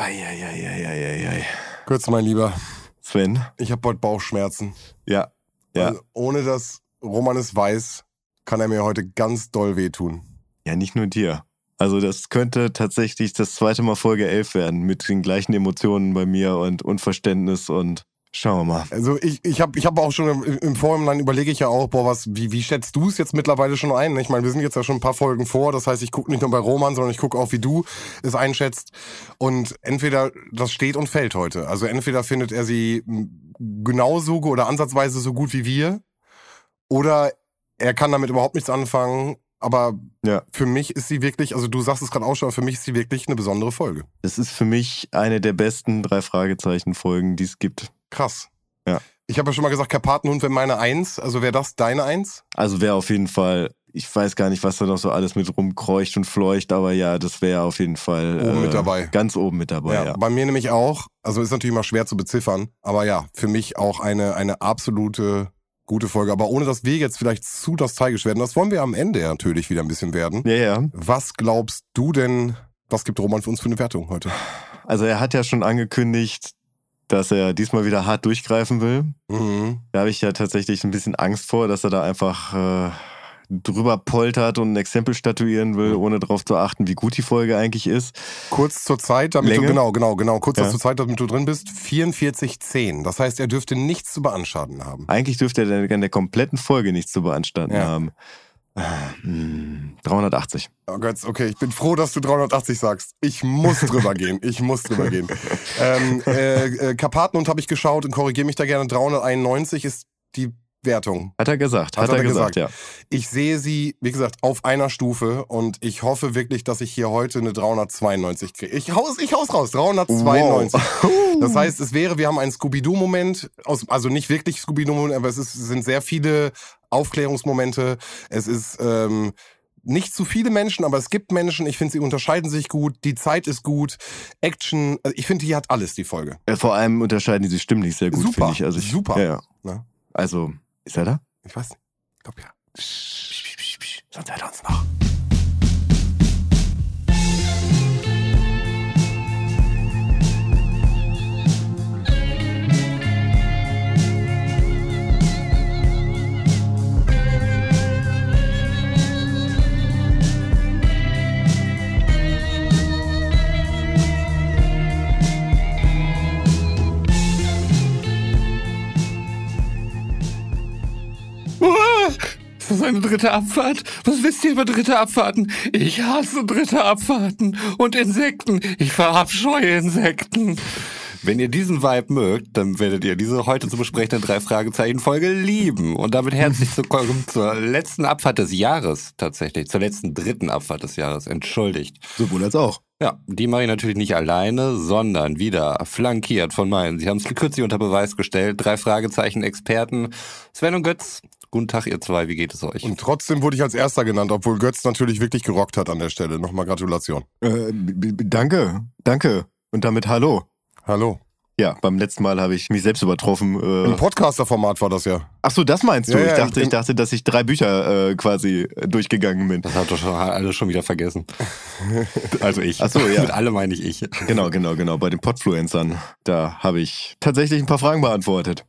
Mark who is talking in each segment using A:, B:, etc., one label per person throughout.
A: Eieieiei.
B: Kurz, mein Lieber,
A: Sven?
B: ich habe heute Bauchschmerzen.
A: Ja. Ja.
B: Also, ohne dass Roman es weiß, kann er mir heute ganz doll wehtun.
A: Ja, nicht nur dir. Also das könnte tatsächlich das zweite Mal Folge 11 werden, mit den gleichen Emotionen bei mir und Unverständnis und schauen wir mal.
B: Also ich, ich habe ich hab auch schon im, im Vorhinein überlege ich ja auch, boah, was, wie, wie schätzt du es jetzt mittlerweile schon ein? Ich meine, wir sind jetzt ja schon ein paar Folgen vor, das heißt, ich gucke nicht nur bei Roman, sondern ich gucke auch, wie du es einschätzt. Und entweder das steht und fällt heute. Also entweder findet er sie genauso oder ansatzweise so gut wie wir, oder er kann damit überhaupt nichts anfangen. Aber
A: Ja.
B: für mich ist sie wirklich, also du sagst es gerade auch schon, aber für mich ist sie wirklich eine besondere Folge.
A: Es ist für mich eine der besten drei Fragezeichen-Folgen, die es gibt.
B: Krass.
A: Ja.
B: Ich habe ja schon mal gesagt, Karpatenhund wäre meine Eins. Also wäre das deine Eins?
A: Also wäre auf jeden Fall, ich weiß gar nicht, was da noch so alles mit rumkreucht und fleucht, aber ja, das wäre auf jeden Fall
B: Oben mit dabei.
A: Ganz oben mit dabei, ja.
B: Bei mir nämlich auch. Also ist natürlich mal schwer zu beziffern. Aber ja, für mich auch eine, eine absolute gute Folge. Aber ohne dass wir jetzt vielleicht zu nostalgisch werden, das wollen wir am Ende ja natürlich wieder ein bisschen werden.
A: Ja, ja.
B: Was glaubst du denn, was gibt Roman für uns für eine Wertung heute?
A: Also er hat ja schon angekündigt, dass er diesmal wieder hart durchgreifen will.
B: Mhm.
A: Da habe ich ja tatsächlich ein bisschen Angst vor, dass er da einfach äh, drüber poltert und ein Exempel statuieren will,
B: Mhm.
A: ohne darauf zu achten, wie gut die Folge eigentlich ist.
B: Kurz zur Zeit, damit
A: Länge?
B: du, genau, genau, genau, kurz
A: Ja.
B: zur Zeit, damit du drin bist, 44,10. Das heißt, er dürfte nichts zu beanstanden haben.
A: Eigentlich dürfte er in der kompletten Folge nichts zu beanstanden
B: Ja.
A: haben. Äh, hm, 380.
B: Oh Gott, okay, ich bin froh, dass du 380 sagst. Ich muss drüber gehen. Ich muss drüber gehen. Ähm, äh, äh, Karpatenhund habe ich geschaut und korrigiere mich da gerne. 391 ist die Wertung.
A: Hat er gesagt,
B: Hat
A: hat,
B: er
A: er gesagt, ja.
B: Ich sehe sie, wie gesagt, auf einer Stufe und ich hoffe wirklich, dass ich hier heute eine 392 kriege. Ich haus, ich haus raus, 392. Das heißt, es wäre, wir haben einen Scooby-Doo-Moment, also nicht wirklich Scooby-Doo-Moment, aber es, ist, es sind sehr viele Aufklärungsmomente. Es ist ähm, nicht zu viele Menschen, aber es gibt Menschen. Ich finde, sie unterscheiden sich gut. Die Zeit ist gut. Action. Also ich finde, die hat alles, die Folge.
A: Äh, Vor allem unterscheiden die sich stimmlich sehr gut,
B: Super,
A: finde ich. Also ich.
B: super.
A: Ja, ja.
B: Ne?
A: Also, ist er da?
B: Ich weiß nicht. Ich glaube ja.
A: Sonst hört er uns noch.
C: Ist das eine dritte Abfahrt? Was wisst ihr über dritte Abfahrten? Ich hasse dritte Abfahrten und Insekten. Ich verabscheue Insekten. Wenn ihr diesen Vibe mögt, dann werdet ihr diese heute zu besprechende drei Fragezeichen Folge lieben. Und damit herzlich willkommen zur letzten Abfahrt des Jahres tatsächlich, zur letzten dritten Abfahrt des Jahres. Entschuldigt.
A: Sowohl als auch.
C: Ja, die mache ich natürlich nicht alleine, sondern wieder flankiert von meinen. Sie haben es kürzlich unter Beweis gestellt. Drei Fragezeichen Experten. Sven und Götz. Guten Tag, ihr zwei. Wie geht es euch?
B: Und trotzdem wurde ich als Erster genannt, obwohl Götz natürlich wirklich gerockt hat an der Stelle. Nochmal Gratulation.
A: Äh, danke, danke. Und damit hallo.
B: Hallo.
A: Ja, beim letzten Mal habe ich mich selbst übertroffen.
B: Im
A: Äh,
B: Podcaster-Format war das ja.
A: ach so, das meinst du?
B: Ja,
A: ich
B: ja,
A: dachte,
B: im-
A: ich dachte, dass ich drei Bücher äh, quasi durchgegangen bin.
C: Das hat doch schon alle schon wieder vergessen. Also ich.
A: Ach so, ja.
C: Mit alle meine ich ich.
A: Genau, genau, genau. Bei den Podfluencern. Da habe ich tatsächlich ein paar Fragen beantwortet.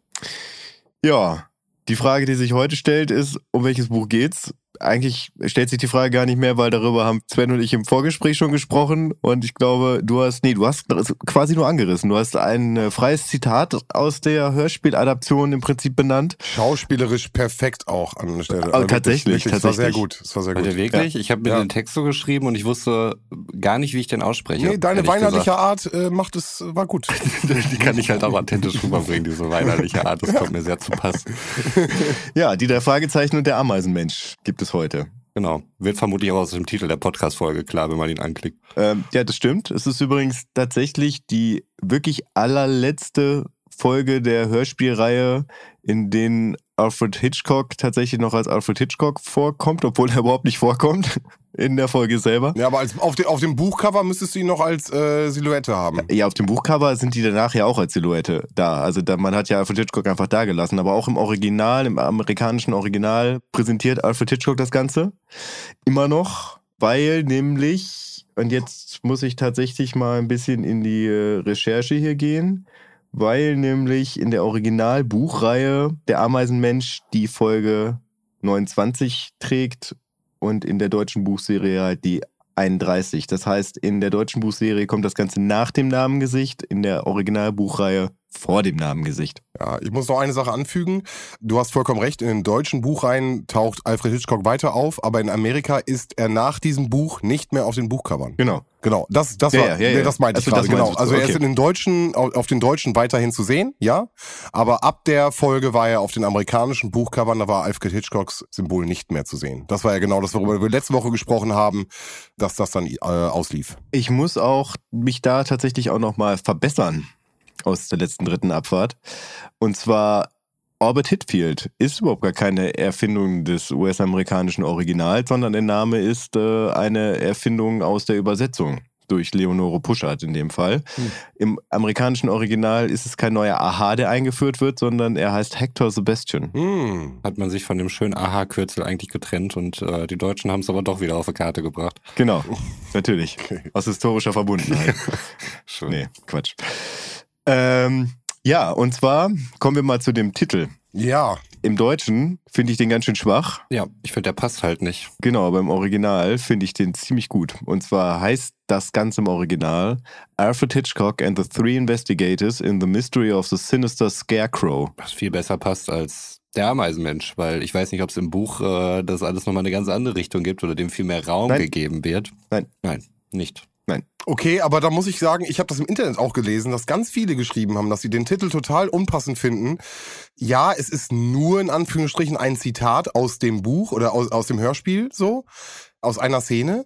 A: Ja, die Frage, die sich heute stellt, ist, um welches Buch geht's? Eigentlich stellt sich die Frage gar nicht mehr, weil darüber haben Sven und ich im Vorgespräch schon gesprochen. Und ich glaube, du hast, nee, du hast quasi nur angerissen. Du hast ein äh, freies Zitat aus der Hörspieladaption im Prinzip benannt.
B: Schauspielerisch perfekt auch an der Stelle.
A: Oh,
B: Also
A: tatsächlich,
B: wirklich, Es war sehr
A: tatsächlich.
B: gut. Es war sehr
C: Warte,
B: gut.
C: wirklich? Ich habe mir
B: Ja.
C: den Text so geschrieben und ich wusste gar nicht, wie ich den ausspreche.
B: Nee, deine weinerliche Art äh, macht es, war gut.
C: gesagt. Die kann ich halt auch authentisch rüberbringen, diese weinerliche Art. Das kommt mir sehr zu Pass.
A: Ja, die drei Fragezeichen und der Ameisenmensch gibt es heute.
C: Genau. Wird vermutlich auch aus dem Titel der Podcast-Folge klar, wenn man ihn anklickt.
A: Ähm, ja, das stimmt. Es ist übrigens tatsächlich die wirklich allerletzte Folge der Hörspielreihe, in denen Alfred Hitchcock tatsächlich noch als Alfred Hitchcock vorkommt, obwohl er überhaupt nicht vorkommt in der Folge selber.
B: Ja, aber als, auf, de, auf dem Buchcover müsstest du ihn noch als äh, Silhouette haben.
A: Ja, auf dem Buchcover sind die danach ja auch als Silhouette da. Also da, man hat ja Alfred Hitchcock einfach da gelassen. Aber auch im Original, im amerikanischen Original präsentiert Alfred Hitchcock das Ganze. Immer noch. weil nämlich, und jetzt muss ich tatsächlich mal ein bisschen in die äh, Recherche hier gehen, weil nämlich in der Originalbuchreihe der Ameisenmensch die Folge 29 trägt und in der deutschen Buchserie halt die 31. Das heißt, in der deutschen Buchserie kommt das Ganze nach dem Namengesicht, in der Originalbuchreihe vor dem Namengesicht.
B: Ja, ich muss noch eine Sache anfügen. Du hast vollkommen recht, in den deutschen Buchreihen taucht Alfred Hitchcock weiter auf, aber in Amerika ist er nach diesem Buch nicht mehr auf den Buchcovern.
A: Genau.
B: Genau, das, das,
A: Ja,
B: war,
A: ja, ja,
B: nee, das meinte ich
A: Also das
B: gerade, genau. Also er ist
A: Okay.
B: in den deutschen, auf auf den deutschen weiterhin zu sehen, ja. Aber ab der Folge war er auf den amerikanischen Buchcovern, da war Alfred Hitchcocks Symbol nicht mehr zu sehen. Das war ja genau das, worüber wir letzte Woche gesprochen haben, dass das dann äh, auslief.
A: Ich muss auch mich da tatsächlich auch nochmal verbessern aus der letzten dritten Abfahrt. Und zwar Orbit Hitfield ist überhaupt gar keine Erfindung des US-amerikanischen Originals, sondern der Name ist äh, eine Erfindung aus der Übersetzung durch Leonore Puschert in dem Fall.
B: Hm.
A: Im amerikanischen Original ist es kein neuer Aha, der eingeführt wird, sondern er heißt Hector Sebastian.
B: Hm.
C: Hat man sich von dem schönen Aha-Kürzel eigentlich getrennt und äh, die Deutschen haben es aber doch wieder auf die Karte gebracht.
A: Genau, natürlich. Aus historischer Verbundenheit.
C: Schön.
A: Nee, Quatsch. Ähm, ja, und zwar kommen wir mal zu dem Titel.
B: Ja,
A: Im Deutschen finde ich den ganz schön schwach.
C: Ja, ich finde, der passt halt nicht.
A: Genau, aber im Original finde ich den ziemlich gut. Und zwar heißt das Ganze im Original Alfred Hitchcock and the Three Investigators in the Mystery of the Sinister Scarecrow.
C: Was viel besser passt als der Ameisenmensch, weil ich weiß nicht, ob es im Buch äh, das alles nochmal eine ganz andere Richtung gibt oder dem viel mehr Raum
A: Nein.
C: gegeben wird.
A: Nein.
C: Nein, nicht.
B: Okay, aber da muss ich sagen, ich habe das im Internet auch gelesen, dass ganz viele geschrieben haben, dass sie den Titel total unpassend finden. Ja, es ist nur in Anführungsstrichen ein Zitat aus dem Buch oder aus, aus dem Hörspiel so, aus einer Szene.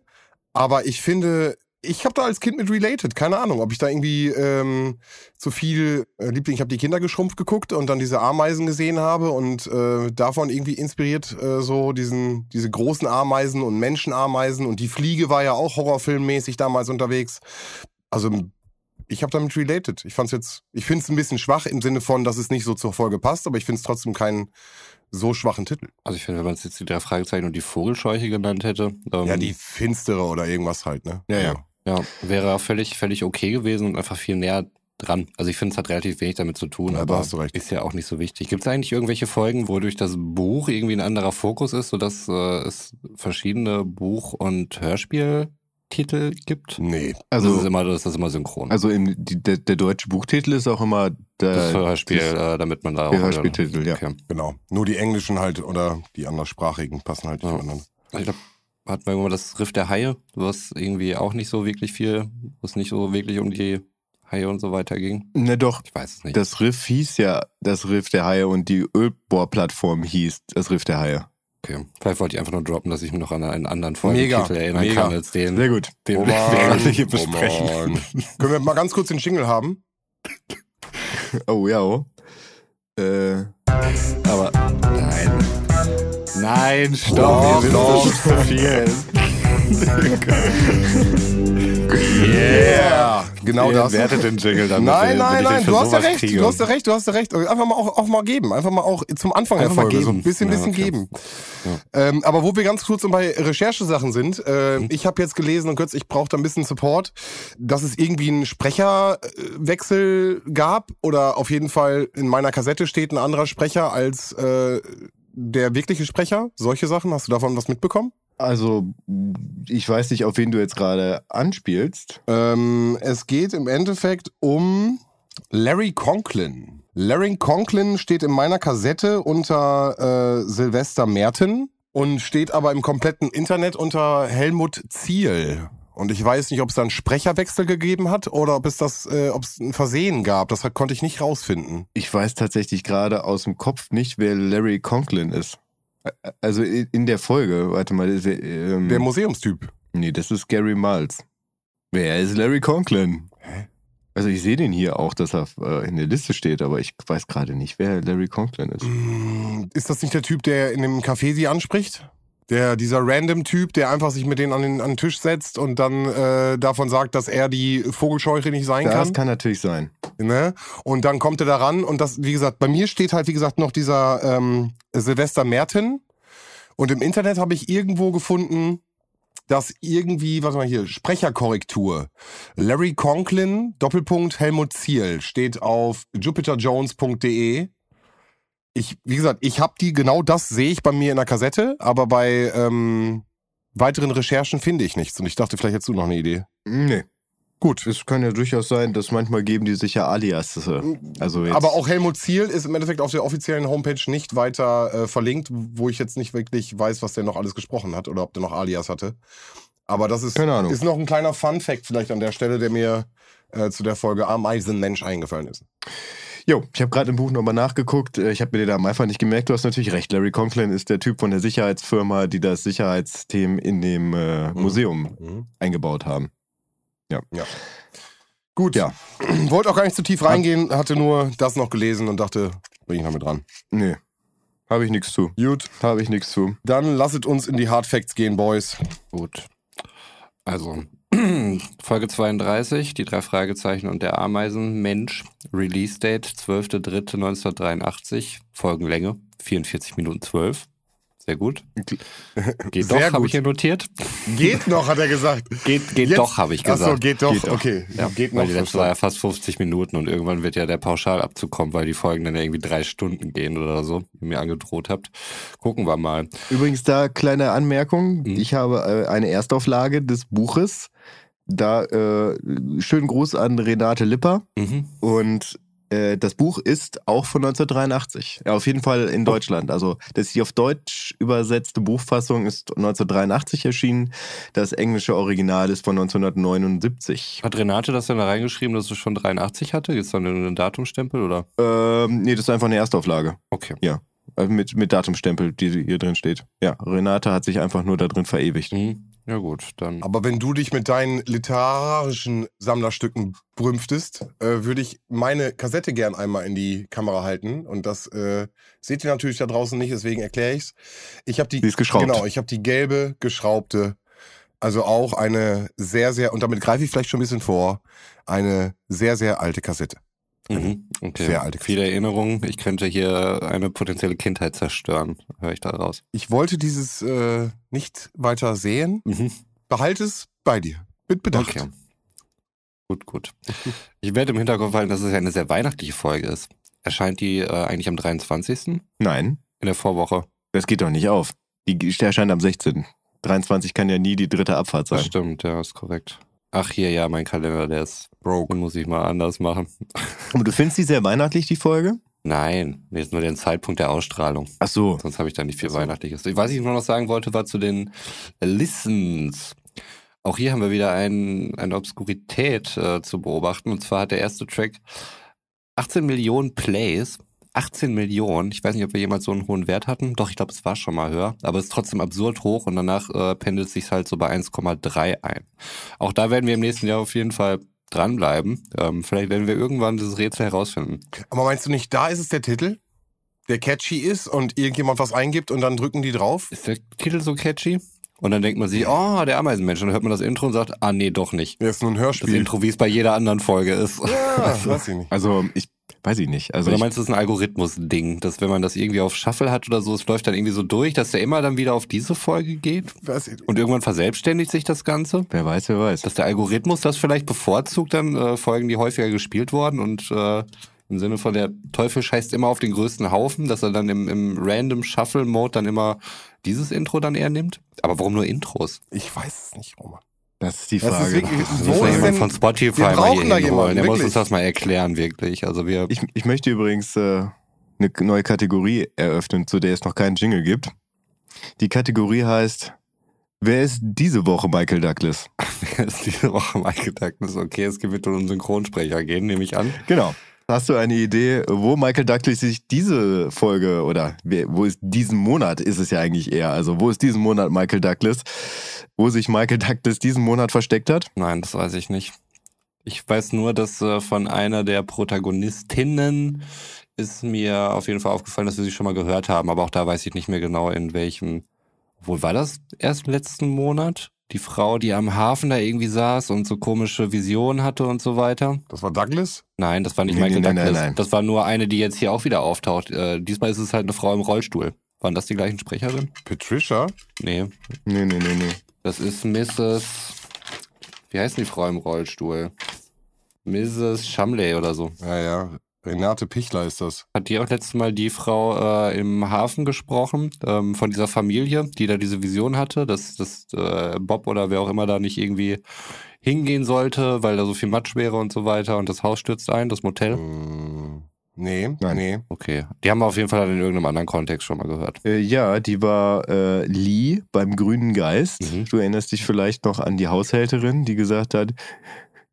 B: Aber ich finde, ich habe da als Kind mit related. Keine Ahnung, ob ich da irgendwie ähm, zu viel äh, Liebling, ich habe die Kinder geschrumpft geguckt und dann diese Ameisen gesehen habe und äh, davon irgendwie inspiriert äh, so diesen diese großen Ameisen und Menschenameisen und die Fliege war ja auch horrorfilmmäßig damals unterwegs. Also ich habe damit related. Ich fand's jetzt, ich finde es ein bisschen schwach im Sinne von, dass es nicht so zur Folge passt, aber ich finde es trotzdem keinen so schwachen Titel.
C: Also ich finde, wenn man es jetzt die drei Fragezeichen und die Vogelscheuche genannt hätte, ähm,
B: Ja, die finstere oder irgendwas halt, ne? Ja, ja.
C: Ja, wäre völlig, völlig okay gewesen und einfach viel näher dran. Also ich finde, es hat relativ wenig damit zu tun,
B: Ja,
C: aber
B: hast du recht.
C: ist ja auch nicht so wichtig. Gibt es eigentlich irgendwelche Folgen, wodurch das Buch irgendwie ein anderer Fokus ist, sodass äh, es verschiedene Buch- und Hörspieltitel gibt?
B: Nee.
C: Also das ist
A: Also,
C: immer, das ist immer synchron.
A: also im, die, der, der deutsche Buchtitel ist auch immer der,
C: das Hörspiel,
A: das-
C: äh, damit man da auch
A: der Hörspieltitel, ja.
C: Okay.
B: Genau. Nur die englischen halt oder die anderssprachigen passen halt nicht
C: Ja.
B: miteinander.
C: Ich glaube, hatten wir irgendwann das Riff der Haie, was irgendwie auch nicht so wirklich viel, was nicht so wirklich um die Haie und so weiter ging.
A: Ne, doch.
C: Ich weiß es nicht.
A: Das Riff hieß ja das Riff der Haie und die Ölbohrplattform hieß das Riff der Haie.
C: Okay. Vielleicht wollte ich einfach nur droppen, dass ich mich noch an einen anderen Folgentitel erinnern
B: mega.
C: kann als den,
A: Sehr gut.
C: den
B: Oh
C: wir
B: Mann,
C: hier
B: oh
C: besprechen.
B: Mann. Können wir mal ganz kurz den Jingle haben?
A: Oh ja. Oh. Äh,
C: Aber nein. Nein, stopp,
B: Doch,
C: ihr wisst,
B: doch.
C: zu viel.
B: Genau das.
C: wertet den Jingle dann.
B: Nein, nein, nein, du hast ja recht, du hast ja recht, du hast ja recht. Einfach mal auch, auch mal geben, einfach mal auch zum Anfang
C: Einfach mal
B: Folge so ein
C: geben.
B: bisschen,
C: Ja,
B: bisschen
C: okay.
B: geben. Ähm, aber wo wir ganz kurz bei Recherchesachen sind, äh,
C: Mhm.
B: ich habe jetzt gelesen und kurz, ich brauche da ein bisschen Support, dass es irgendwie einen Sprecherwechsel gab oder auf jeden Fall in meiner Kassette steht ein anderer Sprecher als äh, der wirkliche Sprecher. Solche Sachen, hast du davon was mitbekommen?
A: Also, ich weiß nicht, auf wen du jetzt gerade anspielst.
B: Ähm, es geht im Endeffekt um Larry Conklin. Larry Conklin steht in meiner Kassette unter äh, Sylvester Merten und steht aber im kompletten Internet unter Helmut Ziel. Und ich weiß nicht, ob es da einen Sprecherwechsel gegeben hat oder ob es das, äh, ob es ein Versehen gab. Das konnte ich nicht rausfinden.
A: Ich weiß tatsächlich gerade aus dem Kopf nicht, wer Larry Conklin ist. Also in der Folge, warte mal, ist ähm,
B: Der Museumstyp.
A: nee, das ist Gary Miles. Wer ist Larry Conklin?
B: Hä?
A: Also ich sehe den hier auch, dass er äh, in der Liste steht, aber ich weiß gerade nicht, wer Larry Conklin ist.
B: Mm, Ist das nicht der Typ, der in dem Café sie anspricht? Der, dieser random-Typ, der einfach sich mit denen an den, an den Tisch setzt und dann äh, davon sagt, dass er die Vogelscheuche nicht sein
A: Das
B: kann.
A: kann natürlich sein.
B: Ne? Und dann kommt er da ran und das, wie gesagt, bei mir steht halt, wie gesagt, noch dieser ähm, Silvester Merten. Und im Internet habe ich irgendwo gefunden, dass irgendwie, warte mal hier, Sprecherkorrektur. Larry Conklin, Doppelpunkt Helmut Ziel, steht auf jupiterjones.de. Ich, wie gesagt, ich habe die, genau das sehe ich bei mir in der Kassette, aber bei ähm, weiteren Recherchen finde ich nichts. Und ich dachte, vielleicht hättest du noch eine Idee.
A: Nee.
B: Gut.
A: Es kann ja durchaus sein, dass manchmal geben die sich ja Alias. Also jetzt,
B: Aber auch Helmut Ziel ist im Endeffekt auf der offiziellen Homepage nicht weiter äh, verlinkt, wo ich jetzt nicht wirklich weiß, was der noch alles gesprochen hat oder ob der noch Alias hatte. Aber das ist, ist noch ein kleiner Fun-Fact vielleicht an der Stelle, der mir äh, zu der Folge Ameisenmensch eingefallen ist.
A: Jo, ich habe gerade im Buch nochmal nachgeguckt. Äh, Ich habe mir den am einfach nicht gemerkt. Du hast natürlich recht. Larry Conklin ist der Typ von der Sicherheitsfirma, die das Sicherheitssystem in dem äh, Museum
B: Mhm.
A: eingebaut haben.
B: Gut,
A: Ja.
B: Wollte auch gar nicht zu tief reingehen, hatte nur das noch gelesen und dachte, bring ich noch mit dran.
A: Nee, habe ich nichts zu.
B: Gut,
A: Habe ich nichts zu.
B: dann lasset uns in die Hard Facts gehen, Boys.
C: Gut. Also, Folge 32, die drei Fragezeichen und der Ameisenmensch. Release Date 12.03.1983. Folgenlänge 44 Minuten 12. Sehr gut. Geht
B: Sehr
C: doch, habe ich hier notiert.
B: Geht noch, hat er gesagt.
C: Geht, geht
B: Jetzt-
C: doch, habe ich
B: Achso,
C: gesagt.
B: geht doch.
A: Geht doch.
B: Okay,
C: Ja,
B: geht noch.
C: weil die letzte war ja fast 50 Minuten und irgendwann wird ja der Pauschalabzug kommen, weil die Folgen dann ja irgendwie drei Stunden gehen oder so, wie ihr mir angedroht habt. Gucken wir mal.
A: Übrigens da kleine Anmerkung.
C: Mhm.
A: Ich habe äh, eine Erstauflage des Buches. Da äh, schönen Gruß an Renate Lipper.
C: Mhm.
A: Und äh, das Buch ist auch von 1983. Ja, auf jeden Fall in Deutschland. Also das die auf Deutsch übersetzte Buchfassung ist 1983 erschienen. Das englische Original ist von 1979.
C: Hat Renate das dann da reingeschrieben, dass es schon 83 hatte? Gibt es dann einen Datumstempel oder?
A: Ähm, nee, das ist einfach eine Erstauflage.
C: Okay.
A: Äh, Mit, mit Datumstempel, die hier drin steht. Ja, Renate hat sich einfach nur da drin verewigt.
C: Mhm. Ja gut, dann.
B: Aber wenn du dich mit deinen literarischen Sammlerstücken brümpftest, äh, würde ich meine Kassette gern einmal in die Kamera halten. Und das äh, seht ihr natürlich da draußen nicht, deswegen erkläre ich's. Ich habe die,
A: Die ist geschraubt.
B: genau, ich habe die gelbe geschraubte, also auch eine sehr, sehr, und damit greife ich vielleicht schon ein bisschen vor, eine sehr, sehr alte Kassette.
C: Mhm. Okay.
B: Sehr alte
C: Viele Erinnerungen. Ich könnte hier eine potenzielle Kindheit zerstören, höre ich da raus.
B: Ich wollte dieses äh, nicht weiter sehen.
C: Mhm.
B: Behalte es bei dir. Mit Bedacht.
C: Okay. Gut, gut. Ich werde im Hinterkopf halten, dass es ja eine sehr weihnachtliche Folge ist. Erscheint die äh, eigentlich am 23. in
A: Nein,
C: der Vorwoche?
A: das geht doch nicht auf. Die erscheint am 16. 23 kann ja nie die dritte Abfahrt
C: Das
A: sein.
C: stimmt, ja, ist korrekt. Ach hier, ja, mein Kalender, der ist
B: Broke.
C: den muss ich mal anders machen.
A: Aber du findest die sehr weihnachtlich, die Folge?
C: Nein, mir ist nur der Zeitpunkt der Ausstrahlung.
A: Ach so.
C: Sonst habe ich da nicht viel
B: so.
C: Weihnachtliches. Was ich nur noch sagen wollte, war zu den Listens. Auch hier haben wir wieder ein, eine Obskurität äh, zu beobachten. Und zwar hat der erste Track 18 Millionen Plays. 18 Millionen. Ich weiß nicht, ob wir jemals so einen hohen Wert hatten. Doch, ich glaube, es war schon mal höher. Aber es ist trotzdem absurd hoch und danach äh, pendelt es sich halt so bei 1,3 ein. Auch da werden wir im nächsten Jahr auf jeden Fall dranbleiben. Ähm, vielleicht werden wir irgendwann dieses Rätsel herausfinden.
B: Aber meinst du nicht, da ist es der Titel, der catchy ist und irgendjemand was eingibt und dann drücken die drauf?
C: Ist der Titel so catchy? Und dann denkt man sich, oh, der Ameisenmensch. Und dann hört man das Intro und sagt, ah, nee, doch nicht.
B: Ja, ist nur ein
C: Das
B: Hörspiel.
C: Intro, wie es bei jeder anderen Folge ist.
B: Ja, weiß ich nicht.
A: Also, ich weiß ich nicht. Also,
C: Oder meinst du, das ist ein Algorithmus-Ding, dass wenn man das irgendwie auf Shuffle hat oder so, es läuft dann irgendwie so durch, dass der immer dann wieder auf diese Folge geht?
B: Weiß ich.
C: Und irgendwann verselbstständigt sich das Ganze?
A: wer weiß, wer weiß.
C: Dass der Algorithmus das vielleicht bevorzugt, dann äh, Folgen, die häufiger gespielt wurden und äh, im Sinne von der Teufel scheißt immer auf den größten Haufen, dass er dann im, im Random Shuffle-Mode dann immer dieses Intro dann eher nimmt? Aber warum nur Intros?
B: Ich weiß es nicht, Roman.
A: Das ist die
B: Das ist
A: Frage.
B: wirklich-
C: Das
B: Wo
C: muss
B: ist
C: jemand
B: denn-
C: von Spotify
B: wir
C: mal hier
B: da jemanden,
C: Der muss uns das mal erklären, wirklich. Also wir.
A: ich, ich möchte übrigens äh, eine neue Kategorie eröffnen, zu der es noch keinen Jingle gibt. Die Kategorie heißt Wer ist diese Woche Michael Douglas?
C: ist diese Woche Michael Douglas. Okay, es wird um einen Synchronsprecher gehen, nehme ich an.
A: Genau. Hast du eine Idee, wo Michael Douglas sich diese Folge oder wo ist diesen Monat ist es ja eigentlich eher, also wo ist diesen Monat Michael Douglas, wo sich Michael Douglas diesen Monat versteckt hat?
C: Nein, das weiß ich nicht. Ich weiß nur, dass äh, von einer der Protagonistinnen ist mir auf jeden Fall aufgefallen, dass wir sie schon mal gehört haben, aber auch da weiß ich nicht mehr genau, in welchem. Wo war das erst letzten Monat? Die Frau, die am Hafen da irgendwie saß und so komische Visionen hatte und so weiter.
B: Das war Douglas?
C: Nein, das war nicht
A: Nee,
C: Michael
A: nee, nein,
C: Douglas.
A: nein, nein.
C: Das war nur eine, die jetzt hier auch wieder auftaucht. Äh, diesmal ist es halt eine Frau im Rollstuhl. Waren das die gleichen Sprecherinnen?
B: Patricia?
C: Nee.
A: Nee, nee, nee, nee.
C: Das ist Mrs. Wie heißt die Frau im Rollstuhl? Mrs. Shamley oder so.
B: Ja, ja. Renate Pichler ist das.
C: Hat die auch letztes Mal die Frau äh, im Hafen gesprochen, ähm, von dieser Familie, die da diese Vision hatte, dass, dass äh, Bob oder wer auch immer da nicht irgendwie hingehen sollte, weil da so viel Matsch wäre und so weiter und das Haus stürzt ein, das Motel?
B: Hm, nee,
A: Nein.
B: nee.
C: Okay. Die haben wir auf jeden Fall in irgendeinem anderen Kontext schon mal gehört.
A: Äh, ja, die war äh, Lee beim Grünen Geist.
C: Mhm.
A: Du erinnerst dich vielleicht noch an die Haushälterin, die gesagt hat,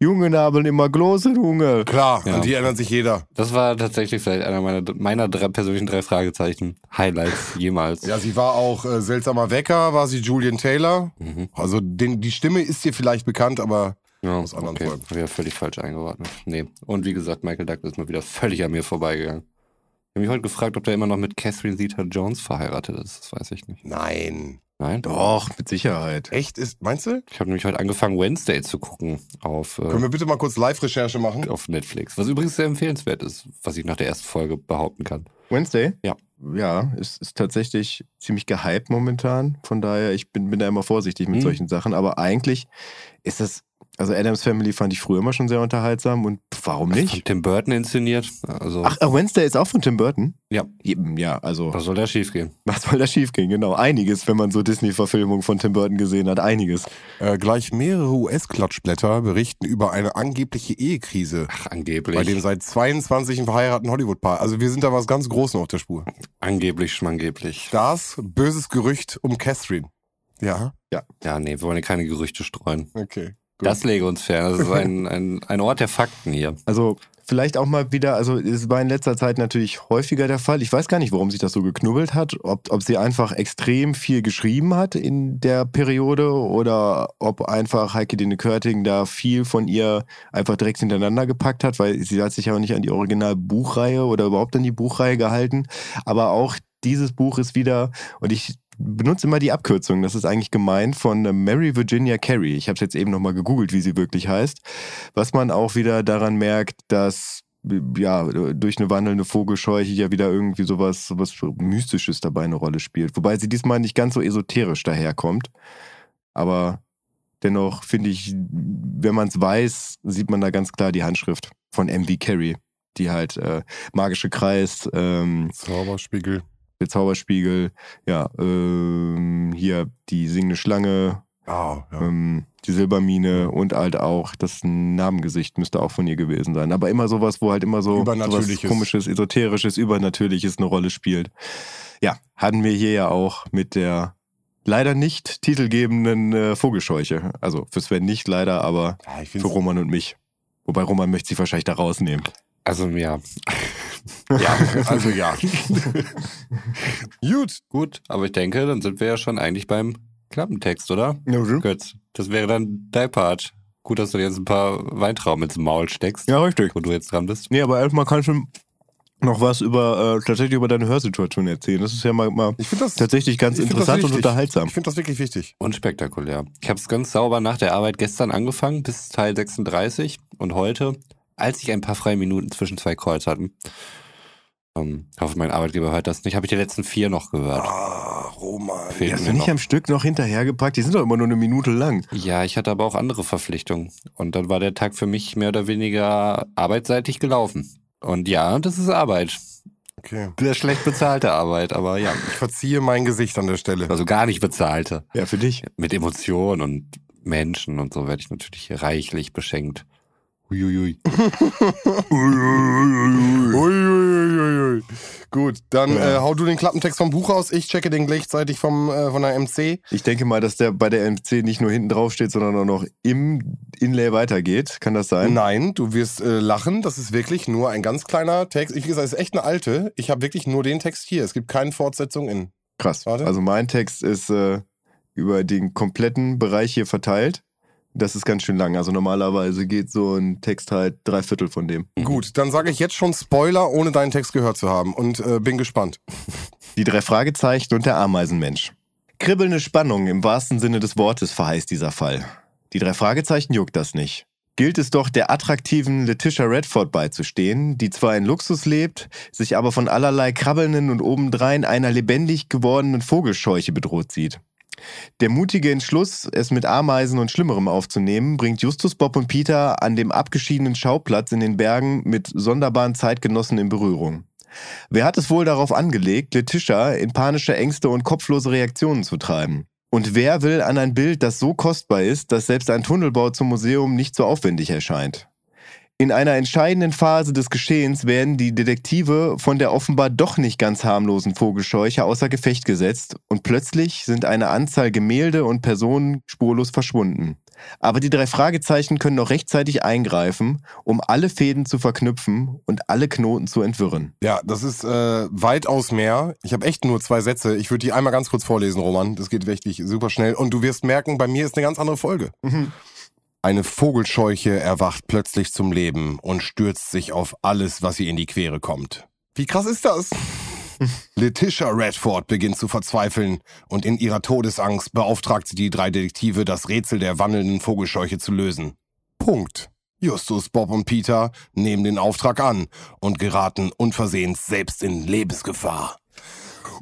A: Junge haben immer große Junge.
B: Klar,
C: Ja.
B: an die erinnert sich jeder.
C: Das war tatsächlich vielleicht einer meiner, meiner drei, persönlichen drei Fragezeichen. Highlights jemals.
B: Ja, sie war auch äh, seltsamer Wecker, war sie Julian Taylor.
C: Mhm.
B: Also den, die Stimme ist dir vielleicht bekannt, aber
C: Ja,
B: Aus anderen
C: okay.
B: Folgen.
C: Ja völlig falsch eingeordnet. Nee. Und wie gesagt, Michael Douglas ist mal wieder völlig an mir vorbeigegangen. Ich habe mich heute gefragt, ob der immer noch mit Catherine Zeta-Jones verheiratet ist. Das weiß ich nicht.
B: nein.
C: Nein?
A: Doch, mit Sicherheit.
B: Echt ist, meinst du?
C: Ich habe nämlich heute angefangen, Wednesday zu gucken auf,
B: Können
C: äh,
B: wir bitte mal kurz Live-Recherche machen?
C: auf Netflix. Was übrigens sehr empfehlenswert ist, was ich nach der ersten Folge behaupten kann.
A: Wednesday?
C: Ja.
A: Ja, ist, ist tatsächlich ziemlich gehypt momentan. Von daher, ich bin, bin da immer vorsichtig mit
C: Mhm.
A: solchen Sachen. Aber eigentlich ist es, also Adams Family fand ich früher immer schon sehr unterhaltsam und warum
C: Von
A: nicht?
C: Tim Burton inszeniert. Also,
A: Ach, äh, Wednesday ist auch von Tim Burton?
C: Ja.
A: Eben, ja, also
C: was soll da schiefgehen?
A: was soll da schiefgehen? Genau, einiges, wenn man so Disney-Verfilmungen von Tim Burton gesehen hat, einiges.
B: Äh, gleich mehrere US-Klatschblätter berichten über eine angebliche Ehekrise
C: Ach, angeblich.
B: bei dem seit 22 verheirateten Hollywood-Paar. Also wir sind da was ganz Großes auf der Spur.
C: Angeblich, schmangeblich.
B: Das böses Gerücht um Catherine. Ja,
C: Ja, nee, wir wollen ja keine Gerüchte streuen.
B: okay.
C: Das lege uns fern. Das ist ein, ein, ein Ort der Fakten hier.
A: Also vielleicht auch mal wieder, also es war in letzter Zeit natürlich häufiger der Fall. Ich weiß gar nicht, warum sich das so geknubbelt hat. Ob, ob sie einfach extrem viel geschrieben hat in der Periode oder ob einfach Heike Dine Körting da viel von ihr einfach direkt hintereinander gepackt hat, weil sie hat sich ja auch nicht an die Originalbuchreihe oder überhaupt an die Buchreihe gehalten. Aber auch dieses Buch ist wieder, und ich benutze immer die Abkürzung, das ist eigentlich gemeint von äh, Mary Virginia Carey. Ich habe es jetzt eben nochmal gegoogelt, wie sie wirklich heißt. Was man auch wieder daran merkt, dass äh, ja, durch eine wandelnde Vogelscheuche ja wieder irgendwie sowas, sowas Mystisches dabei eine Rolle spielt. Wobei sie diesmal nicht ganz so esoterisch daherkommt. Aber dennoch finde ich, wenn man es weiß, sieht man da ganz klar die Handschrift von MV Carey, die halt äh, magische Kreis, ähm,
B: Zauberspiegel.
A: Der Zauberspiegel, ja, ähm, hier die singende Schlange,
B: Ah, ja.
A: ähm, die Silbermine und halt auch das Namengesicht müsste auch von ihr gewesen sein. Aber immer sowas, wo halt immer so
B: Übernatürliches.
A: komisches, esoterisches, übernatürliches eine Rolle spielt. Ja, hatten wir hier ja auch mit der leider nicht titelgebenden äh, Vogelscheuche. Also für Sven nicht leider, aber
B: ja
A: für Roman und mich. Wobei Roman möchte sie wahrscheinlich da rausnehmen.
C: Also ja,
B: ja, also ja. Gut.
C: gut. Aber ich denke, dann sind wir ja schon eigentlich beim Klappentext, oder?
A: Ja,
C: Götz, das wäre dann dein Part. Gut, dass du dir jetzt ein paar Weintrauben ins Maul steckst,
A: richtig.
C: wo du jetzt dran bist.
A: Nee, aber erstmal kannst du noch was über äh, tatsächlich über deine Hörsituation erzählen. Das ist ja mal, mal
B: Ich finde das
A: tatsächlich ganz interessant und unterhaltsam.
B: Ich finde das wirklich wichtig.
C: Unspektakulär. Ich habe es ganz sauber nach der Arbeit gestern angefangen, bis Teil 36. Und heute, als ich ein paar freie Minuten zwischen zwei Calls hatten, ähm, ich hoffe, mein Arbeitgeber hört das nicht, habe ich die letzten vier noch gehört.
B: Ah, Roman.
A: Die hast du nicht
C: noch.
A: am Stück noch hinterhergepackt? Die sind doch immer nur eine Minute lang.
C: Ja, ich hatte aber auch andere Verpflichtungen. Und dann war der Tag für mich mehr oder weniger arbeitsseitig gelaufen. Und ja, das ist Arbeit.
B: Okay.
C: Sehr schlecht bezahlte Arbeit, aber ja.
B: Ich verziehe mein Gesicht an der Stelle.
C: Also gar nicht bezahlte.
A: Ja, für dich.
C: Mit Emotionen und Menschen und so werde ich natürlich reichlich beschenkt. Uiuiui.
B: Uiuiuiui. Gut, dann
A: Ja.
B: äh, hau du den Klappentext vom Buch aus. Ich checke den gleichzeitig vom, äh, von der MC.
A: Ich denke mal, dass der bei der MC nicht nur hinten drauf steht, sondern auch noch im Inlay weitergeht. Kann das sein?
B: Nein, du wirst äh, lachen. Das ist wirklich nur ein ganz kleiner Text. Ich, wie gesagt, es ist echt eine alte. Ich habe wirklich nur den Text hier. Es gibt keine Fortsetzung in.
A: Krass.
B: Warte.
A: Also mein Text ist äh, über den kompletten Bereich hier verteilt. Das ist ganz schön lang. Also normalerweise geht so ein Text halt drei Viertel von dem.
B: Gut, dann sage ich jetzt schon Spoiler, ohne deinen Text gehört zu haben. Und äh, bin gespannt.
A: Die drei Fragezeichen und der Ameisenmensch. Kribbelnde Spannung im wahrsten Sinne des Wortes verheißt dieser Fall. Die drei Fragezeichen juckt das nicht. Gilt es doch der attraktiven Letitia Redford beizustehen, die zwar in Luxus lebt, sich aber von allerlei krabbelnden und obendrein einer lebendig gewordenen Vogelscheuche bedroht sieht. Der mutige Entschluss, es mit Ameisen und Schlimmerem aufzunehmen, bringt Justus, Bob und Peter an dem abgeschiedenen Schauplatz in den Bergen mit sonderbaren Zeitgenossen in Berührung. Wer hat es wohl darauf angelegt, Letitia in panische Ängste und kopflose Reaktionen zu treiben? Und wer will an ein Bild, das so kostbar ist, dass selbst ein Tunnelbau zum Museum nicht so aufwendig erscheint? In einer entscheidenden Phase des Geschehens werden die Detektive von der offenbar doch nicht ganz harmlosen Vogelscheuche außer Gefecht gesetzt und plötzlich sind eine Anzahl Gemälde und Personen spurlos verschwunden. Aber die drei Fragezeichen können noch rechtzeitig eingreifen, um alle Fäden zu verknüpfen und alle Knoten zu entwirren.
B: Ja, das ist äh, weitaus mehr. Ich habe echt nur zwei Sätze. Ich würde die einmal ganz kurz vorlesen, Roman. Das geht wirklich super schnell. Und du wirst merken, bei mir ist eine ganz andere Folge.
A: Mhm.
B: Eine Vogelscheuche erwacht plötzlich zum Leben und stürzt sich auf alles, was ihr in die Quere kommt. Wie krass ist das? Letitia Redford beginnt zu verzweifeln und in ihrer Todesangst beauftragt sie die drei Detektive, das Rätsel der wandelnden Vogelscheuche zu lösen. Punkt. Justus, Bob und Peter nehmen den Auftrag an und geraten unversehens selbst in Lebensgefahr.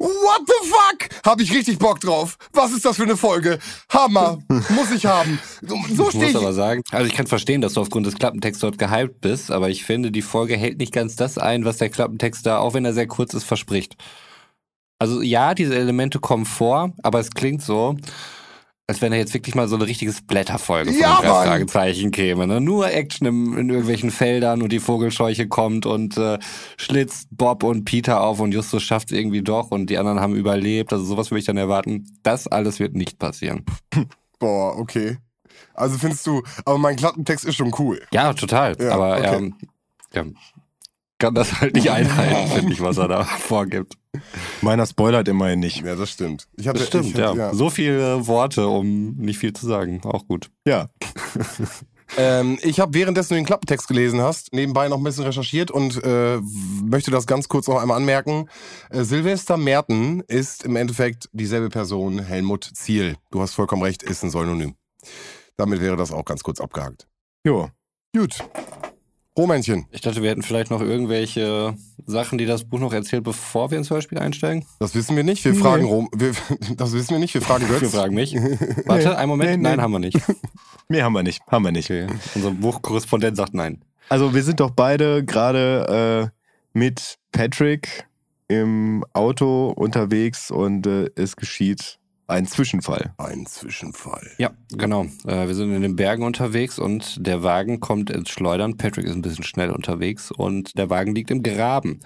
B: What the fuck? Hab ich richtig Bock drauf. Was ist das für eine Folge? Hammer. Muss ich haben. So
C: Ich
B: stehe
C: muss
B: ich.
C: aber sagen, also ich kann verstehen, dass du aufgrund des Klappentexts dort gehypt bist, aber ich finde, die Folge hält nicht ganz das ein, was der Klappentext da, auch wenn er sehr kurz ist, verspricht. Also ja, diese Elemente kommen vor, aber es klingt so, als wenn da jetzt wirklich mal so eine richtige Blätterfolge von
B: Ja,
C: drei! Fragezeichen käme. Ne? Nur Action im, in irgendwelchen Feldern und die Vogelscheuche kommt und äh, schlitzt Bob und Peter auf und Justus schafft es irgendwie doch und die anderen haben überlebt. Also sowas würde ich dann erwarten. Das alles wird nicht passieren.
B: Boah, okay. Also findest du, aber mein Klappentext ist schon cool.
C: Ja, total.
B: Ja,
C: aber
B: okay.
C: ähm, ja, kann das halt nicht einhalten, finde ich, was er da vorgibt.
A: Meiner spoilert immerhin nicht.
B: Ja, das stimmt. Ich hatte,
C: Das stimmt,
B: ich
C: ja.
B: hatte,
C: So viele Worte, um nicht viel zu sagen. Auch gut.
A: Ja.
B: Ähm, ich habe währenddessen du den Klappentext gelesen hast, nebenbei noch ein bisschen recherchiert und äh, möchte das ganz kurz noch einmal anmerken. Äh, Silvester Merten ist im Endeffekt dieselbe Person, Helmut Ziel. Du hast vollkommen recht, ist ein Synonym. Damit wäre das auch ganz kurz abgehakt.
A: Jo.
B: Gut. Rohmännchen,
C: Ich dachte, wir hätten vielleicht noch irgendwelche Sachen, die das Buch noch erzählt, bevor wir ins Hörspiel einsteigen.
B: das wissen wir nicht. Wir
A: Nee.
B: fragen Rom. Wir, das wissen wir nicht. Wir fragen Götz.
C: Wir fragen mich. Warte, einen Moment.
A: nee, nee.
C: Nein, haben wir nicht.
A: Nee, haben wir nicht. Haben wir nicht.
C: Okay. Unser Buchkorrespondent sagt nein.
A: Also wir sind doch beide gerade äh, mit Patrick im Auto unterwegs und äh, es geschieht ein Zwischenfall.
B: Ein Zwischenfall.
C: Ja, genau. Äh, wir sind in den Bergen unterwegs und der Wagen kommt ins Schleudern. Patrick ist ein bisschen schnell unterwegs und der Wagen liegt im Graben.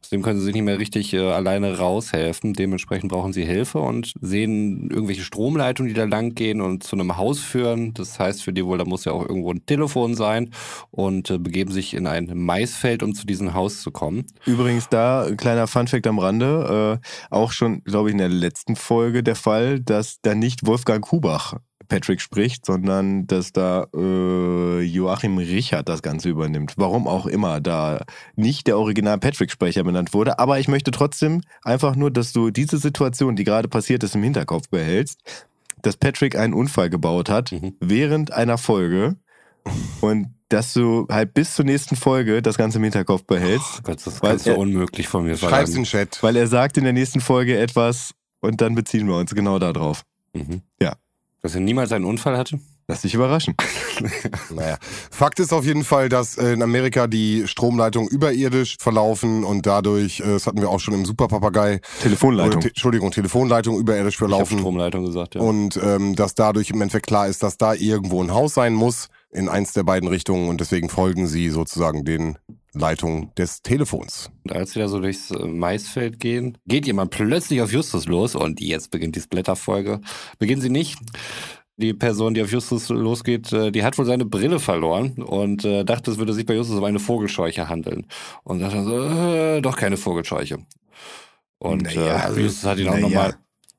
C: Aus dem können sie sich nicht mehr richtig äh, alleine raushelfen. Dementsprechend brauchen sie Hilfe und sehen irgendwelche Stromleitungen, die da lang gehen und zu einem Haus führen. Das heißt für die wohl, da muss ja auch irgendwo ein Telefon sein und äh, begeben sich in ein Maisfeld, um zu diesem Haus zu kommen.
A: Übrigens da, ein kleiner Funfact am Rande, äh, auch schon, glaube ich, in der letzten Folge der Fall, dass da nicht Wolfgang Kubach Patrick spricht, sondern dass da äh, Joachim Richard das Ganze übernimmt. Warum auch immer da nicht der Original Patrick-Sprecher benannt wurde. Aber ich möchte trotzdem einfach nur, dass du diese Situation, die gerade passiert ist, im Hinterkopf behältst, dass Patrick einen Unfall gebaut hat
C: Mhm.
A: während einer Folge und dass du halt bis zur nächsten Folge das Ganze im Hinterkopf behältst.
C: Oh Gott, das kannst du
A: er-
C: unmöglich von mir
B: Schreib's
C: verlangen.
B: in den Chat.
A: Weil er sagt in der nächsten Folge etwas und dann beziehen wir uns genau darauf.
C: Mhm.
A: Ja.
C: Dass er niemals einen Unfall hatte?
A: Lass dich überraschen.
B: Naja. Fakt ist auf jeden Fall, dass in Amerika die Stromleitungen überirdisch verlaufen und dadurch, äh, das hatten wir auch schon im Superpapagei,
A: Telefonleitung.
B: Te Entschuldigung, Telefonleitungen überirdisch
C: Ich
B: verlaufen.
C: Stromleitung gesagt, ja.
B: Und ähm, dass dadurch im Endeffekt klar ist, dass da irgendwo ein Haus sein muss, in eins der beiden Richtungen und deswegen folgen sie sozusagen den Leitungen des Telefons.
C: Und als sie da so durchs äh, Maisfeld gehen, geht jemand plötzlich auf Justus los und jetzt beginnt die Splatter-Folge. Beginnen sie nicht. Die Person, die auf Justus losgeht, äh, die hat wohl seine Brille verloren und äh, dachte, es würde sich bei Justus um eine Vogelscheuche handeln. Und sagt dann so, äh, doch keine Vogelscheuche. Und
A: Naja,
C: äh, Justus hat ihn auch
A: naja.
C: nochmal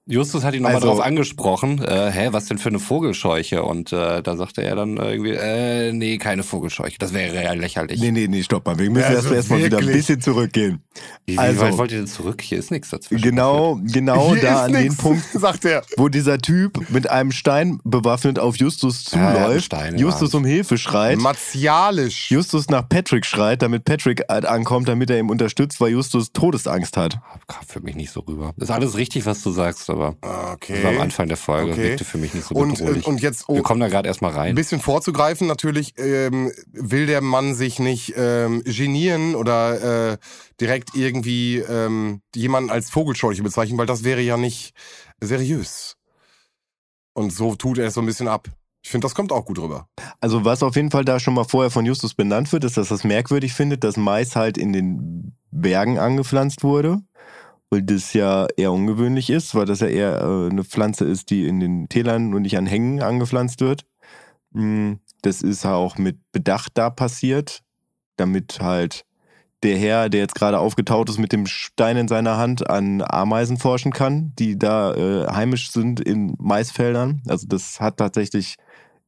C: Justus hat ihn nochmal
A: Also-
C: darauf angesprochen, äh, hä, was denn für eine Vogelscheuche? Und äh, da sagte er dann irgendwie, äh, nee, keine Vogelscheuche. Das wäre ja lächerlich.
A: Nee, nee, nee, stopp mal. Wir müssen
B: Also
A: erst erstmal wieder ein bisschen zurückgehen.
C: Wie, wie
A: Also-
C: weit wollt ihr denn zurück? Hier ist nichts dazwischen.
A: Genau, genau
B: Hier
A: da an
B: nix,
A: den Punkt,
B: sagt er.
A: wo dieser Typ mit einem Stein bewaffnet auf Justus
C: einen
A: zuläuft,
C: Stein
A: Justus um Hilfe schreit,
B: Martialisch.
A: Justus nach Patrick schreit, damit Patrick halt ankommt, damit er ihm unterstützt, weil Justus Todesangst hat.
C: Kam für mich nicht so rüber. Ist alles richtig, was du sagst, aber
B: Ah, Okay.
C: das war am Anfang der Folge.
B: Okay.
C: Wirkte für mich nicht so
B: und,
C: bedrohlich.
B: und jetzt oh,
C: Wir kommen da gerade erstmal
B: ein
C: rein.
B: bisschen vorzugreifen, natürlich ähm, will der Mann sich nicht ähm, genieren oder äh, direkt irgendwie ähm, jemanden als Vogelscheuche bezeichnen, weil das wäre ja nicht seriös. Und so tut er es so ein bisschen ab. Ich finde, das kommt auch gut rüber.
A: Also was auf jeden Fall da schon mal vorher von Justus benannt wird, ist, dass das merkwürdig findet, dass Mais halt in den Bergen angepflanzt wurde. Weil das ja eher ungewöhnlich ist, weil das ja eher äh, eine Pflanze ist, die in den Tälern und nicht an Hängen angepflanzt wird. Mm, Das ist auch mit Bedacht da passiert, damit halt der Herr, der jetzt gerade aufgetaut ist mit dem Stein in seiner Hand, an Ameisen forschen kann, die da äh, heimisch sind in Maisfeldern. Also das hat tatsächlich,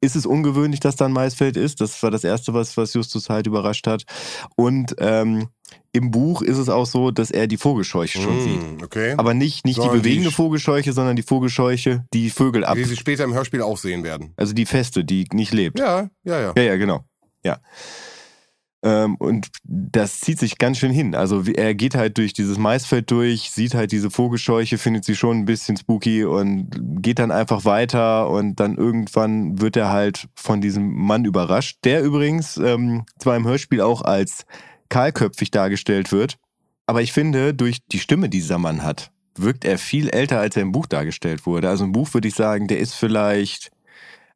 A: ist es ungewöhnlich, dass da ein Maisfeld ist. Das war das Erste, was, was Justus halt überrascht hat. Und ähm, im Buch ist es auch so, dass er die Vogelscheuche schon sieht.
B: Mm, okay.
A: Aber nicht, nicht die
B: Sondern die
A: bewegende
B: Sch-
A: Vogelscheuche, sondern die Vogelscheuche, die Vögel ab.
B: Wie sie später im Hörspiel auch sehen werden.
A: Also die feste, die nicht lebt.
B: Ja, ja, ja.
A: Ja, ja, genau. Ja. Ähm, und das zieht sich ganz schön hin. Also er geht halt durch dieses Maisfeld durch, sieht halt diese Vogelscheuche, findet sie schon ein bisschen spooky und geht dann einfach weiter und dann irgendwann wird er halt von diesem Mann überrascht, der übrigens ähm, zwar im Hörspiel auch als kahlköpfig dargestellt wird, aber ich finde, durch die Stimme, die dieser Mann hat, wirkt er viel älter, als er im Buch dargestellt wurde. Also im Buch würde ich sagen, der ist vielleicht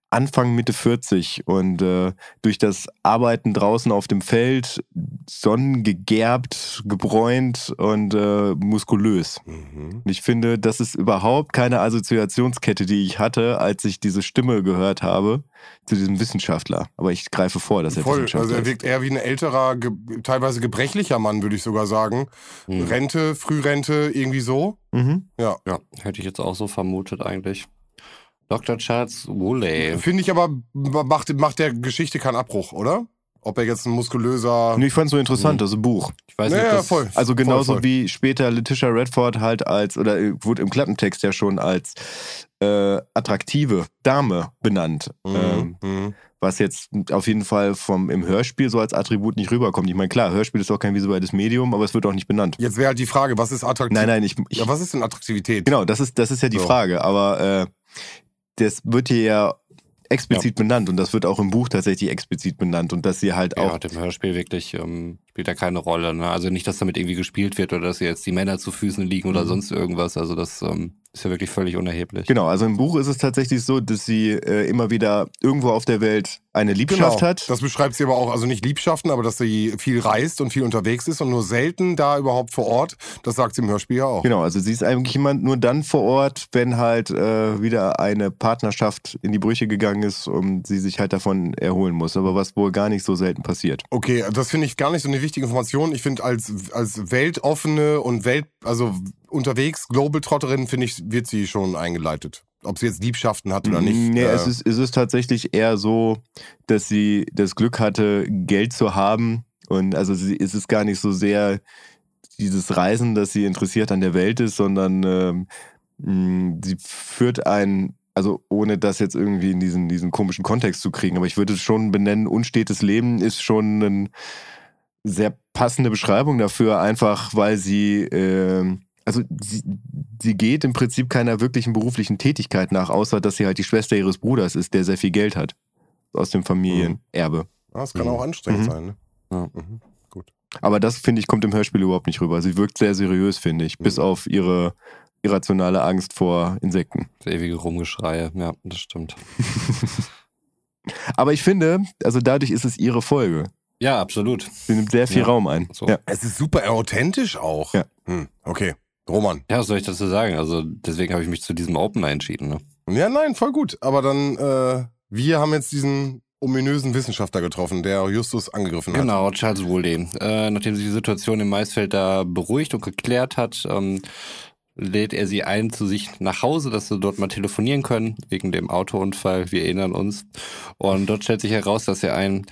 A: Anfang, Mitte 40 und äh, durch das Arbeiten draußen auf dem Feld, sonnengegerbt, gebräunt und äh, muskulös.
B: Mhm.
A: Und ich finde, das ist überhaupt keine Assoziationskette, die ich hatte, als ich diese Stimme gehört habe zu diesem Wissenschaftler. Aber ich greife vor, dass er
B: Voll.
A: Wissenschaftler
B: Also er
A: ist.
B: wirkt eher wie ein älterer, ge teilweise gebrechlicher Mann, würde ich sogar sagen.
C: Hm.
B: Rente, Frührente, irgendwie so.
A: Mhm.
B: Ja.
C: Ja, hätte ich jetzt auch so vermutet eigentlich. Dr. Charles Woolley.
B: Finde ich aber, macht, macht der Geschichte keinen Abbruch, oder? Ob er jetzt ein muskulöser.
A: Nee, ich fand es so interessant, das Buch.
C: Ich weiß
B: Ja,
C: nicht, ob
B: ja,
C: das,
B: voll.
A: Also genauso
B: voll.
A: wie später Letitia Redford halt als, oder äh, wurde im Klappentext ja schon als äh, attraktive Dame benannt. Ähm,
B: Mhm. Mhm.
A: was jetzt auf jeden Fall vom, im Hörspiel so als Attribut nicht rüberkommt. Ich meine, klar, Hörspiel ist auch kein visuelles Medium, aber es wird auch nicht benannt.
B: Jetzt wäre halt die Frage, was ist attraktiv?
A: Nein, nein, ich, ich
B: Ja, was ist denn Attraktivität?
A: genau, das ist, das ist ja die
B: So.
A: Frage, aber äh, das wird hier ja explizit benannt und das wird auch im Buch tatsächlich explizit benannt und dass sie halt
C: ja,
A: auch
C: hat im Hörspiel wirklich, ähm, spielt da keine Rolle. Ne? Also nicht, dass damit irgendwie gespielt wird oder dass jetzt die Männer zu Füßen liegen oder
A: Mhm.
C: sonst irgendwas. Also das ähm, ist ja wirklich völlig unerheblich.
A: Genau, also im Buch ist es tatsächlich so, dass sie äh, immer wieder irgendwo auf der Welt eine Liebschaft hat.
B: Genau. Das beschreibt sie aber auch, also nicht Liebschaften, aber dass sie viel reist und viel unterwegs ist und nur selten da überhaupt vor Ort. Das sagt sie im Hörspiel ja auch.
A: Genau, also sie ist eigentlich jemand nur dann vor Ort, wenn halt äh, wieder eine Partnerschaft in die Brüche gegangen ist und sie sich halt davon erholen muss. Aber was wohl gar nicht so selten passiert.
B: Okay, das finde ich gar nicht so eine wichtige Information. Ich finde, als, als weltoffene und Welt, also unterwegs, Global-Trotterin, finde ich, wird sie schon eingeleitet. Ob sie jetzt Liebschaften hat oder nicht.
A: Nee,
B: äh,
A: es, ist, es ist tatsächlich eher so, dass sie das Glück hatte, Geld zu haben. Und also sie, es ist gar nicht so sehr dieses Reisen, das sie interessiert an der Welt ist, sondern ähm, sie führt ein, also ohne das jetzt irgendwie in diesen, diesen komischen Kontext zu kriegen, aber ich würde es schon benennen, unstetes Leben ist schon eine sehr passende Beschreibung dafür, einfach weil sie, ähm, also sie, sie geht im Prinzip keiner wirklichen beruflichen Tätigkeit nach, außer dass sie halt die Schwester ihres Bruders ist, der sehr viel Geld hat. Aus dem Familienerbe.
B: ah, das kann
C: Mhm.
B: auch anstrengend
A: Mhm.
B: sein. Ne?
C: Ja.
B: Mhm. Gut.
A: Aber das, finde ich, kommt im Hörspiel überhaupt nicht rüber. Sie wirkt sehr seriös, finde ich, bis
B: Mhm.
A: auf ihre irrationale Angst vor Insekten.
C: Das ewige Rumgeschreie, ja, das stimmt.
A: Aber ich finde, also dadurch ist es ihre Folge.
C: Ja, absolut.
A: Sie nimmt sehr viel
C: Ja.
A: Raum ein.
C: So.
A: Ja.
B: Es ist super authentisch auch.
A: Ja.
B: Hm, okay. Roman.
C: Ja, was soll ich dazu sagen? Also deswegen habe ich mich zu diesem Opener entschieden. Ne?
B: Ja, nein, voll gut. Aber dann, äh, wir haben jetzt diesen ominösen Wissenschaftler getroffen, der Justus angegriffen hat.
C: Genau, Charles Woolley. Äh, nachdem sich die Situation im Maisfeld da beruhigt und geklärt hat, ähm, lädt er sie ein zu sich nach Hause, dass sie dort mal telefonieren können, wegen dem Autounfall, wir erinnern uns. Und dort stellt sich heraus, dass er ein,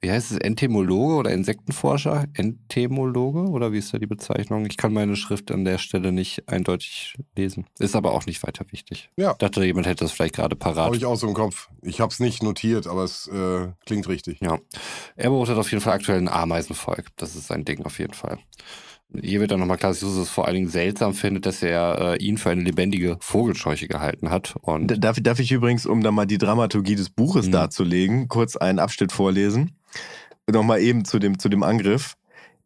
C: wie heißt es, Entomologe oder Insektenforscher? Entomologe oder wie ist da die Bezeichnung? Ich kann meine Schrift an der Stelle nicht eindeutig lesen. Ist aber auch nicht weiter wichtig.
B: Ja.
C: Ich dachte, jemand hätte das vielleicht gerade parat.
B: Habe ich auch so im Kopf. Ich habe es nicht notiert, aber es äh, klingt richtig.
C: Ja. Er beobachtet auf jeden Fall aktuell ein Ameisenvolk. Das ist sein Ding auf jeden Fall. Hier wird dann nochmal klar, dass Justus es vor allen Dingen seltsam findet, dass er äh, ihn für eine lebendige Vogelscheuche gehalten hat. Und
A: Darf, darf ich übrigens, um da mal die Dramaturgie des Buches
C: Mhm.
A: darzulegen, kurz einen Abschnitt vorlesen? Nochmal eben zu dem, zu dem Angriff.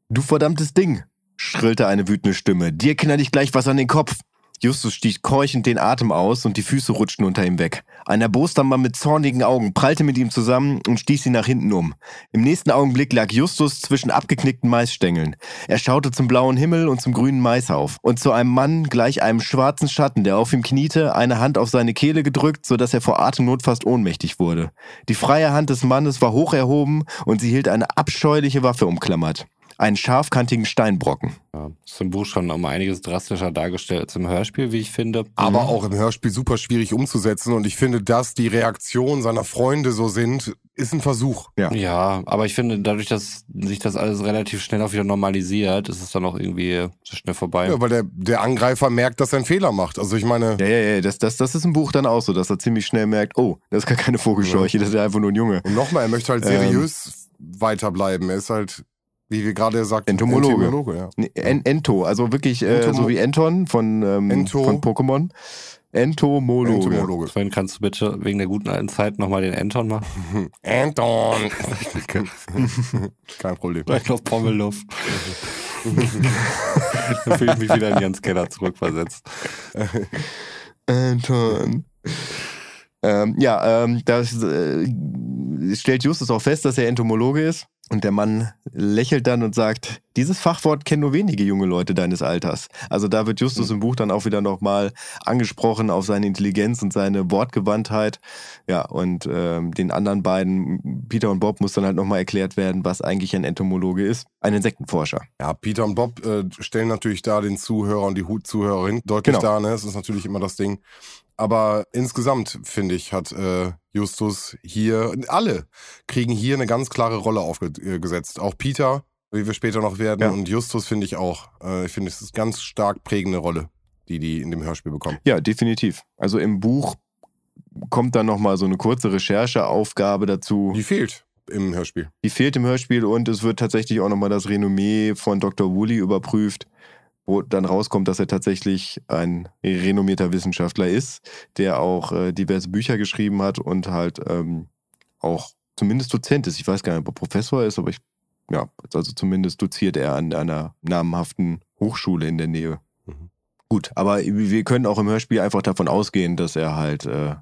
A: Du verdammtes Ding, schrillte eine wütende Stimme. Dir knall ich gleich was an den Kopf. Justus stieß keuchend den Atem aus und die Füße rutschten unter ihm weg. Ein erboster Mann mit zornigen Augen prallte mit ihm zusammen und stieß ihn nach hinten um. Im nächsten Augenblick lag Justus zwischen abgeknickten Maisstängeln. Er schaute zum blauen Himmel und zum grünen Mais auf und zu einem Mann gleich einem schwarzen Schatten, der auf ihm kniete, eine Hand auf seine Kehle gedrückt, so dass er vor Atemnot fast ohnmächtig wurde. Die freie Hand des Mannes war hoch erhoben und sie hielt eine abscheuliche Waffe umklammert. Einen scharfkantigen Steinbrocken.
C: ja, ist im Buch schon um einiges drastischer dargestellt als im Hörspiel, wie ich finde.
B: Aber auch im Hörspiel super schwierig umzusetzen. Und ich finde, dass die Reaktionen seiner Freunde so sind, ist ein Versuch.
A: Ja.
C: Ja, aber ich finde, dadurch, dass sich das alles relativ schnell auch wieder normalisiert, ist es dann auch irgendwie so schnell vorbei.
B: Ja, weil der, der Angreifer merkt, dass er einen Fehler macht. Also ich meine,
A: Ja, ja, ja, das, das, das ist im Buch dann auch so, dass er ziemlich schnell merkt, oh, das ist gar keine Vogelscheuche, das ist ja einfach nur ein Junge.
B: und nochmal, er möchte halt seriös weiterbleiben. Er ist halt, wie wir gerade sagten,
A: Entomologe.
B: Entomologe ja.
A: Nee, En Ento, also wirklich äh, so wie Enton von, ähm,
B: Ento-
A: von Pokémon. Entomologe.
B: Entomologe.
C: Sven, kannst du bitte wegen der guten alten Zeit nochmal den Anton machen?
B: Anton. Kein Problem.
C: Vielleicht noch Pommeluft. da fühle ich mich wieder in Jens Keller zurückversetzt.
A: Anton. Ähm, ja, ähm, das äh, stellt Justus auch fest, dass er Entomologe ist. Und der Mann lächelt dann und sagt, dieses Fachwort kennen nur wenige junge Leute deines Alters. Also da wird Justus im Buch dann auch wieder nochmal angesprochen auf seine Intelligenz und seine Wortgewandtheit. Ja, und ähm, den anderen beiden, Peter und Bob, muss dann halt nochmal erklärt werden, was eigentlich ein Entomologe ist. Ein Insektenforscher.
B: Ja, Peter und Bob äh, stellen natürlich da den Zuhörer und die Zuhörerin deutlich
A: Genau.
B: dar, ne? Das ist natürlich immer das Ding. Aber insgesamt, finde ich, hat äh, Justus hier, alle kriegen hier eine ganz klare Rolle aufgesetzt. Auch Peter, wie wir später noch werden,
A: Ja.
B: und Justus finde ich auch. Äh, ich finde, es ist ganz stark prägende Rolle, die die in dem Hörspiel bekommen.
A: Ja, definitiv. Also im Buch kommt dann nochmal so eine kurze Rechercheaufgabe dazu.
B: Die fehlt im Hörspiel.
A: Die fehlt im Hörspiel und es wird tatsächlich auch nochmal das Renommee von Dr. Woolley überprüft, wo dann rauskommt, dass er tatsächlich ein renommierter Wissenschaftler ist, der auch äh, diverse Bücher geschrieben hat und halt ähm, auch zumindest Dozent ist. Ich weiß gar nicht, ob er Professor ist, aber ich, ja, also zumindest doziert er an einer namhaften Hochschule in der Nähe.
B: Mhm.
A: Gut, aber wir können auch im Hörspiel einfach davon ausgehen, dass er halt äh,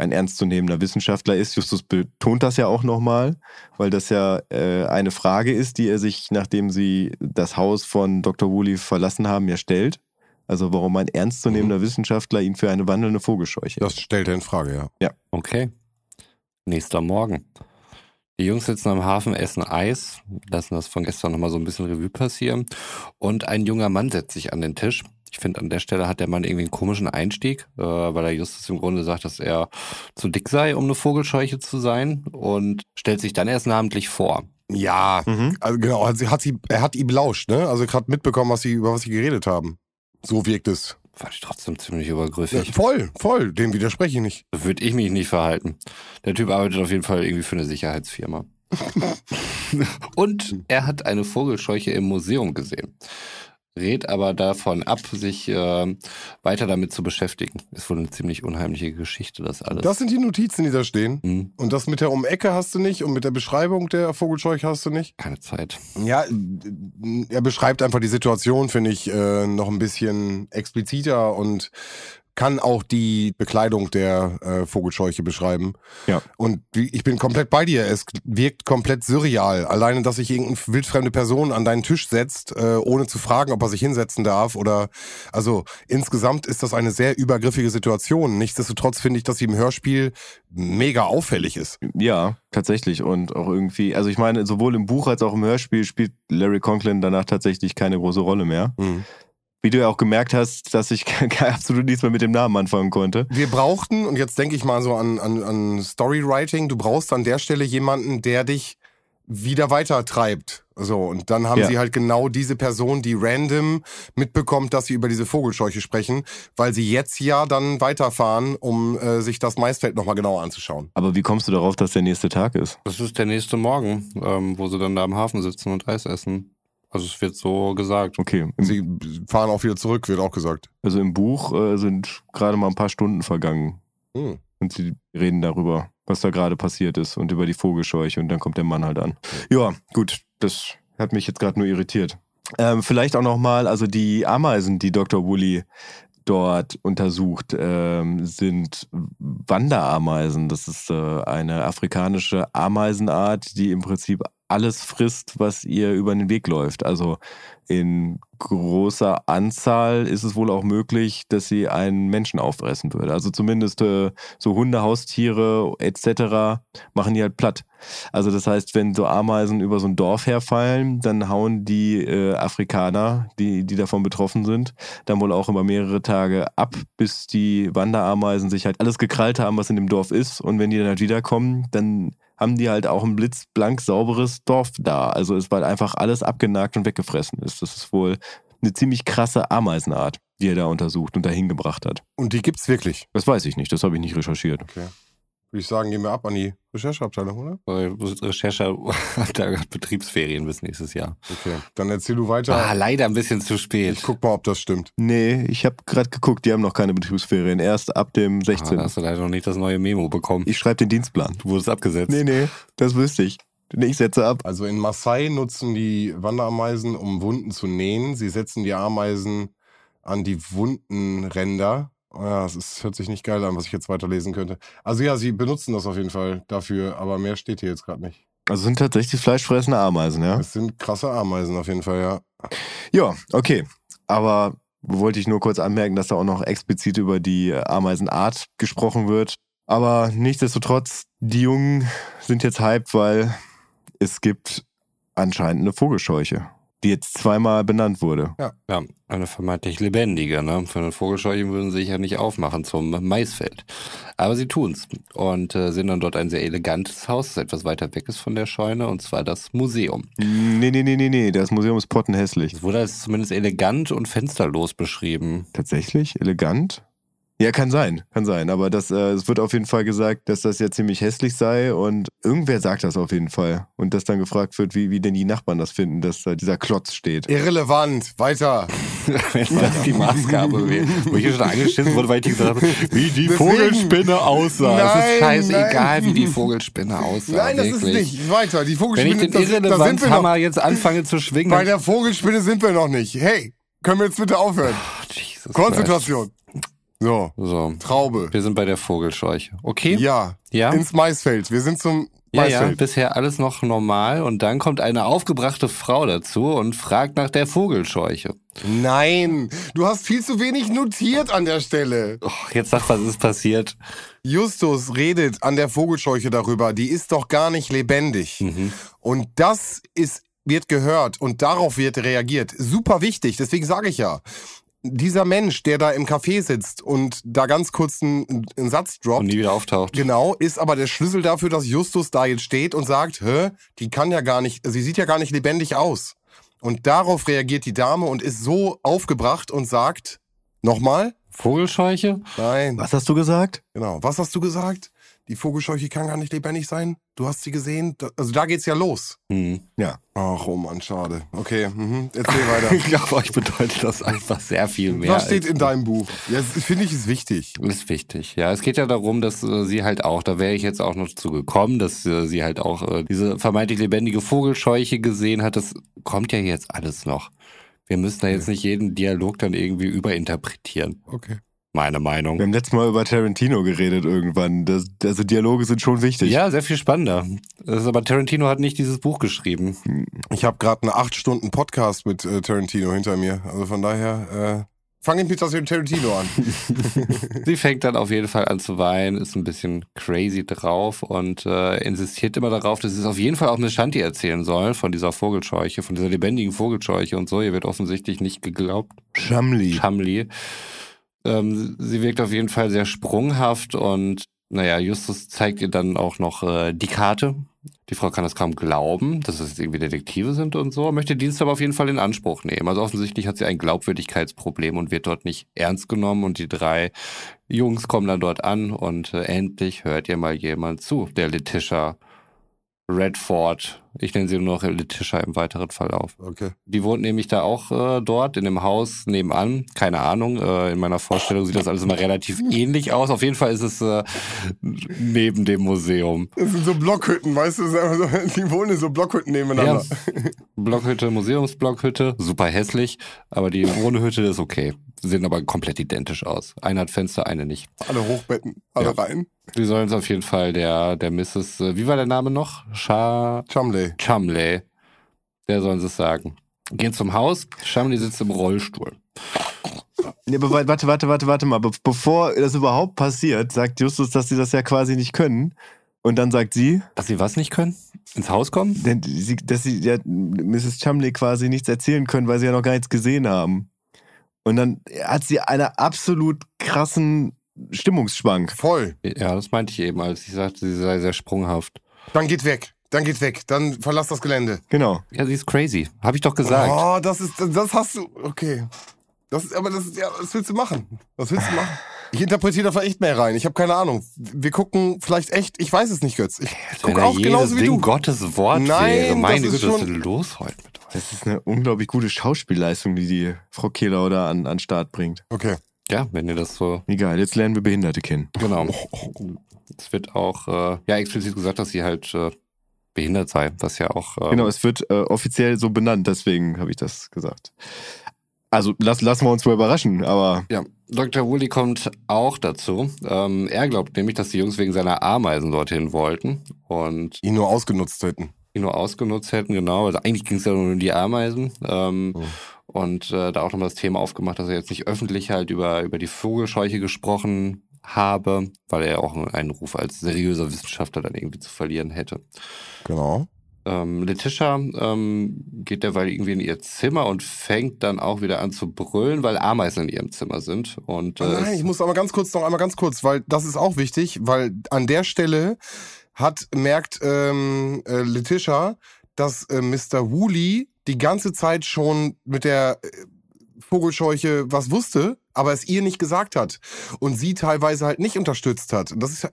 A: ein ernstzunehmender Wissenschaftler ist. Justus betont das ja auch nochmal, weil das ja äh, eine Frage ist, die er sich, nachdem sie das Haus von Dr. Woolley verlassen haben, ja stellt. Also warum ein ernstzunehmender Wissenschaftler ihn für eine wandelnde Vogelscheuche
B: Das stellt er in Frage, ja.
C: Okay. Nächster Morgen. Die Jungs sitzen am Hafen, essen Eis, lassen das von gestern nochmal so ein bisschen Revue passieren. Und ein junger Mann setzt sich an den Tisch. Ich finde, an der Stelle hat der Mann irgendwie einen komischen Einstieg, äh, weil er Justus im Grunde sagt, dass er zu dick sei, um eine Vogelscheuche zu sein und stellt sich dann erst namentlich vor.
B: Ja,
A: Mhm.
B: also genau, hat sie, hat sie, er hat ihm belauscht, ne? Also gerade mitbekommen, was sie, über was sie geredet haben. So wirkt es.
C: Fand ich trotzdem ziemlich
B: Ja,
C: übergrüffig.
B: voll, voll, dem widerspreche ich nicht.
C: So würde ich mich nicht verhalten. Der Typ arbeitet auf jeden Fall irgendwie für eine Sicherheitsfirma. Und er hat eine Vogelscheuche im Museum gesehen. Rät aber davon ab, sich äh, weiter damit zu beschäftigen. Ist wohl eine ziemlich unheimliche Geschichte, das alles.
B: Das sind die Notizen, die da stehen.
C: Hm,
B: Und das mit der Um-Ecke hast du nicht und mit der Beschreibung der Vogelscheuche hast du nicht.
C: keine Zeit.
B: Ja, er beschreibt einfach die Situation, finde ich, äh, noch ein bisschen expliziter und kann auch die Bekleidung der äh, Vogelscheuche beschreiben.
A: Ja.
B: Und ich bin komplett bei dir. Es wirkt komplett surreal. Alleine, dass sich irgendeine wildfremde Person an deinen Tisch setzt, äh, ohne zu fragen, ob er sich hinsetzen darf oder, also insgesamt ist das eine sehr übergriffige Situation. Nichtsdestotrotz finde ich, dass sie im Hörspiel mega auffällig ist.
A: Ja, tatsächlich. Und auch irgendwie, also ich meine, sowohl im Buch als auch im Hörspiel spielt Larry Conklin danach tatsächlich keine große Rolle mehr.
B: Mhm.
A: Wie du ja auch gemerkt hast, dass ich absolut nichts mehr mit dem Namen anfangen konnte.
B: Wir brauchten, und jetzt denke ich mal so an, an, an Storywriting, du brauchst an der Stelle jemanden, der dich wieder weiter treibt. So, und dann haben
A: Ja.
B: sie halt genau diese Person, die random mitbekommt, dass sie über diese Vogelscheuche sprechen, weil sie jetzt ja dann weiterfahren, um äh, sich das Maisfeld nochmal genauer anzuschauen.
A: Aber wie kommst du darauf, dass der nächste Tag ist?
C: Das ist der nächste Morgen, ähm, wo sie dann da am Hafen sitzen und Eis essen. Also es wird so gesagt.
A: Okay.
B: Sie fahren auch wieder zurück, wird auch gesagt.
A: also im Buch äh, sind gerade mal ein paar Stunden vergangen.
B: Hm.
A: Und sie reden darüber, was da gerade passiert ist und über die Vogelscheuche und dann kommt der Mann halt an. Ja, gut, das hat mich jetzt gerade nur irritiert. Ähm, vielleicht auch nochmal, also die Ameisen, die Dr. Woolley dort untersucht, ähm, sind Wanderameisen. Das ist äh, eine afrikanische Ameisenart, die im Prinzip alles frisst, was ihr über den Weg läuft. Also in großer Anzahl ist es wohl auch möglich, dass sie einen Menschen auffressen würde. Also zumindest äh, so Hunde, Haustiere etc. machen die halt platt. Also das heißt, wenn so Ameisen über so ein Dorf herfallen, dann hauen die äh, Afrikaner, die, die davon betroffen sind, dann wohl auch immer mehrere Tage ab, bis die Wanderameisen sich halt alles gekrallt haben, was in dem Dorf ist. Und wenn die dann halt wiederkommen, dann haben die halt auch ein blitzblank sauberes Dorf da. Also es war einfach alles abgenagt und weggefressen ist. Das ist wohl eine ziemlich krasse Ameisenart, die er da untersucht und dahin gebracht hat.
B: Und die gibt's wirklich.
A: Das weiß ich nicht, das habe ich nicht recherchiert.
B: Okay. Würde ich sagen, gehen wir ab an die Rechercheabteilung, oder?
C: Äh, Recherche hat Betriebsferien bis nächstes Jahr.
B: Okay. Dann erzähl du weiter.
C: Ah, leider ein bisschen zu spät.
B: Ich guck mal, ob das stimmt.
A: Nee, ich habe gerade geguckt, die haben noch keine Betriebsferien. Erst ab dem
C: Ah,
A: 16.
C: da hast du leider noch nicht das neue Memo bekommen.
A: ich schreibe den Dienstplan.
C: Du wurdest abgesetzt.
A: Nee, nee, das wüsste ich. Nee, Ich setze ab.
B: Also in Maasai nutzen die Wanderameisen, um Wunden zu nähen. Sie setzen die Ameisen an die Wundenränder. Ja, es ist, hört sich nicht geil an, was ich jetzt weiterlesen könnte. Also ja, sie benutzen das auf jeden Fall dafür, aber mehr steht hier jetzt gerade nicht.
A: Also sind tatsächlich fleischfressende Ameisen, ja?
B: Es sind krasse Ameisen auf jeden Fall, ja.
A: Ja, okay. Aber wollte ich nur kurz anmerken, dass da auch noch explizit über die Ameisenart gesprochen wird. Aber nichtsdestotrotz, die Jungen sind jetzt hyped, weil es gibt anscheinend eine Vogelscheuche, die jetzt zweimal benannt wurde.
C: Ja, eine vermeintlich lebendige, ne? Für eine Vogelscheuche würden sie sich ja nicht aufmachen zum Maisfeld. Aber sie tun's und äh, sind dann dort ein sehr elegantes Haus, das etwas weiter weg ist von der Scheune, und zwar das Museum.
A: Nee, nee, nee, nee, nee, das Museum ist pottenhässlich.
C: Es wurde als zumindest elegant und fensterlos beschrieben.
A: Tatsächlich? Elegant? Ja, kann sein, kann sein. Aber das, äh, es wird auf jeden Fall gesagt, dass das ja ziemlich hässlich sei und irgendwer sagt das auf jeden Fall. Und dass dann gefragt wird, wie, wie denn die Nachbarn das finden, dass da dieser Klotz steht.
B: Irrelevant. Weiter.
C: Wenn das die Maßgabe wäre. Wo ich hier schon angeschissen wurde, weil ich gesagt habe, wie die
B: Deswegen-
C: Vogelspinne aussah. es
B: Nein,
C: ist scheißegal,
B: nein.
C: wie die Vogelspinne aussah.
B: Nein, das
C: wirklich.
B: ist nicht. Weiter. Die
C: Wenn
B: Vogelspinne,
C: ich den
B: da, sind- da sind wir
C: Irrelevanzhammer
B: noch.
C: jetzt anfange zu schwingen,
B: Bei der Vogelspinne sind wir noch nicht. Hey, können wir jetzt bitte aufhören?
C: Oh, Jesus
B: Konzentration.
C: Christ. So,
B: Traube.
C: wir sind bei der Vogelscheuche. Okay?
B: Ja,
C: Ja?
B: ins Maisfeld. Wir sind zum
C: Ja, ja,
B: Maisfeld.
C: bisher alles noch normal und dann kommt eine aufgebrachte Frau dazu und fragt nach der Vogelscheuche.
B: Nein, du hast viel zu wenig notiert an der Stelle.
C: Oh, jetzt sag, was ist passiert?
B: Justus redet an der Vogelscheuche darüber, die ist doch gar nicht lebendig.
C: Mhm.
B: Und das ist, wird gehört und darauf wird reagiert. Super wichtig, deswegen sage ich ja. Dieser Mensch, der da im Café sitzt und da ganz kurz einen, einen Satz
C: Und
B: droppt,
C: nie wieder auftaucht.
B: Genau, ist aber der Schlüssel dafür, dass Justus da jetzt steht und sagt, hä, die kann ja gar nicht, sie sieht ja gar nicht lebendig aus. Und darauf reagiert die Dame und ist so aufgebracht und sagt, nochmal?
C: Vogelscheuche?
B: Nein.
A: Was hast du gesagt?
B: Genau. Was hast du gesagt? Die Vogelscheuche kann gar nicht lebendig sein. Du hast sie gesehen. Da, also da geht's ja los.
C: Hm.
B: Ach, oh Mann, schade. Okay, mhm. erzähl weiter.
C: Ich glaube, euch bedeutet das einfach sehr viel mehr.
B: Was steht in deinem Buch? Ja, das finde ich ist wichtig.
C: Ist wichtig. Ja, es geht ja darum, dass äh, sie halt auch, da wäre ich jetzt auch noch zu gekommen, dass äh, sie halt auch äh, diese vermeintlich lebendige Vogelscheuche gesehen hat. Das kommt ja jetzt alles noch. Wir müssen da jetzt nicht jeden Dialog dann irgendwie überinterpretieren.
B: Okay.
C: Meine
A: Wir
C: Meinung.
A: haben letztes Mal über Tarantino geredet irgendwann. Das, also Dialoge sind schon wichtig.
C: Ja, sehr viel spannender. Das ist, aber Tarantino hat nicht dieses Buch geschrieben.
B: Ich habe gerade einen acht Stunden Podcast mit äh, Tarantino hinter mir. Also von daher, äh, fange ich mit Tarantino an.
C: Sie fängt dann auf jeden Fall an zu weinen, ist ein bisschen crazy drauf und äh, insistiert immer darauf, dass sie es auf jeden Fall auch Miss Shanti erzählen soll von dieser Vogelscheuche, von dieser lebendigen Vogelscheuche und so. Ihr wird offensichtlich nicht geglaubt.
A: Schamli.
C: Chamli. Ähm, sie wirkt auf jeden Fall sehr sprunghaft und naja, Justus zeigt ihr dann auch noch äh, die Karte. Die Frau kann das kaum glauben, dass es irgendwie Detektive sind und so, möchte Dienst aber auf jeden Fall in Anspruch nehmen. Also offensichtlich hat sie ein Glaubwürdigkeitsproblem und wird dort nicht ernst genommen und die drei Jungs kommen dann dort an und äh, endlich hört ihr mal jemand zu, der Letitia Redford. Ich nenne sie nur noch Letitia im weiteren Verlauf.
B: Okay.
C: Die wohnt nämlich da auch äh, dort in dem Haus nebenan. Keine Ahnung. Äh, in meiner Vorstellung sieht das alles immer relativ ähnlich aus. Auf jeden Fall ist es äh, neben dem Museum.
B: Das sind so Blockhütten, weißt du? Die wohnen in so Blockhütten nebeneinander.
C: Ja. Blockhütte, Museumsblockhütte, super hässlich, aber die Wohnhütte ist okay. Sehen aber komplett identisch aus. Eine hat Fenster, eine nicht.
B: Alle Hochbetten, alle
C: Ja.
B: rein.
C: Die sollen es auf jeden Fall der, der Mrs. äh, Wie war der Name noch? Sha
B: Chumley.
C: Chumley. Der sollen sie es sagen. Gehen zum Haus. Chumley sitzt im Rollstuhl.
A: Nee, aber wa- warte, warte, warte, warte mal. Be bevor das überhaupt passiert, sagt Justus, dass sie das ja quasi nicht können. Und dann sagt sie,
C: Dass sie was nicht können? Ins Haus kommen?
A: denn sie, dass sie ja, Mrs. Chumley quasi nichts erzählen können, weil sie ja noch gar nichts gesehen haben. Und dann hat sie einen absolut krassen Stimmungsschwank.
B: Voll.
C: Ja, das meinte ich eben, als ich sagte, sie sei sehr sprunghaft.
B: Dann geht weg. Dann geht weg. Dann verlass das Gelände.
A: Genau.
C: Ja, sie ist crazy. Habe ich doch gesagt.
B: Oh, das ist, das hast du. Okay. Das ist, aber das ist, ja, was willst du machen? Was willst du machen? Ich interpretiere da vielleicht echt mehr rein. Ich habe keine Ahnung. Wir gucken vielleicht echt, ich weiß es nicht, Götz. Ich
C: Wenn
B: guck
C: da
B: auch genauso wie
C: Ding
B: du.
C: Gottes Wort
B: Nein,
C: wäre. Meine
B: das ist
C: Güte, was ist los heute?
A: Das ist eine unglaublich gute Schauspielleistung, die die Frau Kehler da an, an den Start bringt.
B: Okay.
C: Ja, wenn ihr das so
A: Egal, jetzt lernen wir Behinderte kennen.
C: Genau. Es wird auch äh, ja explizit gesagt, dass sie halt äh, behindert sei, was ja auch ähm,
A: Genau, es wird äh, offiziell so benannt, deswegen habe ich das gesagt. Also lass, lassen wir uns mal überraschen, aber
C: ja. Dr. Woolley kommt auch dazu. Ähm, er glaubt nämlich, dass die Jungs wegen seiner Ameisen dorthin wollten und
B: Ihn nur ausgenutzt hätten.
C: Ihn nur ausgenutzt hätten, genau. Also eigentlich ging es ja nur um die Ameisen. Ähm,
B: Mhm.
C: Und äh, da auch nochmal das Thema aufgemacht, dass er jetzt nicht öffentlich halt über, über die Vogelscheuche gesprochen habe, weil er auch einen Ruf als seriöser Wissenschaftler dann irgendwie zu verlieren hätte.
B: Genau.
C: Ähm, Letitia ähm, geht derweil irgendwie in ihr Zimmer und fängt dann auch wieder an zu brüllen, weil Ameisen in ihrem Zimmer sind. Und äh,
B: Oh Nein, ich muss aber ganz kurz noch einmal ganz kurz, weil das ist auch wichtig, weil an der Stelle hat merkt ähm, äh, Letitia, dass äh, Mr. Woolley die ganze Zeit schon mit der äh, Vogelscheuche was wusste, aber es ihr nicht gesagt hat und sie teilweise halt nicht unterstützt hat. Und das ist,